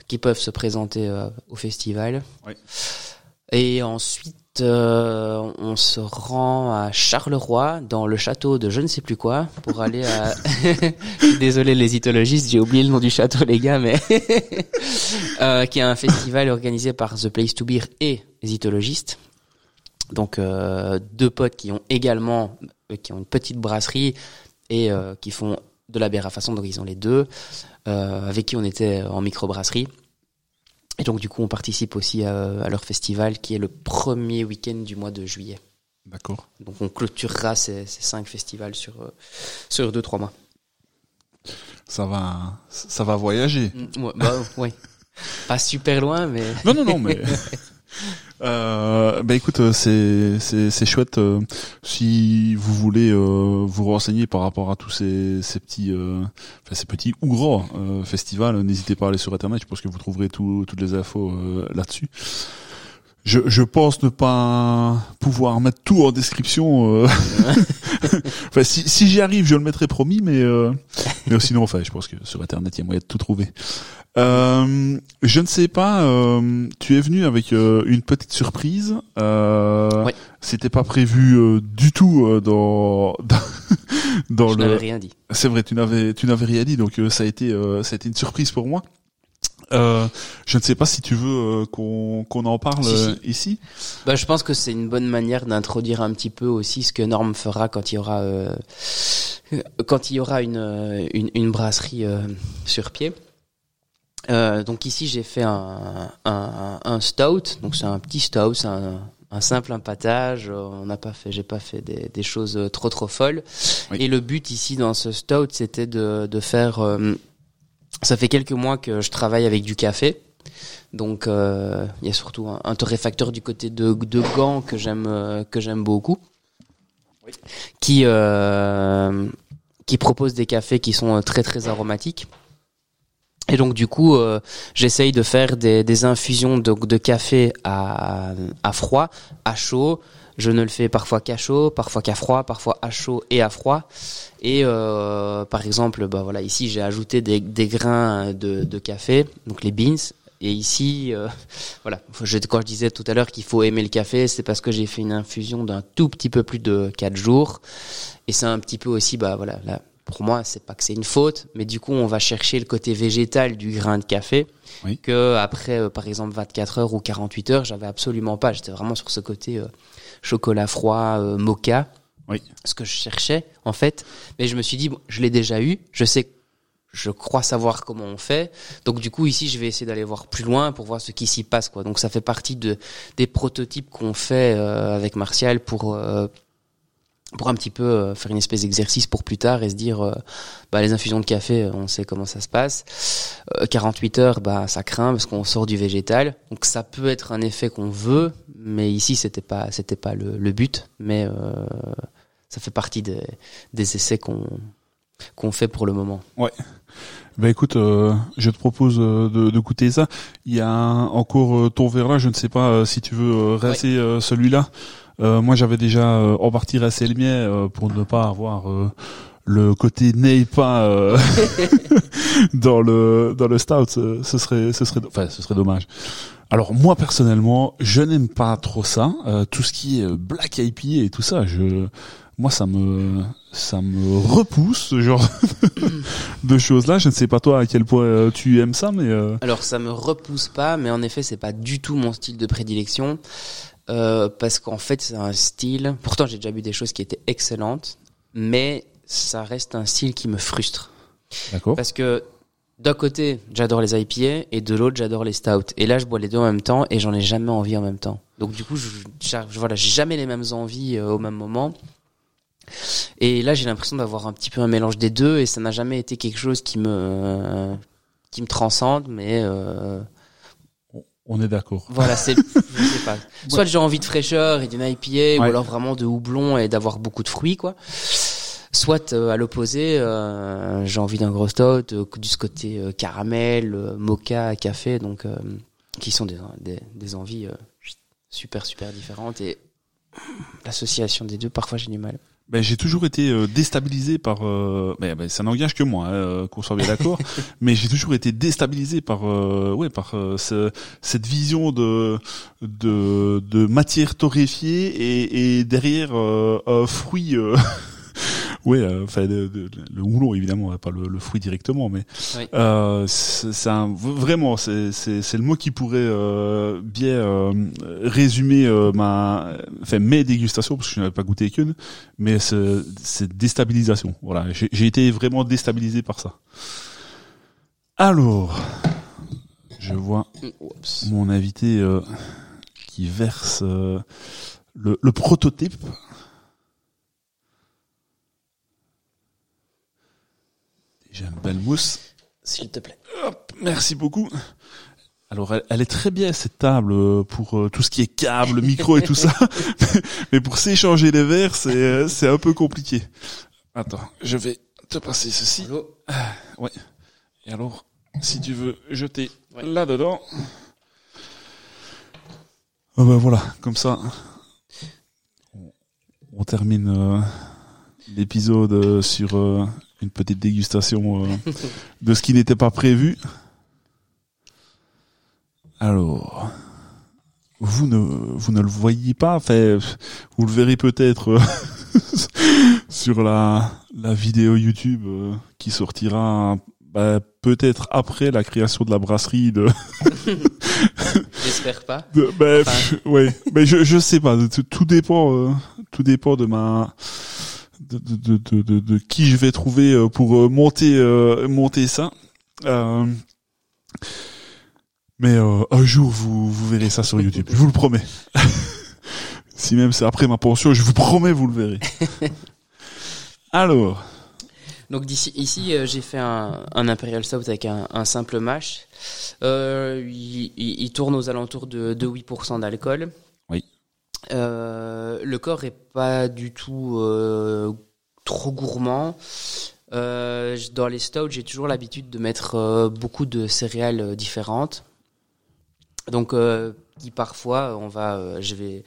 qui peuvent se présenter euh, au festival. Oui. et ensuite euh, on se rend à Charleroi dans le château de je ne sais plus quoi pour aller à désolé les itologistes j'ai oublié le nom du château les gars mais euh, qui est un festival organisé par The Place to Beer et les itologistes. Donc euh, deux potes qui ont également qui ont une petite brasserie et qui font de la bière à façon donc ils ont les deux avec qui on était en microbrasserie et donc du coup on participe aussi à, à leur festival qui est le premier week-end du mois de juillet D'accord. donc on clôturera ces, ces cinq festivals sur euh, sur deux trois mois Ça va, ça va voyager. Mm, ouais, bah, ouais. pas super loin mais Non, non, non, mais. Euh, bah écoute, euh, c'est c'est chouette. euh, si vous voulez euh, vous renseigner par rapport à tous ces petits, enfin ces petits ou grands festivals, n'hésitez pas à aller sur internet. Je pense que vous trouverez tout, toutes les infos là-dessus. Je, je pense ne pas pouvoir mettre tout en description. euh. enfin, si, si j'y arrive, je le mettrai promis, mais euh, mais sinon, enfin, je pense que sur internet, il y a moyen de tout trouver. Euh, je ne sais pas. euh, tu es venu avec euh, une petite surprise. Euh, Ouais. C'était pas prévu du tout dans dans, dans je le. n'avais rien dit C'est vrai, tu n'avais tu n'avais rien dit, donc ça a été ça a été une surprise pour moi. Euh, je ne sais pas si tu veux euh, qu'on qu'on en parle Si, si. euh, ici. Bah, je pense que c'est une bonne manière d'introduire un petit peu aussi ce que Norm fera quand il y aura quand il y aura une une, une brasserie sur pied. Donc ici j'ai fait un, un, un stout, donc c'est un petit stout, c'est un, un simple empattage. euh, On n'a pas fait, j'ai pas fait des, des choses trop trop folles. Oui. Et le but ici dans ce stout, c'était de, de faire. Ça fait quelques mois que je travaille avec du café. Donc euh, il y a surtout un, torréfacteur du côté de, de que j'aime euh, que j'aime beaucoup, qui euh, qui propose des cafés qui sont euh, très très aromatiques. Et donc du coup, euh, j'essaye de faire des, des infusions de, de café à, à froid, à chaud. Je ne le fais parfois qu'à chaud, parfois qu'à froid, parfois à chaud et à froid. Et euh, par exemple, bah voilà, ici j'ai ajouté des, des grains de, de café, donc les beans. Et ici, euh, voilà, je, quand je disais tout à l'heure qu'il faut aimer le café, c'est parce que j'ai fait une infusion d'un tout petit peu plus de 4 jours. Et c'est un petit peu aussi, bah voilà, là, pour moi, c'est pas que c'est une faute, mais du coup, on va chercher le côté végétal du grain de café Oui. que après, euh, par exemple, 24 heures ou 48 heures, j'avais absolument pas. J'étais vraiment sur ce côté euh, chocolat froid, euh, mocha, Oui. ce que je cherchais en fait. Mais je me suis dit, bon, je l'ai déjà eu, je sais, je crois savoir comment on fait. Donc du coup, ici, je vais essayer d'aller voir plus loin pour voir ce qui s'y passe, quoi. Donc ça fait partie de des prototypes qu'on fait euh, avec Martial pour euh, pour un petit peu euh, faire une espèce d'exercice pour plus tard et se dire euh, bah les infusions de café euh, on sait comment ça se passe. Euh, 48 heures bah ça craint parce qu'on sort du végétal. Donc ça peut être un effet qu'on veut mais ici c'était pas c'était pas le, le but. Mais euh, ça fait partie des, des essais qu'on qu'on fait pour le moment. Ben écoute, euh, je te propose de, de goûter ça. Il y a encore ton verre là, je ne sais pas si tu veux rincer euh, celui-là. Euh, moi j'avais déjà euh, rincé le mien euh, pour ne pas avoir le côté n'est pas euh, dans le dans le stout. Ce, serait ce serait enfin ce serait dommage. Alors moi personnellement, je n'aime pas trop ça. Euh, tout ce qui est black IPA et tout ça, je moi ça me ça me repousse ce genre de choses là. Je ne sais pas toi à quel point tu aimes ça, mais euh, Alors ça me repousse pas, mais en effet c'est pas du tout mon style de prédilection euh, parce qu'en fait c'est un style. Pourtant j'ai déjà bu des choses qui étaient excellentes, mais ça reste un style qui me frustre d'accord. parce que d'un côté, j'adore les IPA et de l'autre, j'adore les stouts. Et là, je bois les deux en même temps et j'en ai jamais envie en même temps. Donc du coup, je, je- voilà, j'ai jamais les mêmes envies euh, au même moment. Et là, j'ai l'impression d'avoir un petit peu un mélange des deux et ça n'a jamais été quelque chose qui me qui me transcende, mais euh, On est d'accord. voilà, c'est je sais pas. Soit j'ai envie de fraîcheur et d'une IPA ou alors vraiment de houblon et d'avoir beaucoup de fruits quoi. Soit euh, à l'opposé, euh, j'ai envie d'un gros stout euh, du côté euh, caramel, euh, mocha, café donc euh, qui sont des des, des envies euh, super super différentes et l'association des deux parfois j'ai du mal. Ben, j'ai toujours été euh, déstabilisé par. Euh, ben, ben, ça n'engage que moi, hein, euh, qu'on soit bien d'accord. mais j'ai toujours été déstabilisé par, euh, ouais, par euh, ce- cette vision de de, de matière torréfiée et, et derrière euh, un fruit. Ouais, euh, enfin de- de- le houblon évidemment, pas le, le fruit directement, mais Oui. euh, c'est c'est vraiment c'est c'est c'est le mot qui pourrait euh, bien euh, résumer euh, ma, enfin mes dégustations parce que je n'avais pas goûté qu'une mais ce- cette déstabilisation. Voilà, j'ai j'ai été vraiment déstabilisé par ça. Alors, je vois Oups. mon invité euh, qui verse euh, le, le prototype. J'ai une belle mousse. S'il te plaît. Hop, merci beaucoup. Alors, elle, elle est très bien cette table euh, pour euh, tout ce qui est câble, micro et tout ça. Mais pour s'échanger les verres, c'est euh, c'est un peu compliqué. Attends, je vais te passer ceci. Allô Et alors, si tu veux jeter Ouais. là-dedans. Ah ben voilà, comme ça, on, on termine euh, l'épisode sur une petite dégustation euh, de ce qui n'était pas prévu. Alors, vous ne vous ne le voyez pas, enfin, vous le verrez peut-être euh, sur la la vidéo YouTube euh, qui sortira bah, peut-être après la création de la brasserie de, J'espère pas. de bah, Enfin. ouais mais je je sais pas tout, tout dépend euh, tout dépend de ma de, de, de, de, qui je vais trouver euh, pour euh, monter euh, monter ça. Mais un jour vous vous verrez ça sur YouTube. Je vous le promets. Si même c'est après ma pension je vous promets vous le verrez. Alors. Donc d'ici ici, euh, j'ai fait un, un imperial stout avec un, un simple mash. Euh, il, il- il tourne aux alentours de, de 8% d'alcool. Euh, le corps est pas du tout euh, trop gourmand. Euh, dans les stouts, j'ai toujours l'habitude de mettre beaucoup de céréales différentes. Donc, euh, qui parfois, on va, euh, je vais,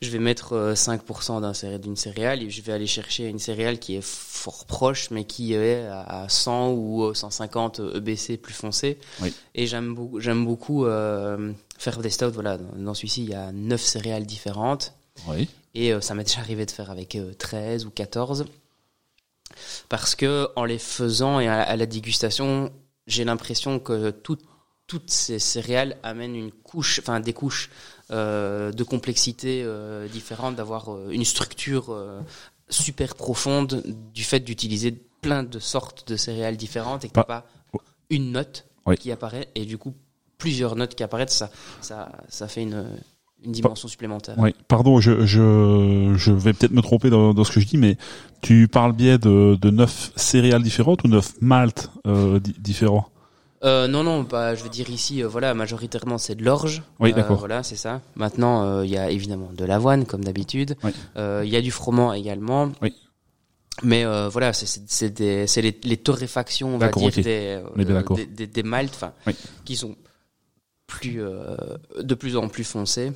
je vais mettre euh, 5% d'un céré- d'une céréale et je vais aller chercher une céréale qui est fort proche, mais qui est à 100 ou euh, 150 EBC plus foncé. Oui. Et j'aime beaucoup, j'aime beaucoup euh, faire des stouts. Voilà, dans, celui-ci, il y a 9 céréales différentes. oui Et euh, ça m'est déjà arrivé de faire avec euh, 13 ou 14. Parce que en les faisant et à, à la dégustation, j'ai l'impression que tout- toutes ces céréales amènent une couche, enfin des couches euh, de complexité euh, différentes, d'avoir euh, une structure euh, super profonde du fait d'utiliser plein de sortes de céréales différentes et que t'as pas une note Oui. qui apparaît et du coup plusieurs notes qui apparaissent, ça, ça, ça fait une, une dimension supplémentaire. Oui, pardon, je, je, je vais peut-être me tromper dans, dans ce que je dis, mais tu parles bien de, de neuf céréales différentes ou neuf maltes di- différents? Euh, non, non, bah, je veux dire ici, euh, voilà, majoritairement c'est de l'orge. Oui, Euh, d'accord. Voilà, c'est ça. Maintenant, euh, il y a évidemment de l'avoine, comme d'habitude. Oui. Euh, Il y a du froment également. Oui. Mais euh, voilà, c'est- les, les torréfactions, on va dire, des, des, des, des maltes, enfin, Oui. qui sont plus euh, de plus en plus foncés.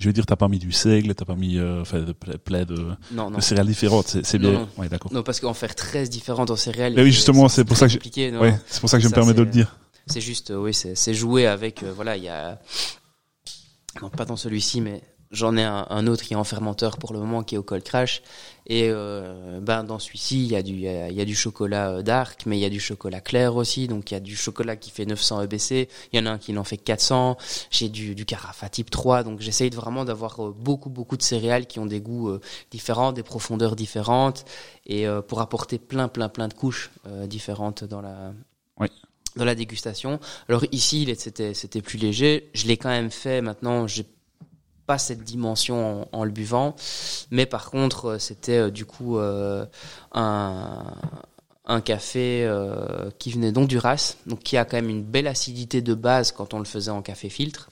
Je veux dire, t'as pas mis du seigle, t'as pas mis euh, enfin, de plein de, Non, non. de céréales différentes, c'est bien. non. Ouais, d'accord. Non, parce qu'en faire 13 différentes en céréales. Mais oui, justement, c'est pour ça que. Ouais, c'est pour ça que je me permets de le dire. C'est juste, euh, oui, c'est c'est jouer avec, euh, voilà, il y a, non pas dans celui-ci, mais j'en ai un, un autre qui est en fermenteur pour le moment, qui est au cold crash, et euh, ben dans celui-ci, il y a du, il y a, y a du chocolat euh, dark, mais il y a du chocolat clair aussi, donc il y a du chocolat qui fait 900 EBC, il y en a un qui en fait 400, j'ai du, du carafa type 3, donc j'essaye vraiment d'avoir euh, beaucoup beaucoup de céréales qui ont des goûts euh, différents, des profondeurs différentes, et euh, pour apporter plein plein plein de couches euh, différentes dans la Oui. dans la dégustation. Alors ici, c'était c'était plus léger. Je l'ai quand même fait. Maintenant, j'ai pas cette dimension en, le buvant, mais par contre, euh, c'était euh, du coup euh, un un café qui venait d'Honduras, donc qui a quand même une belle acidité de base quand on le faisait en café filtre.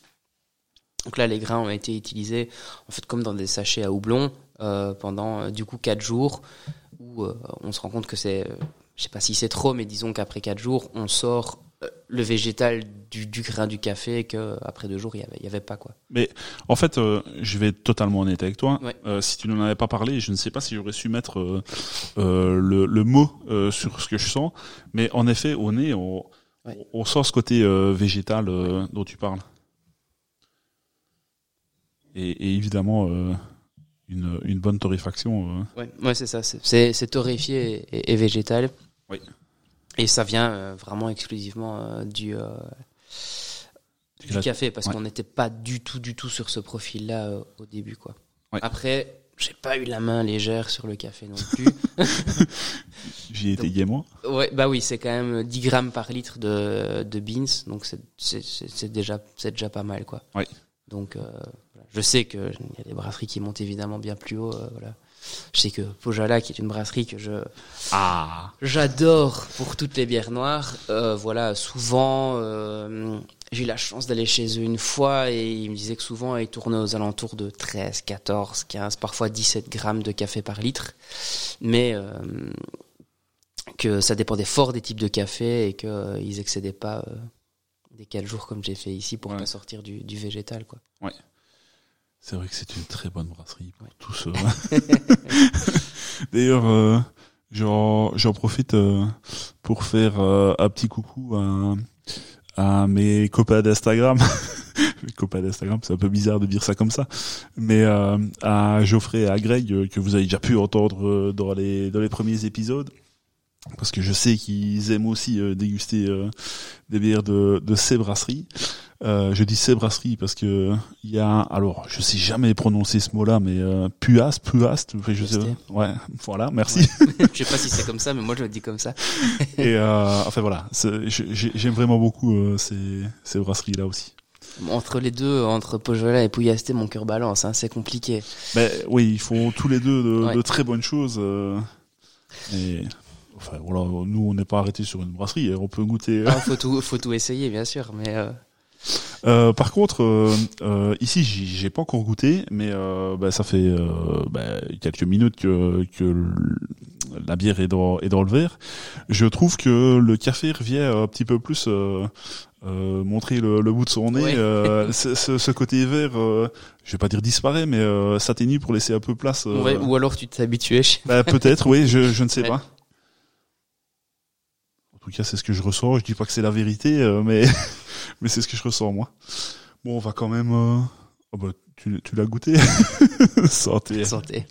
Donc là, les grains ont été utilisés en fait comme dans des sachets à houblon pendant du coup quatre jours, où on se rend compte que c'est, je sais pas si c'est trop, mais disons qu'après quatre jours, on sort le végétal du, du grain du café que après deux jours il y avait, il y avait pas quoi. En fait, euh, je vais être totalement honnête avec toi. Ouais. Euh, si tu n'en avais pas parlé, je ne sais pas si j'aurais su mettre euh, euh, le, le mot euh, sur ce que je sens. Mais en effet, au nez, on, Ouais. on sent ce côté euh, végétal euh, dont tu parles. Et, et évidemment, euh, une, une bonne torréfaction. euh, Ouais, ouais c'est ça, c'est torréfié et, et végétal. Oui. Et ça vient euh, vraiment exclusivement euh, du, euh, du café parce ouais. qu'on n'était pas du tout, du tout sur ce profil-là euh, au début, quoi. Ouais. Après, j'ai pas eu la main légère sur le café non plus. J'y ai été Donc- gaiement. ouais, bah oui, c'est quand même 10 grammes par litre de, de beans, donc c'est- déjà, c'est déjà pas mal, quoi. Ouais. Donc, euh, je sais qu'il y a des brasseries qui montent évidemment bien plus haut, euh, voilà. Je sais que Pojala, qui est une brasserie que je, Ah J'adore pour toutes les bières noires. Euh, voilà, souvent, euh, j'ai eu la chance d'aller chez eux une fois et ils me disaient que souvent ils tournaient aux alentours de 13, 14, 15, parfois 17 grammes de café par litre. Mais euh, que ça dépendait fort des types de café et qu'ils excédaient pas euh, des 4 jours comme j'ai fait ici pour Ouais. pas sortir du, du végétal. Quoi. C'est vrai que c'est une très bonne brasserie pour Ouais. tout ça. D'ailleurs, euh, j'en j'en profite euh, pour faire euh, un petit coucou à, à mes copains d'Instagram. mes copains d'Instagram, c'est un peu bizarre de dire ça comme ça, mais euh, à Geoffrey et à Greg euh, que vous avez déjà pu entendre euh, dans les dans les premiers épisodes. Parce que je sais qu'ils aiment aussi euh, déguster euh, des bières de, de ces brasseries. Euh, je dis ces brasseries parce que il y a alors je sais jamais prononcer ce mot-là mais euh, puas puast je sais ouais voilà merci Je sais pas si c'est comme ça, mais moi je le dis comme ça. et euh, enfin voilà j'aime vraiment beaucoup euh, ces ces brasseries là aussi Entre les deux, entre Pojola et Pouillasté, mon cœur balance, hein, c'est compliqué. mais oui ils font tous les deux de, Ouais. de très bonnes choses euh, et enfin voilà nous on n'est pas arrêté sur une brasserie hein, on peut goûter Ah, faut tout, faut tout essayer, bien sûr, mais euh, par contre, euh, euh, ici, j'ai pas encore goûté, mais euh, bah, ça fait euh, bah, quelques minutes que, que la bière est dans, est dans le verre. Je trouve que le café revient un petit peu plus euh, euh, montrer le, le bout de son nez. Ouais. euh, ce, ce- côté vert, euh, je vais pas dire disparaît, mais euh, s'atténue pour laisser un peu place. ouais, ou alors tu t'es habitué. je- bah, peut-être, oui, je, je ne sais Ouais. pas. En tout cas, c'est ce que je ressens. Je dis pas que c'est la vérité, euh, mais mais c'est ce que je ressens moi. Bon, on va quand même. euh, oh bah, tu, tu l'as goûté? Santé. Santé.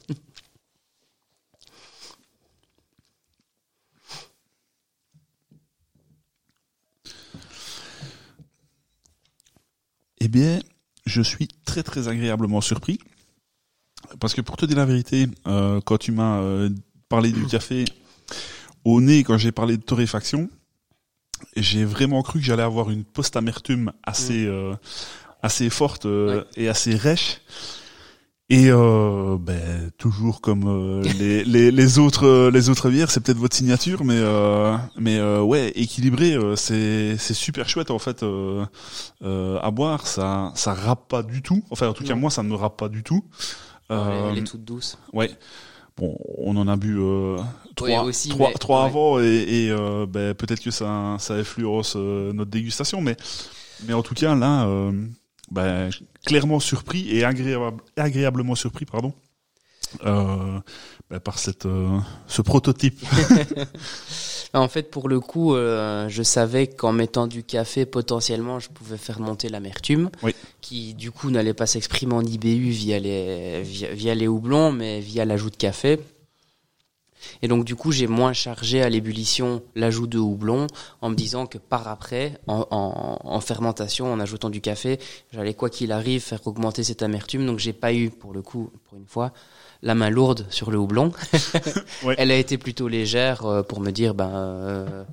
Eh bien, je suis très très agréablement surpris. Parce que pour te dire la vérité, euh, quand tu m'as euh, parlé du café au nez, quand j'ai parlé de torréfaction, j'ai vraiment cru que j'allais avoir une post-amertume assez euh, assez forte euh, et assez rêche. Et euh, ben, toujours comme euh, les, les, les autres les autres bières, c'est peut-être votre signature, mais euh, mais ouais, équilibré, c'est c'est super chouette en fait à boire. Ça ça râpe pas du tout. Enfin, en tout cas Non. moi, ça ne me râpe pas du tout. Elle est toute douce. Ouais. Bon, on en a bu trois, aussi, trois, mais- trois ouais. avant et, et euh, ben, peut-être que ça, ça influence euh, notre dégustation, mais, mais en tout cas là, euh, ben, clairement surpris et agréable, agréablement surpris, pardon, euh, ben, par cette, euh, ce prototype. En fait, pour le coup, je savais qu'en mettant du café, potentiellement, je pouvais faire monter l'amertume, Oui. qui du coup n'allait pas s'exprimer en IBU via les via, via les houblons, mais via l'ajout de café. Et donc du coup, j'ai moins chargé à l'ébullition l'ajout de houblon en me disant que par après, en, en, en fermentation, en ajoutant du café, j'allais quoi qu'il arrive faire augmenter cette amertume. Donc j'ai pas eu, pour le coup, pour une fois, la main lourde sur le houblon. Ouais. Elle a été plutôt légère euh, pour me dire, ben, euh,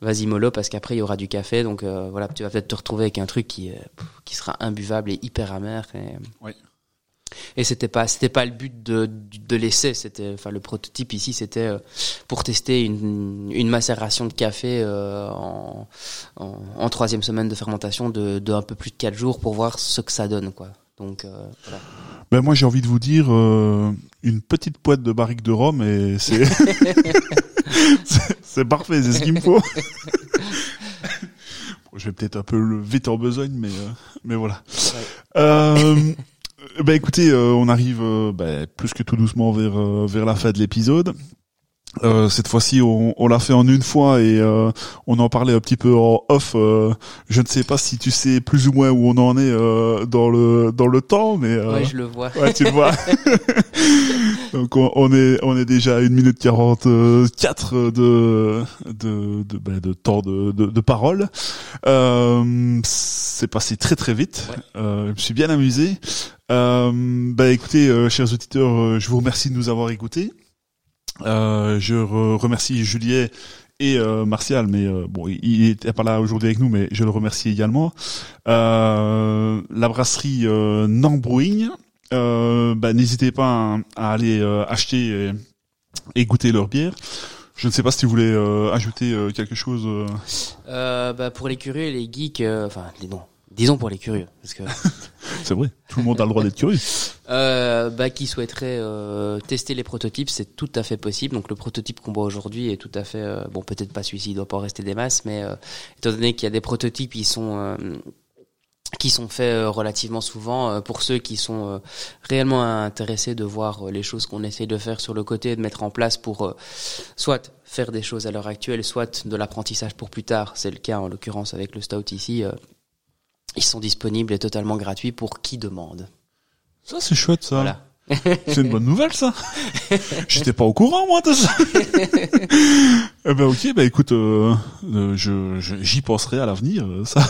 vas-y mollo, parce qu'après il y aura du café, donc euh, voilà, tu vas peut-être te retrouver avec un truc qui, qui sera imbuvable et hyper amer. Et, Ouais. Et c'était pas, c'était pas le but de, de l'essai. C'était, enfin, le prototype ici, c'était euh, pour tester une, une macération de café euh, en, en, en troisième semaine de fermentation de, de un peu plus de quatre jours pour voir ce que ça donne, quoi. Donc euh, voilà. Ben moi j'ai envie de vous dire euh, une petite poêle de barrique de rhum et c'est c'est- parfait, c'est ce qu'il me faut. Bon, je vais peut-être un peu le vite en besogne, mais euh, mais voilà. Ben écoutez, euh, on arrive euh, ben, plus que tout doucement vers euh, vers la fin de l'épisode. Euh, cette fois-ci, on, on l'a fait en une fois et euh, on en parlait un petit peu en off. euh, je ne sais pas si tu sais plus ou moins où on en est euh, dans le dans le temps, mais euh, Ouais, je le vois. Ouais, tu le vois. Donc on, on est on est déjà à une minute quarante quatre de de de, ben, de temps de, de, de parole. Euh, c'est passé très très vite. Ouais. Euh, je me suis bien amusé. Euh, bah écoutez, euh, chers auditeurs, euh, je vous remercie de nous avoir écoutés. Euh, je re- remercie Julien et euh, Martial, mais euh, bon, il- il était pas là aujourd'hui avec nous, mais je le remercie également. Euh, la brasserie euh, Nambrouigne, euh, bah, n'hésitez pas à, à aller euh, acheter et, et goûter leur bière. Je ne sais pas si tu voulais euh, ajouter euh, quelque chose. euh. Euh, bah, pour les curieux et les geeks, euh, enfin, les disons pour les curieux, parce que C'est vrai, tout le monde a le droit d'être curieux. euh, bah, qui souhaiteraient euh, tester les prototypes, c'est tout à fait possible. Donc le prototype qu'on voit aujourd'hui est tout à fait, euh, bon, peut-être pas celui-ci, il doit pas en rester des masses, mais euh, étant donné qu'il y a des prototypes, ils sont euh, qui sont faits euh, relativement souvent euh, pour ceux qui sont euh, réellement intéressés de voir les choses qu'on essaie de faire sur le côté, de mettre en place pour soit faire des choses à l'heure actuelle, soit de l'apprentissage pour plus tard. C'est le cas en l'occurrence avec le stout ici. ils sont disponibles et totalement gratuits pour qui demande. Ça, c'est chouette, ça. Voilà. C'est une bonne nouvelle, ça. J'étais pas au courant, moi, de ça. eh ben, ok, bah écoute, euh, euh, je, j'y penserai à l'avenir, euh, ça.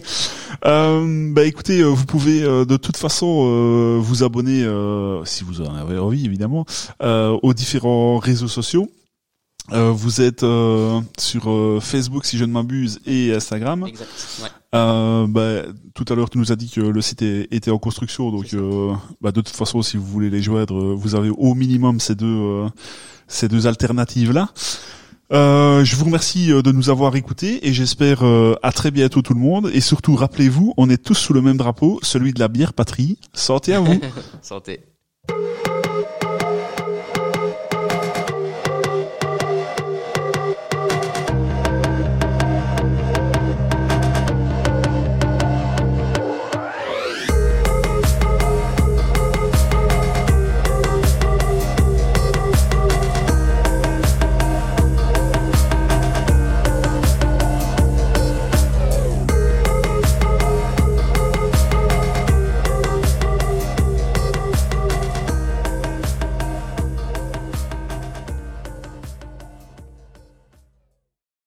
euh, bah écoutez, vous pouvez de toute façon vous abonner, si vous en avez envie, évidemment, aux différents réseaux sociaux. Euh, vous êtes euh, sur euh, Facebook, si je ne m'abuse, et Instagram. Exact. Ouais. Euh, bah, tout à l'heure, tu nous as dit que le site est- était en construction, donc euh, bah, de toute façon, si vous voulez les joindre, euh, vous avez au minimum ces deux euh, ces deux alternatives là. Euh, je vous remercie de nous avoir écoutés et j'espère à très bientôt tout le monde et surtout rappelez-vous, on est tous sous le même drapeau, celui de la bière patrie. Santé à vous. Santé.